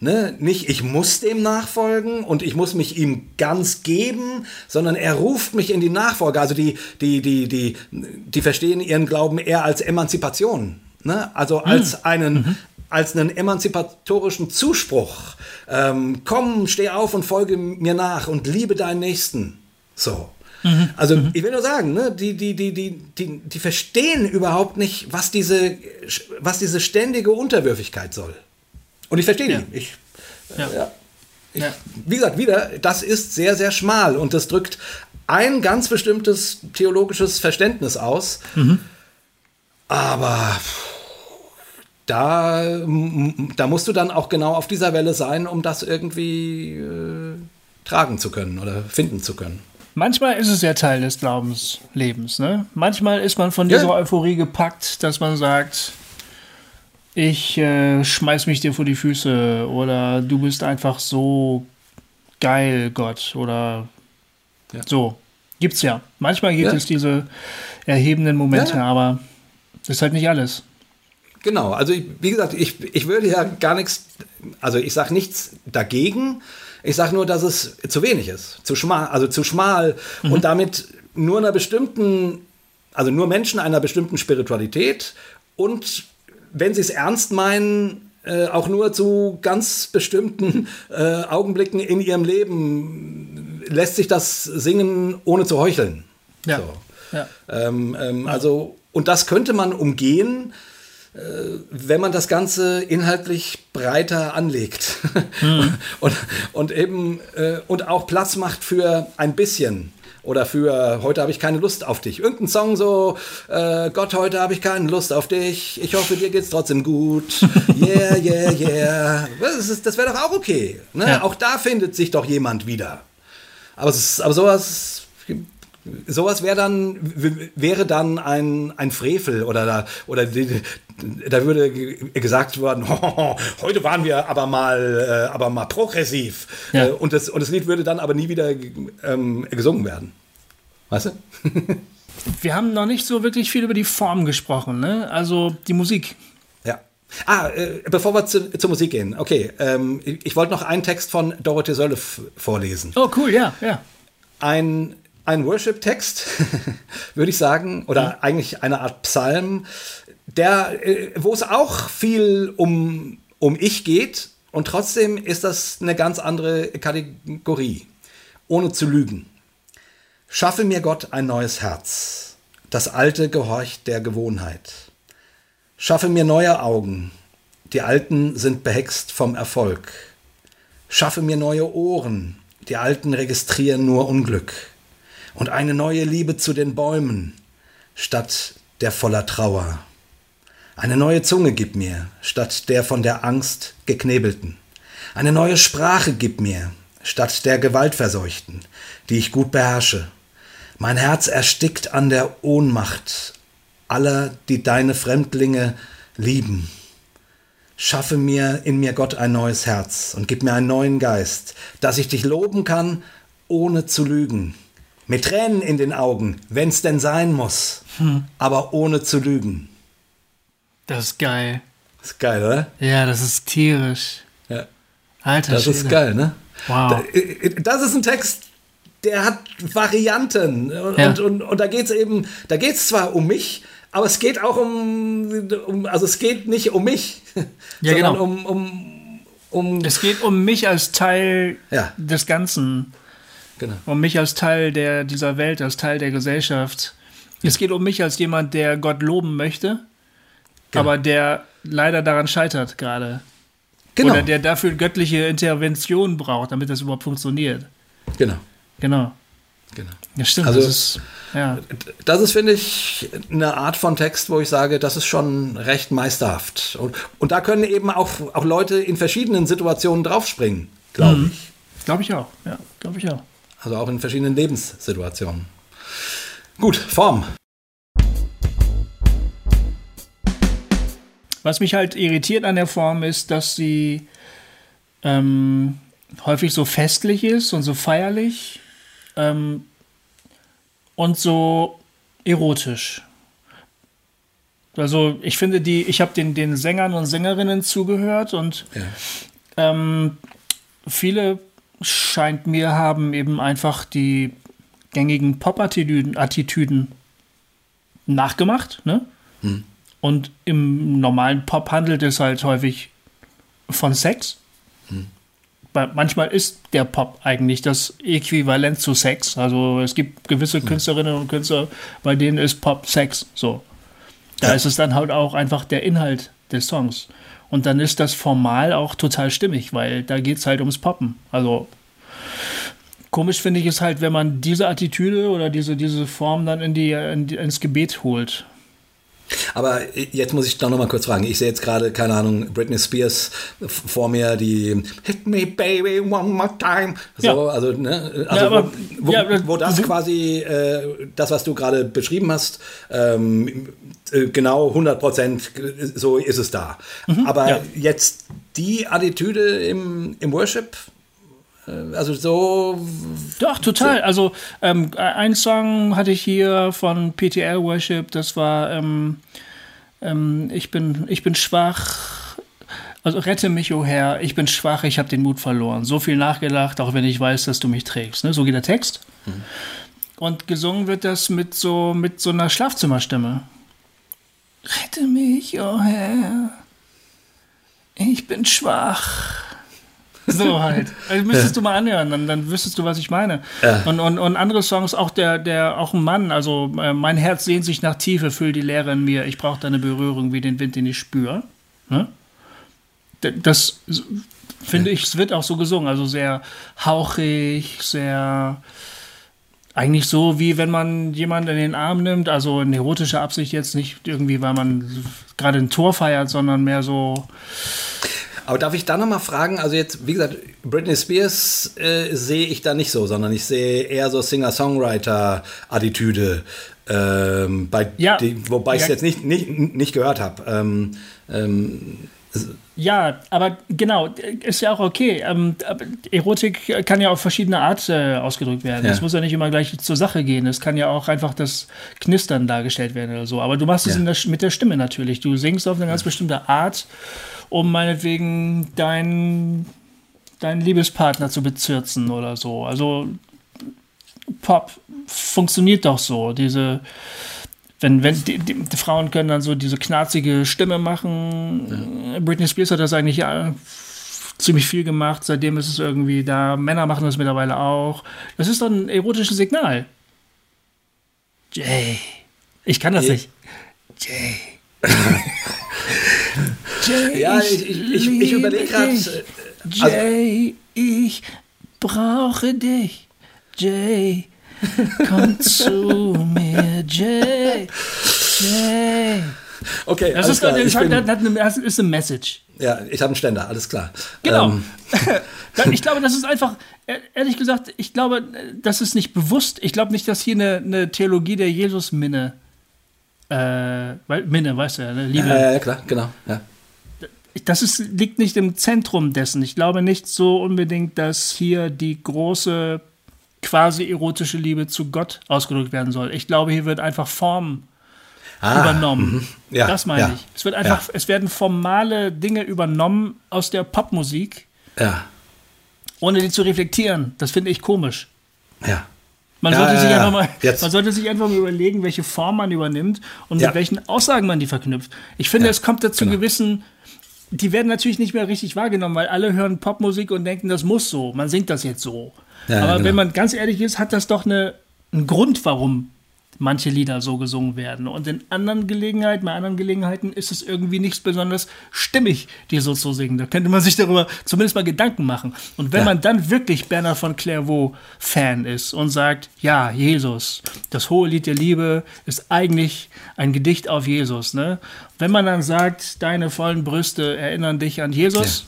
Ne? Nicht, ich muss dem nachfolgen und ich muss mich ihm ganz geben, sondern er ruft mich in die Nachfolge. Also die, die, die, die, die verstehen ihren Glauben eher als Emanzipation. Ne? Also als einen, als einen emanzipatorischen Zuspruch. Ähm, komm, steh auf und folge mir nach und liebe deinen Nächsten. So. Also ich will nur sagen, ne, die, die, die, die, die, die verstehen überhaupt nicht, was diese, was diese ständige Unterwürfigkeit soll. Und ich verstehe Ja. die. Ich, äh, Ja. ja. Ich, Ja. Wie gesagt, wieder, das ist sehr, sehr schmal und das drückt ein ganz bestimmtes theologisches Verständnis aus. Aber da, da musst du dann auch genau auf dieser Welle sein, um das irgendwie äh, tragen zu können oder finden zu können. Manchmal ist es ja Teil des Glaubenslebens. Ne? Manchmal ist man von dieser Ja. Euphorie gepackt, dass man sagt, ich äh, schmeiß mich dir vor die Füße oder du bist einfach so geil, Gott oder Ja. so. Gibt's ja. Manchmal gibt Ja. es diese erhebenden Momente, aber das ist halt nicht alles. Genau, also ich, wie gesagt, ich, ich würde ja gar nichts, also ich sage nichts dagegen, ich sage nur, dass es zu wenig ist, zu schmal, also zu schmal und damit nur einer bestimmten, also nur Menschen einer bestimmten Spiritualität und wenn sie es ernst meinen, äh, auch nur zu ganz bestimmten äh, Augenblicken in ihrem Leben lässt sich das singen, ohne zu heucheln. Ja. So. Ja. Ähm, ähm, Also, und das könnte man umgehen, wenn man das Ganze inhaltlich breiter anlegt [LAUGHS] und, und eben äh, und auch Platz macht für ein bisschen. Oder für heute habe ich keine Lust auf dich. Irgendein Song so, äh, Gott, heute habe ich keine Lust auf dich. Ich hoffe, dir geht's trotzdem gut. [LAUGHS] Yeah, yeah, yeah. Das, ist- das wäre doch auch okay. Ne? Ja. Auch da findet sich doch jemand wieder. Aber, es ist, aber sowas, sowas wäre dann, wäre dann ein, ein Frevel oder da, oder die, da würde ge- gesagt worden, [LAUGHS] heute waren wir aber mal, äh, aber mal progressiv. Ja. Äh, und, das, und das Lied würde dann aber nie wieder ähm, gesungen werden. Weißt du? [LAUGHS] Wir haben noch nicht so wirklich viel über die Form gesprochen, ne? Also die Musik. Ja. Ah, äh, bevor wir zu, zur Musik gehen, okay, ähm, ich, ich wollte noch einen Text von Dorothee Sölle vorlesen. Oh, cool, ja, ja. ein, ein Worship-Text, [LAUGHS] würde ich sagen, oder eigentlich eine Art Psalm, der, äh, wo es auch viel um, um Ich geht und trotzdem ist das eine ganz andere Kategorie, ohne zu lügen. Schaffe mir Gott ein neues Herz, das alte gehorcht der Gewohnheit. Schaffe mir neue Augen, die alten sind behext vom Erfolg. Schaffe mir neue Ohren, die alten registrieren nur Unglück. Und eine neue Liebe zu den Bäumen, statt der voller Trauer. Eine neue Zunge gib mir, statt der von der Angst geknebelten. Eine neue Sprache gib mir, statt der gewaltverseuchten, die ich gut beherrsche. Mein Herz erstickt an der Ohnmacht aller, die deine Fremdlinge lieben. Schaffe mir in mir Gott ein neues Herz und gib mir einen neuen Geist, dass ich dich loben kann, ohne zu lügen. Mit Tränen in den Augen, wenn's denn sein muss, aber ohne zu lügen. Das ist geil. Ist geil, oder? Ja, das ist tierisch. Ja. Alter Das ist Schwede. geil, ne? Wow. Da- äh, Das ist ein Text, der hat Varianten. Und, ja. und, und, und, da geht es eben, da geht es zwar um mich, aber es geht auch um, um, also es geht nicht um mich, [LAUGHS] ja, sondern genau. um, um, um. Es geht um mich als Teil ja. des Ganzen. Genau. Um mich als Teil der, dieser Welt, als Teil der Gesellschaft. Es geht um mich als jemand, der Gott loben möchte, genau. aber der leider daran scheitert gerade. Genau. Oder der dafür göttliche Intervention braucht, damit das überhaupt funktioniert. Genau. Genau. Genau. Ja, stimmt. Also, das ist, ja. das ist, finde ich, eine Art von Text, wo ich sage, das ist schon recht meisterhaft. Und, und da können eben auch, auch Leute in verschiedenen Situationen draufspringen, glaube mhm. ich. Glaube ich auch, ja, glaube ich auch. Also auch in verschiedenen Lebenssituationen. Gut, Form. Was mich halt irritiert an der Form ist, dass sie ähm, häufig so festlich ist und so feierlich ähm, und so erotisch. Also ich finde die, ich habe den, den Sängern und Sängerinnen zugehört und ja. ähm, viele scheint mir haben eben einfach die gängigen Pop-Attitüden nachgemacht, ne? Hm. Und im normalen Pop handelt es halt häufig von Sex. Hm. Manchmal ist der Pop eigentlich das Äquivalent zu Sex. Also es gibt gewisse hm. Künstlerinnen und Künstler, bei denen ist Pop Sex. So. Da ja. ist es dann halt auch einfach der Inhalt des Songs. Und dann ist das formal auch total stimmig, weil da geht es halt ums Poppen. Also komisch finde ich es halt, wenn man diese Attitüde oder diese, diese Form dann in die, in die, ins Gebet holt. Aber jetzt muss ich doch noch mal kurz fragen. Ich sehe jetzt gerade, keine Ahnung, Britney Spears vor mir, die Hit me baby one more time. So, ja. also, ne, also ja, aber, wo, wo, ja, wo, das quasi, äh, das, was du gerade beschrieben hast, ähm, äh, genau 100 Prozent, so ist es da. Mhm, aber jetzt die Attitüde im, im Worship, also so. Doch, total. So. Also ähm, ein Song hatte ich hier von PTL Worship, das war ähm, ähm, ich, bin, ich bin schwach. Also rette mich, o oh Herr, ich bin schwach, ich habe den Mut verloren. So viel nachgedacht, auch wenn ich weiß, dass du mich trägst. Ne? So geht der Text. Mhm. Und gesungen wird das mit so, mit so einer Schlafzimmerstimme. Rette mich, o oh Herr, ich bin schwach. [LAUGHS] So halt. Also müsstest du mal anhören, dann, dann wüsstest du, was ich meine. Ja. Und, und, und andere Songs, auch der, der, auch ein Mann, also äh, mein Herz sehnt sich nach Tiefe, füll die Leere in mir, ich brauche deine Berührung wie den Wind, den ich spüre. Ne? Das finde ich, es wird auch so gesungen, also sehr hauchig, sehr eigentlich so, wie wenn man jemanden in den Arm nimmt, also in erotischer Absicht jetzt nicht irgendwie, weil man gerade ein Tor feiert, sondern mehr so aber darf ich da nochmal fragen? Also jetzt, wie gesagt, Britney Spears äh, sehe ich da nicht so, sondern ich sehe eher so Singer-Songwriter-Attitüde, ähm, ja. wobei ich es jetzt nicht, nicht, nicht gehört habe. Ähm, ähm, ja, aber genau, ist ja auch okay. Ähm, Erotik kann ja auf verschiedene Art äh, ausgedrückt werden. Es ja. muss ja nicht immer gleich zur Sache gehen. Es kann ja auch einfach das Knistern dargestellt werden oder so. Aber du machst es ja. der, mit der Stimme natürlich. Du singst auf eine ganz bestimmte Art um meinetwegen deinen deinen Liebespartner zu bezirzen oder so. Also Pop funktioniert doch so. Diese, wenn, wenn die, die, die Frauen können dann so diese knarzige Stimme machen. Ja. Britney Spears hat das eigentlich ja, ziemlich viel gemacht. Seitdem ist es irgendwie da. Männer machen das mittlerweile auch. Das ist doch ein erotisches Signal. Jay. Ich kann das nicht. Jay. [LAUGHS] Jay, ja, ich, ich, ich, ich überlege gerade. Äh, Jay, ich brauche dich. Jay, komm [LAUGHS] zu mir. Jay, Jay. Okay, das ist, klar. Das, bin, das ist eine Message. Ja, ich habe einen Ständer, alles klar. Genau. Ähm. [LAUGHS] ich glaube, das ist einfach, e-, ehrlich gesagt, ich glaube, das ist nicht bewusst. Ich glaube nicht, dass hier eine, eine Theologie der Jesus-Minne, äh, weil, Minne, weißt du ja, ne? Liebe. Ja, ja, klar, genau. Ja das ist, liegt nicht im Zentrum dessen. Ich glaube nicht so unbedingt, dass hier die große quasi erotische Liebe zu Gott ausgedrückt werden soll. Ich glaube, hier wird einfach Form ah, übernommen. Mhm. Ja, das meine ja, ich. Es wird einfach, ja. es werden formale Dinge übernommen aus der Popmusik. Ja. Ohne die zu reflektieren. Das finde ich komisch. Ja. Man, sollte sich einfach mal, Jetzt. man sollte sich einfach mal überlegen, welche Form man übernimmt und mit welchen Aussagen man die verknüpft. Ich finde, es kommt dazu genau. gewissen, die werden natürlich nicht mehr richtig wahrgenommen, weil alle hören Popmusik und denken, das muss so, man singt das jetzt so. Ja, Aber genau. wenn man ganz ehrlich ist, hat das doch eine, einen Grund, warum manche Lieder so gesungen werden. Und in anderen Gelegenheiten, bei anderen Gelegenheiten ist es irgendwie nicht besonders stimmig, die so zu singen. Da könnte man sich darüber zumindest mal Gedanken machen. Und wenn Ja. man dann wirklich Bernhard von Clairvaux Fan ist und sagt, ja, Jesus, das hohe Lied der Liebe ist eigentlich ein Gedicht auf Jesus. Ne? Wenn man dann sagt, deine vollen Brüste erinnern dich an Jesus,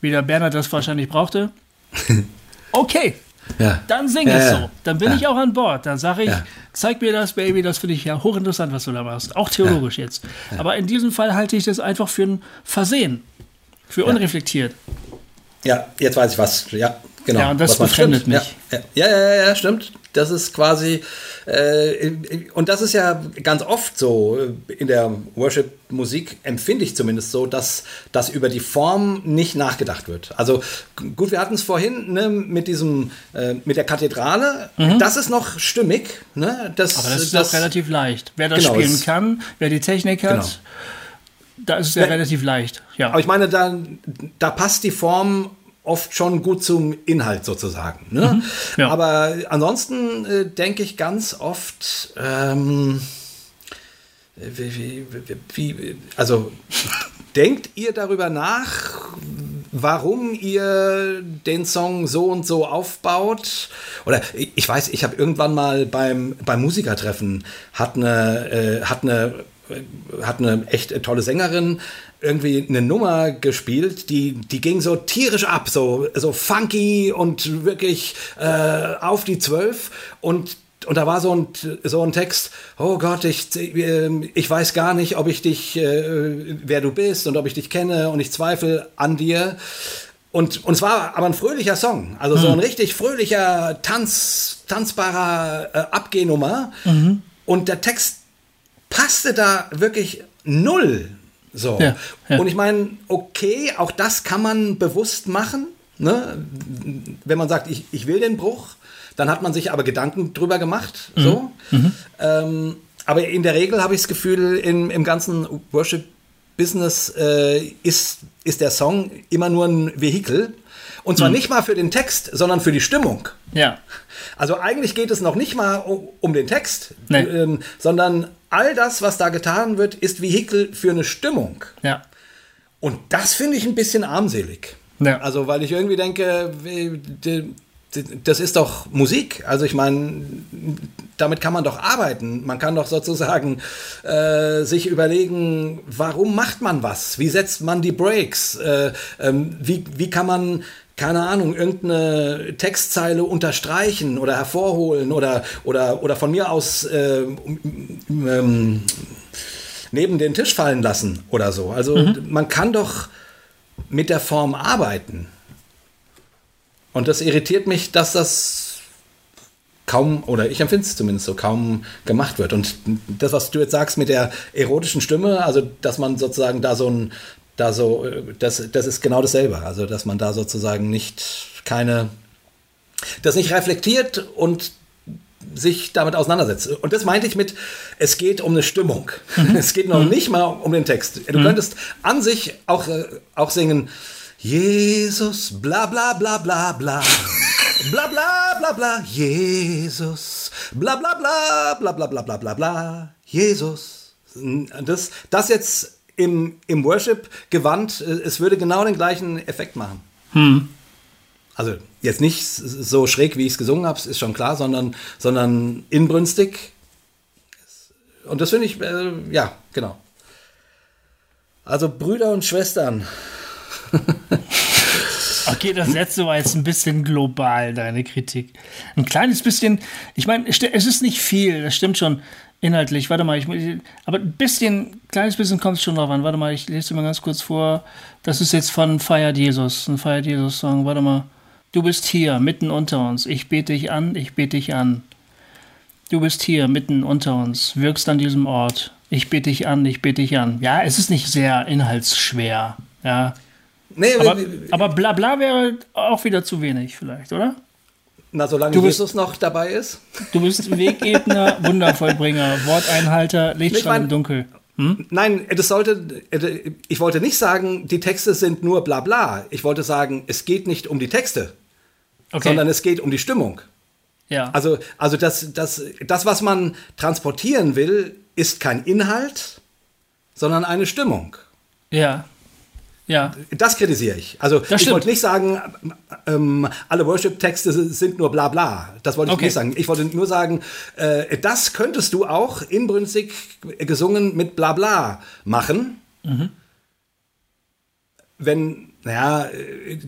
wie der Bernhard das wahrscheinlich brauchte, [LAUGHS] okay, Ja. dann sing Ja, es ja. so. Dann bin Ja. ich auch an Bord. Dann sage ich, Ja. zeig mir das, Baby, das finde ich ja hochinteressant, was du da machst. Auch theologisch jetzt. Aber in diesem Fall halte ich das einfach für ein Versehen. Für unreflektiert. Ja, jetzt weiß ich was. Ja, genau. Ja, und das befremdet mich. Ja, ja, ja, ja, ja, stimmt. Das ist quasi, äh, und das ist ja ganz oft so äh, in der Worship-Musik, empfinde ich zumindest so, dass, dass über die Form nicht nachgedacht wird. Also gut, wir hatten es vorhin ne, mit diesem, äh, mit der Kathedrale, das ist noch stimmig. Ne? Das, Mhm. Aber das ist auch relativ leicht. Wer das Genau, spielen kann, wer die Technik hat, Genau. da ist es ja Ja. relativ leicht. Ja. Aber ich meine, da, da passt die Form oft schon gut zum Inhalt sozusagen. Ne? ja. Aber ansonsten äh, denke ich ganz oft, ähm, wie, wie, wie, also [LAUGHS] denkt ihr darüber nach, warum ihr den Song so und so aufbaut? Oder ich ich weiß, ich habe irgendwann mal beim, beim Musikertreffen hat eine, äh, hat eine hat eine echt tolle Sängerin irgendwie eine Nummer gespielt, die, die ging so tierisch ab, so, so funky und wirklich äh, auf die Zwölf und und da war so ein, so ein Text, oh Gott, ich, äh, ich weiß gar nicht, ob ich dich, äh, wer du bist und ob ich dich kenne und ich zweifle an dir. Und, und es war aber ein fröhlicher Song, also so ein richtig fröhlicher, tanz, tanzbarer äh, Abgehnummer. Und der Text passte da wirklich null. So. Ja, ja. Und ich meine, okay, auch das kann man bewusst machen. Ne? Wenn man sagt, ich, ich will den Bruch, dann hat man sich aber Gedanken drüber gemacht. So. Ähm, aber in der Regel habe ich das Gefühl, in, im ganzen Worship-Business äh, ist, ist der Song immer nur ein Vehikel. Und zwar nicht mal für den Text, sondern für die Stimmung. ja. Also eigentlich geht es noch nicht mal um, um den Text, Nee. ähm, sondern all das, was da getan wird, ist Vehikel für eine Stimmung. Ja. Und das finde ich ein bisschen armselig. Ja. Also, weil ich irgendwie denke, das ist doch Musik. Also, ich meine, damit kann man doch arbeiten. Man kann doch sozusagen äh, sich überlegen, warum macht man was? Wie setzt man die Breaks? Äh, ähm, wie, wie kann man keine Ahnung, irgendeine Textzeile unterstreichen oder hervorholen oder, oder, oder von mir aus äh, ähm, neben den Tisch fallen lassen oder so. Also man kann doch mit der Form arbeiten. Und das irritiert mich, dass das kaum, oder ich empfinde es zumindest so, kaum gemacht wird. Und das, was du jetzt sagst mit der erotischen Stimme, also dass man sozusagen da so ein, da so, äh, das, das ist genau dasselbe. Also dass man da sozusagen nicht keine, das nicht reflektiert und sich damit auseinandersetzt. Und das meinte ich mit, es geht um eine Stimmung. Es geht noch nicht mal um den Text. Du könntest an sich auch, äh, auch singen, Jesus, bla bla bla bla bla. Bla bla bla bla, Jesus. Bla bla bla bla bla bla bla bla bla, Jesus. Das, das jetzt im, im Worship-Gewand, äh, es würde genau den gleichen Effekt machen. Also jetzt nicht so schräg, wie ich es gesungen habe, ist schon klar, sondern, sondern inbrünstig. Und das finde ich, äh, ja, genau. Also Brüder und Schwestern. [LAUGHS] Okay, das letzte war jetzt ein bisschen global, deine Kritik. Ein kleines bisschen, ich meine, es ist nicht viel, das stimmt schon inhaltlich. Warte mal, ich, aber ein bisschen, kleines bisschen kommt es schon drauf an. Warte mal, ich lese dir mal ganz kurz vor. Das ist jetzt von Feiert Jesus, ein Feiert Jesus-Song. Warte mal. Du bist hier, mitten unter uns. Ich bete dich an, ich bete dich an. Du bist hier, mitten unter uns, wirkst an diesem Ort. Ich bete dich an, ich bete dich an. Ja, es ist nicht sehr inhaltsschwer. Ja, Nee, aber, aber bla bla wäre auch wieder zu wenig, vielleicht, oder? Na, solange bist, Jesus noch dabei ist. Du bist Wegebner, Wundervollbringer, Worteinhalter, Lichtstrahl im Dunkel. Hm? Nein, das sollte, ich wollte nicht sagen, die Texte sind nur bla bla. Ich wollte sagen, es geht nicht um die Texte, okay. sondern es geht um die Stimmung. Ja. Also, also das, das, das, was man transportieren will, ist kein Inhalt, sondern eine Stimmung. Ja. Ja. Das kritisiere ich. Also das ich wollte nicht sagen, ähm, alle Worship-Texte sind nur bla bla. Das wollte ich okay. nicht sagen. Ich wollte nur sagen, äh, das könntest du auch inbrünstig gesungen mit bla bla machen. Mhm. Wenn, naja,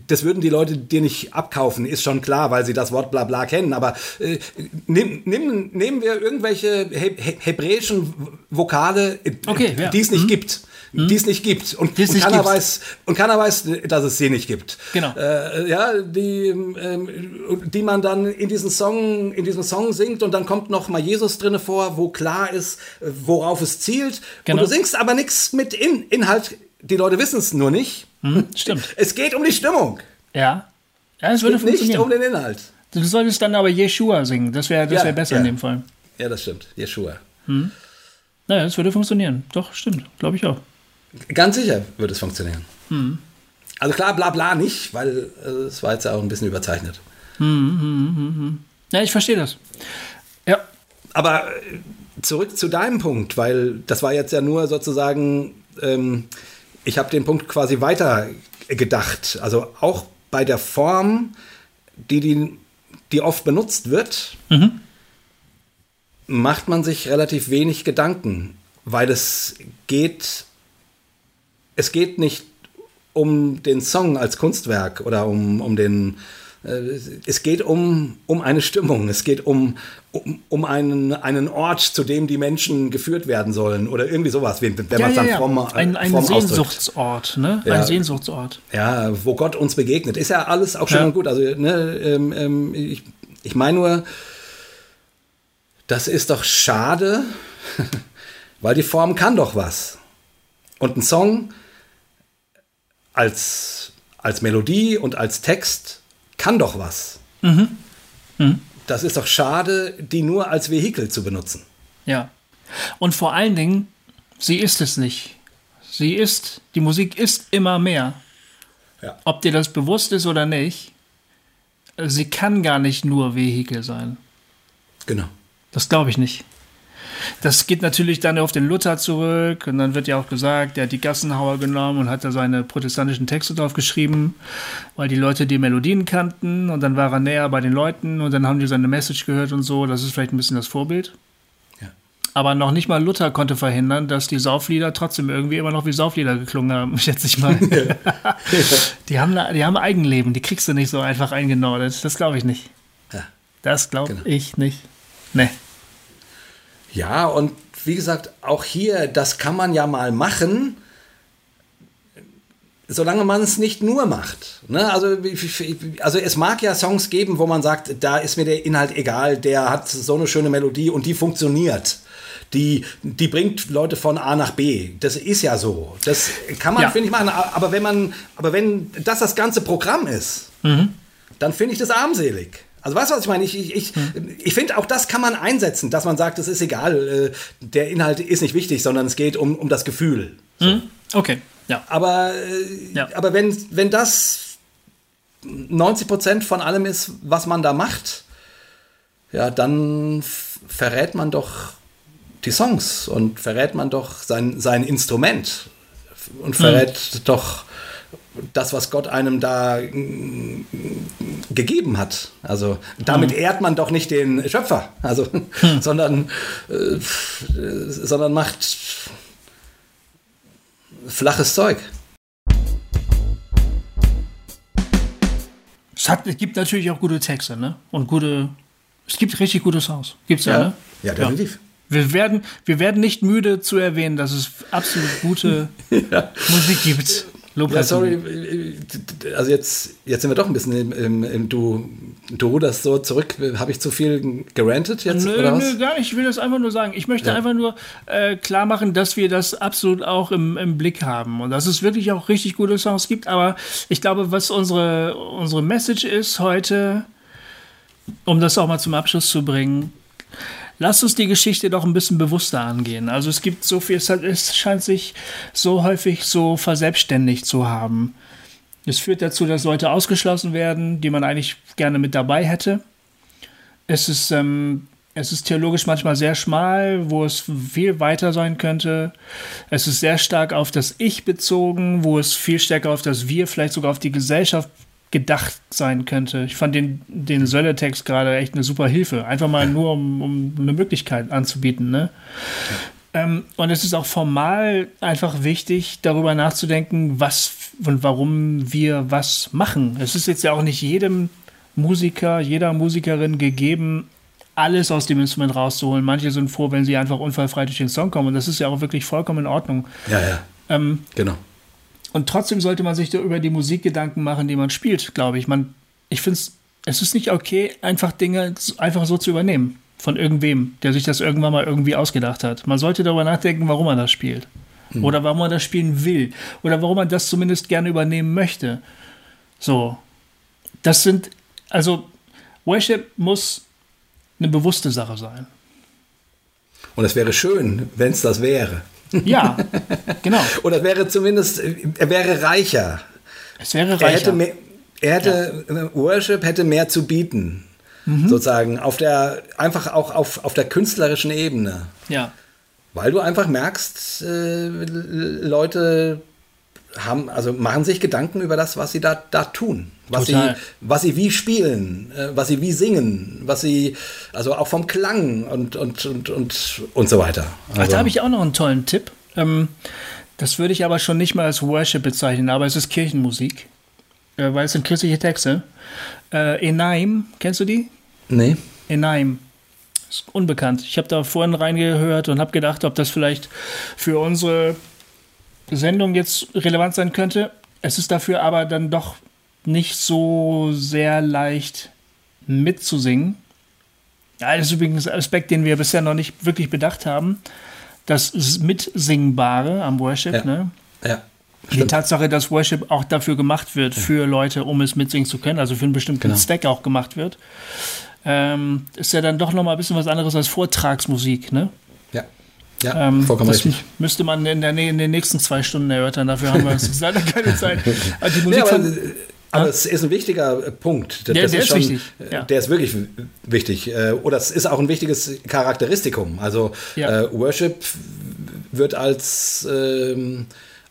das würden die Leute dir nicht abkaufen, ist schon klar, weil sie das Wort bla bla kennen. Aber äh, nimm, nimm, nehmen wir irgendwelche he hebräischen Vokale, okay, ja. die es nicht mhm. gibt hm? die es nicht gibt. Und, und keiner, weiß, und keiner weiß, dass es sie nicht gibt. Genau. Äh, ja, die, ähm, die man dann in diesem Song, in diesem Song singt und dann kommt noch mal Jesus drinne vor, wo klar ist, worauf es zielt. Genau. Und du singst aber nichts mit in Inhalt. Die Leute wissen es nur nicht. Hm, stimmt. [LAUGHS] Es geht um die Stimmung. Ja. Ja, es würde. Nicht um den Inhalt. Du solltest dann aber Yeshua singen. Das wäre das wär besser ja. in dem Fall. Ja, das stimmt. Yeshua. Hm. Naja, das würde funktionieren. Doch, stimmt. Glaube ich auch. Ganz sicher wird es funktionieren. Hm. Also klar, bla bla nicht, weil äh, es war jetzt ja auch ein bisschen überzeichnet. Hm, hm, hm, hm. ja, ich verstehe das. Ja. Aber äh, zurück zu deinem Punkt, weil das war jetzt ja nur sozusagen, ähm, ich habe den Punkt quasi weiter gedacht. Also auch bei der Form, die, die, die oft benutzt wird, mhm. macht man sich relativ wenig Gedanken, weil es geht es geht nicht um den Song als Kunstwerk oder um, um den. Äh, es geht um, um eine Stimmung, es geht um, um, um einen, einen Ort, zu dem die Menschen geführt werden sollen oder irgendwie sowas, wenn, wenn ja, man es dann ja, ja. ein, ein Sehnsuchtsort, ne? Ja. Ein Sehnsuchtsort. Ja, wo Gott uns begegnet. Ist ja alles auch schon ja. gut. Also, ne, ähm, ähm, ich, ich meine nur, das ist doch schade, [LAUGHS] weil die Form kann doch was. Und ein Song als, als Melodie und als Text kann doch was. Mhm. Mhm. Das ist doch schade, die nur als Vehikel zu benutzen. Ja. Und vor allen Dingen, sie ist es nicht. Sie ist, die Musik ist immer mehr. Ja. Ob dir das bewusst ist oder nicht, sie kann gar nicht nur Vehikel sein. Genau. Das glaube ich nicht. Das geht natürlich dann auf den Luther zurück und dann wird ja auch gesagt, der hat die Gassenhauer genommen und hat da seine protestantischen Texte drauf geschrieben, weil die Leute die Melodien kannten und dann war er näher bei den Leuten und dann haben die seine Message gehört und so. Das ist vielleicht ein bisschen das Vorbild. Ja. Aber noch nicht mal Luther konnte verhindern, dass die Sauflieder trotzdem irgendwie immer noch wie Sauflieder geklungen haben, [LAUGHS] schätze ich mal. [LAUGHS] die, haben, die haben Eigenleben, die kriegst du nicht so einfach eingenordet. Das glaube ich nicht. Ja. Das glaube genau. ich nicht. Nee. Ja, und wie gesagt, auch hier, das kann man ja mal machen, solange man es nicht nur macht. Ne? Also, also es mag ja Songs geben, wo man sagt, da ist mir der Inhalt egal, der hat so eine schöne Melodie und die funktioniert. Die, die bringt Leute von A nach B. Das ist ja so. Das kann man, ja. finde ich, machen. Aber wenn man, aber wenn das das ganze Programm ist, mhm. dann finde ich das armselig. Also weißt du, was ich meine? Ich, ich, ich, hm. ich finde, auch das kann man einsetzen, dass man sagt, es ist egal, äh, der Inhalt ist nicht wichtig, sondern es geht um, um das Gefühl. So. Hm. Okay, ja. Aber, äh, ja. aber wenn, wenn das 90 Prozent von allem ist, was man da macht, ja, dann verrät man doch die Songs und verrät man doch sein, sein Instrument und verrät hm. doch das, was Gott einem da gegeben hat. Also damit mhm. ehrt man doch nicht den Schöpfer, also, hm. sondern, äh, sondern macht flaches Zeug. Es, hat, es gibt natürlich auch gute Texte, ne? Und gute. Es gibt richtig gute Songs. Gibt's ja, ja ne? Ja, definitiv. Ja. Wir werden, wir werden nicht müde zu erwähnen, dass es absolut gute [LAUGHS] ja. Musik gibt. Ja, sorry, also jetzt, jetzt sind wir doch ein bisschen im, im, im du, du das so zurück. Habe ich zu viel gerantet jetzt? Nö, oder was? nö, gar nicht. Ich will das einfach nur sagen. Ich möchte ja. einfach nur äh, klar machen, dass wir das absolut auch im, im Blick haben und dass es wirklich auch richtig gute Songs gibt. Aber ich glaube, was unsere, unsere Message ist heute, um das auch mal zum Abschluss zu bringen, lasst uns die Geschichte doch ein bisschen bewusster angehen. Also es gibt so viel, es scheint sich so häufig so verselbstständigt zu haben. Es führt dazu, dass Leute ausgeschlossen werden, die man eigentlich gerne mit dabei hätte. Es ist, ähm, es ist theologisch manchmal sehr schmal, wo es viel weiter sein könnte. Es ist sehr stark auf das Ich bezogen, wo es viel stärker auf das Wir, vielleicht sogar auf die Gesellschaft gedacht sein könnte. Ich fand den, den Sölle-Text gerade echt eine super Hilfe. Einfach mal nur, um, um eine Möglichkeit anzubieten. Ne? Ja. Ähm, und es ist auch formal einfach wichtig, darüber nachzudenken, was und warum wir was machen. Es ist jetzt ja auch nicht jedem Musiker, jeder Musikerin gegeben, alles aus dem Instrument rauszuholen. Manche sind froh, wenn sie einfach unfallfrei durch den Song kommen. Und das ist ja auch wirklich vollkommen in Ordnung. Ja, ja. Ähm, genau. Und trotzdem sollte man sich da über die Musik Gedanken machen, die man spielt, glaube ich. Man, ich finde es, es ist nicht okay, einfach Dinge einfach so zu übernehmen von irgendwem, der sich das irgendwann mal irgendwie ausgedacht hat. Man sollte darüber nachdenken, warum man das spielt. Hm. Oder warum man das spielen will. Oder warum man das zumindest gerne übernehmen möchte. So. Das sind, also, Worship muss eine bewusste Sache sein. Und es wäre schön, wenn es das wäre. [LAUGHS] Ja, genau. Oder wäre zumindest, er wäre reicher. Es wäre reicher. Er hätte, mehr, er hätte ja. Worship hätte mehr zu bieten. Mhm. Sozusagen auf der, einfach auch auf, auf der künstlerischen Ebene. Ja. Weil du einfach merkst, äh, Leute haben, also machen sich Gedanken über das, was sie da, da tun. Was sie, was sie wie spielen, äh, was sie wie singen, was sie, also auch vom Klang und, und, und, und, und so weiter. Also, Ach, da habe ich auch noch einen tollen Tipp. Ähm, das würde ich aber schon nicht mal als Worship bezeichnen, aber es ist Kirchenmusik, äh, weil es sind christliche Texte. Äh, Enaim, kennst du die? Nee. Enaim. Ist unbekannt. Ich habe da vorhin reingehört und habe gedacht, ob das vielleicht für unsere Sendung jetzt relevant sein könnte. Es ist dafür aber dann doch nicht so sehr leicht mitzusingen. Ja, das ist übrigens ein Aspekt, den wir bisher noch nicht wirklich bedacht haben. Das Mitsingbare am Worship. Ja. Ne? ja die Tatsache, dass Worship auch dafür gemacht wird, ja. für Leute, um es mitsingen zu können, also für einen bestimmten genau. Stack auch gemacht wird, ähm, ist ja dann doch noch mal ein bisschen was anderes als Vortragsmusik. Ne? Ja. Ähm, vollkommen das richtig. Müsste man in, der, in den nächsten zwei Stunden erörtern. Dafür haben wir leider keine Zeit. [LAUGHS] die Musik ja, aber, von, aber es ist ein wichtiger äh, Punkt. Das der, der ist, schon, wichtig. Äh, ja. Der ist wirklich wichtig. Äh, oder es ist auch ein wichtiges Charakteristikum. Also ja. äh, Worship wird als, ähm,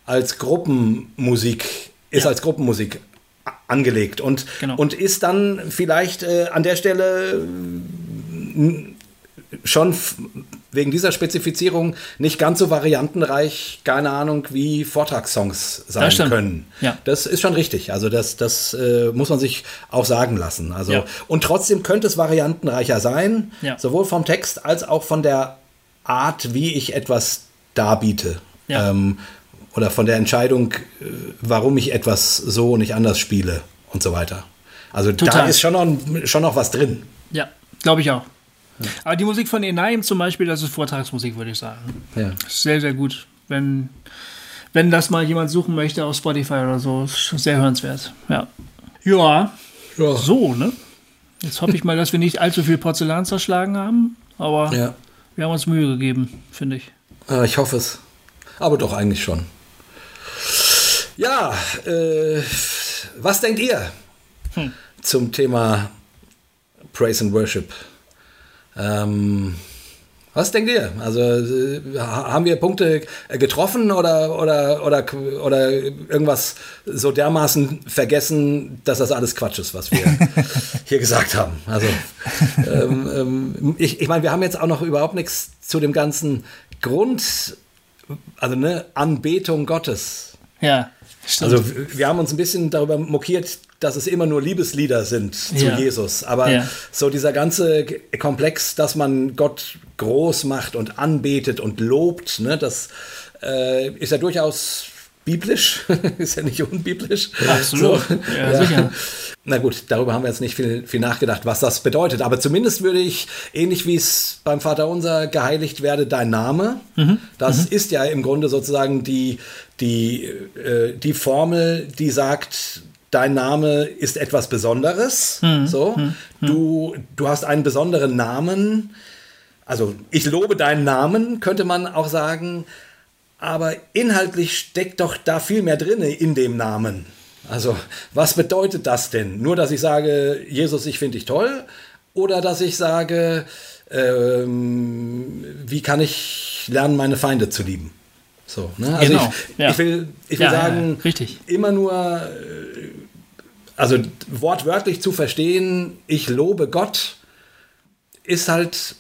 als Gruppenmusik, ist ja. als Gruppenmusik angelegt und, genau. und ist dann vielleicht äh, an der Stelle schon wegen dieser Spezifizierung nicht ganz so variantenreich, keine Ahnung, wie Vortragssongs sein können. Ja. Das ist schon richtig. Also das, das äh, muss man sich auch sagen lassen. Also, ja. Und trotzdem könnte es variantenreicher sein, ja. sowohl vom Text als auch von der Art, wie ich etwas darbiete. Ähm, oder von der Entscheidung, äh, warum ich etwas so und nicht anders spiele und so weiter. Also Total. da ist schon noch, schon noch was drin. Ja, glaube ich auch. Aber die Musik von Enaim zum Beispiel, das ist Vortragsmusik, würde ich sagen. Ja. Sehr, sehr gut. Wenn, wenn das mal jemand suchen möchte auf Spotify oder so, ist sehr hörenswert. Ja. Ja. ja. So, ne? Jetzt hoffe ich mal, dass wir nicht allzu viel Porzellan zerschlagen haben, aber ja. wir haben uns Mühe gegeben, finde ich. Ich hoffe es. Aber doch eigentlich schon. Ja, äh, was denkt ihr hm. zum Thema Praise and Worship? Ähm, was denkt ihr? Also äh, haben wir Punkte getroffen oder, oder, oder, oder irgendwas so dermaßen vergessen, dass das alles Quatsch ist, was wir [LAUGHS] hier gesagt haben? Also ähm, ähm, ich, ich meine, wir haben jetzt auch noch überhaupt nichts zu dem ganzen Grund, also ne, Anbetung Gottes. Ja. Stimmt. Also wir haben uns ein bisschen darüber mokiert, dass es immer nur Liebeslieder sind zu ja. Jesus. Aber ja. so dieser ganze Komplex, dass man Gott groß macht und anbetet und lobt, ne, das äh, ist ja durchaus biblisch, [LAUGHS] ist ja nicht unbiblisch. Absolut. So, ja, ja. sicher. Na gut, darüber haben wir jetzt nicht viel, viel nachgedacht, was das bedeutet. Aber zumindest würde ich, ähnlich wie es beim Vater unser geheiligt werde, dein Name, mhm. das mhm. ist ja im Grunde sozusagen die, die, äh, die Formel, die sagt, dein Name ist etwas Besonderes. Hm. So, du, du hast einen besonderen Namen. Also ich lobe deinen Namen, könnte man auch sagen. Aber inhaltlich steckt doch da viel mehr drin in dem Namen. Also was bedeutet das denn? Nur, dass ich sage, Jesus, ich finde dich toll? Oder dass ich sage, ähm, wie kann ich lernen, meine Feinde zu lieben? So, ne? Also Genau, ich, ja. ich will, ich will Ja, sagen, ja, richtig. immer nur, äh, also wortwörtlich zu verstehen, ich lobe Gott, ist halt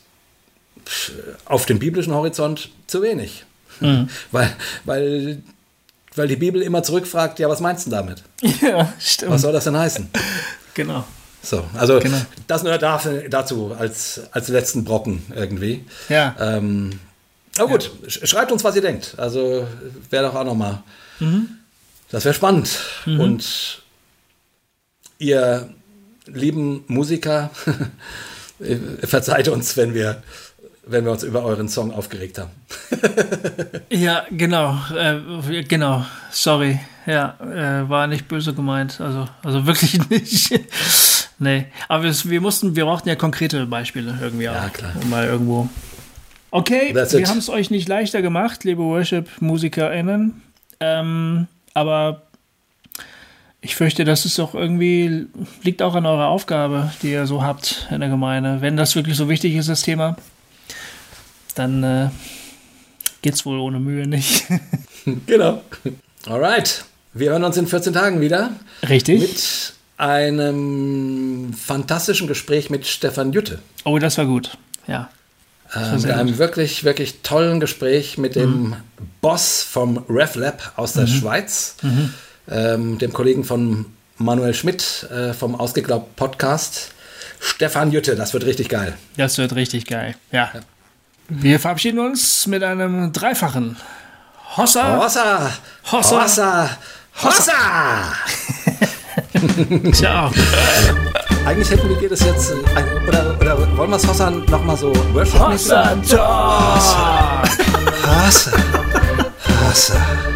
auf dem biblischen Horizont zu wenig. Mhm. [LAUGHS] weil, weil, weil die Bibel immer zurückfragt, ja, was meinst du damit? [LAUGHS] Ja, stimmt. Was soll das denn heißen? Genau. So, also Genau. das nur dafür, dazu als, als letzten Brocken irgendwie. Ja. Ähm, aber gut, sch- schreibt uns, was ihr denkt. Also wäre doch auch nochmal. Das wäre spannend. Und ihr lieben Musiker, [LAUGHS] verzeiht uns, wenn wir, wenn wir uns über euren Song aufgeregt haben. [LAUGHS] Ja, genau. Äh, genau. Sorry. Ja, äh, war nicht böse gemeint. Also, also wirklich [LAUGHS] nicht. nee. Aber wir, wir mussten, wir brauchten ja konkrete Beispiele irgendwie auch. Ja, klar. Um mal irgendwo. Okay, That's wir haben es euch nicht leichter gemacht, liebe Worship-MusikerInnen. Ähm, aber ich fürchte, das ist doch irgendwie, liegt auch an eurer Aufgabe, die ihr so habt in der Gemeinde. Wenn das wirklich so wichtig ist, das Thema, dann äh, geht's wohl ohne Mühe nicht. [LAUGHS] Genau. Alright. Wir hören uns in 14 Tagen wieder Richtig? mit einem fantastischen Gespräch mit Stefan Jütte. oh, das war gut. Ja. Äh, mit einem wirklich, wirklich tollen Gespräch mit dem Boss vom RevLab aus der Schweiz, ähm, dem Kollegen von Manuel Schmidt äh, vom Ausgeglaubt Podcast. Stefan Jütte, das wird richtig geil. Das wird richtig geil. Ja. Wir verabschieden uns mit einem dreifachen Hossa. Hossa! Hossa. Hossa! Hossa! [LAUGHS] Ciao. Eigentlich hätten wir das jetzt, äh, oder, oder wollen wir es Hossa nochmal so worship Hossa. Ciao. Hossa! Hossa!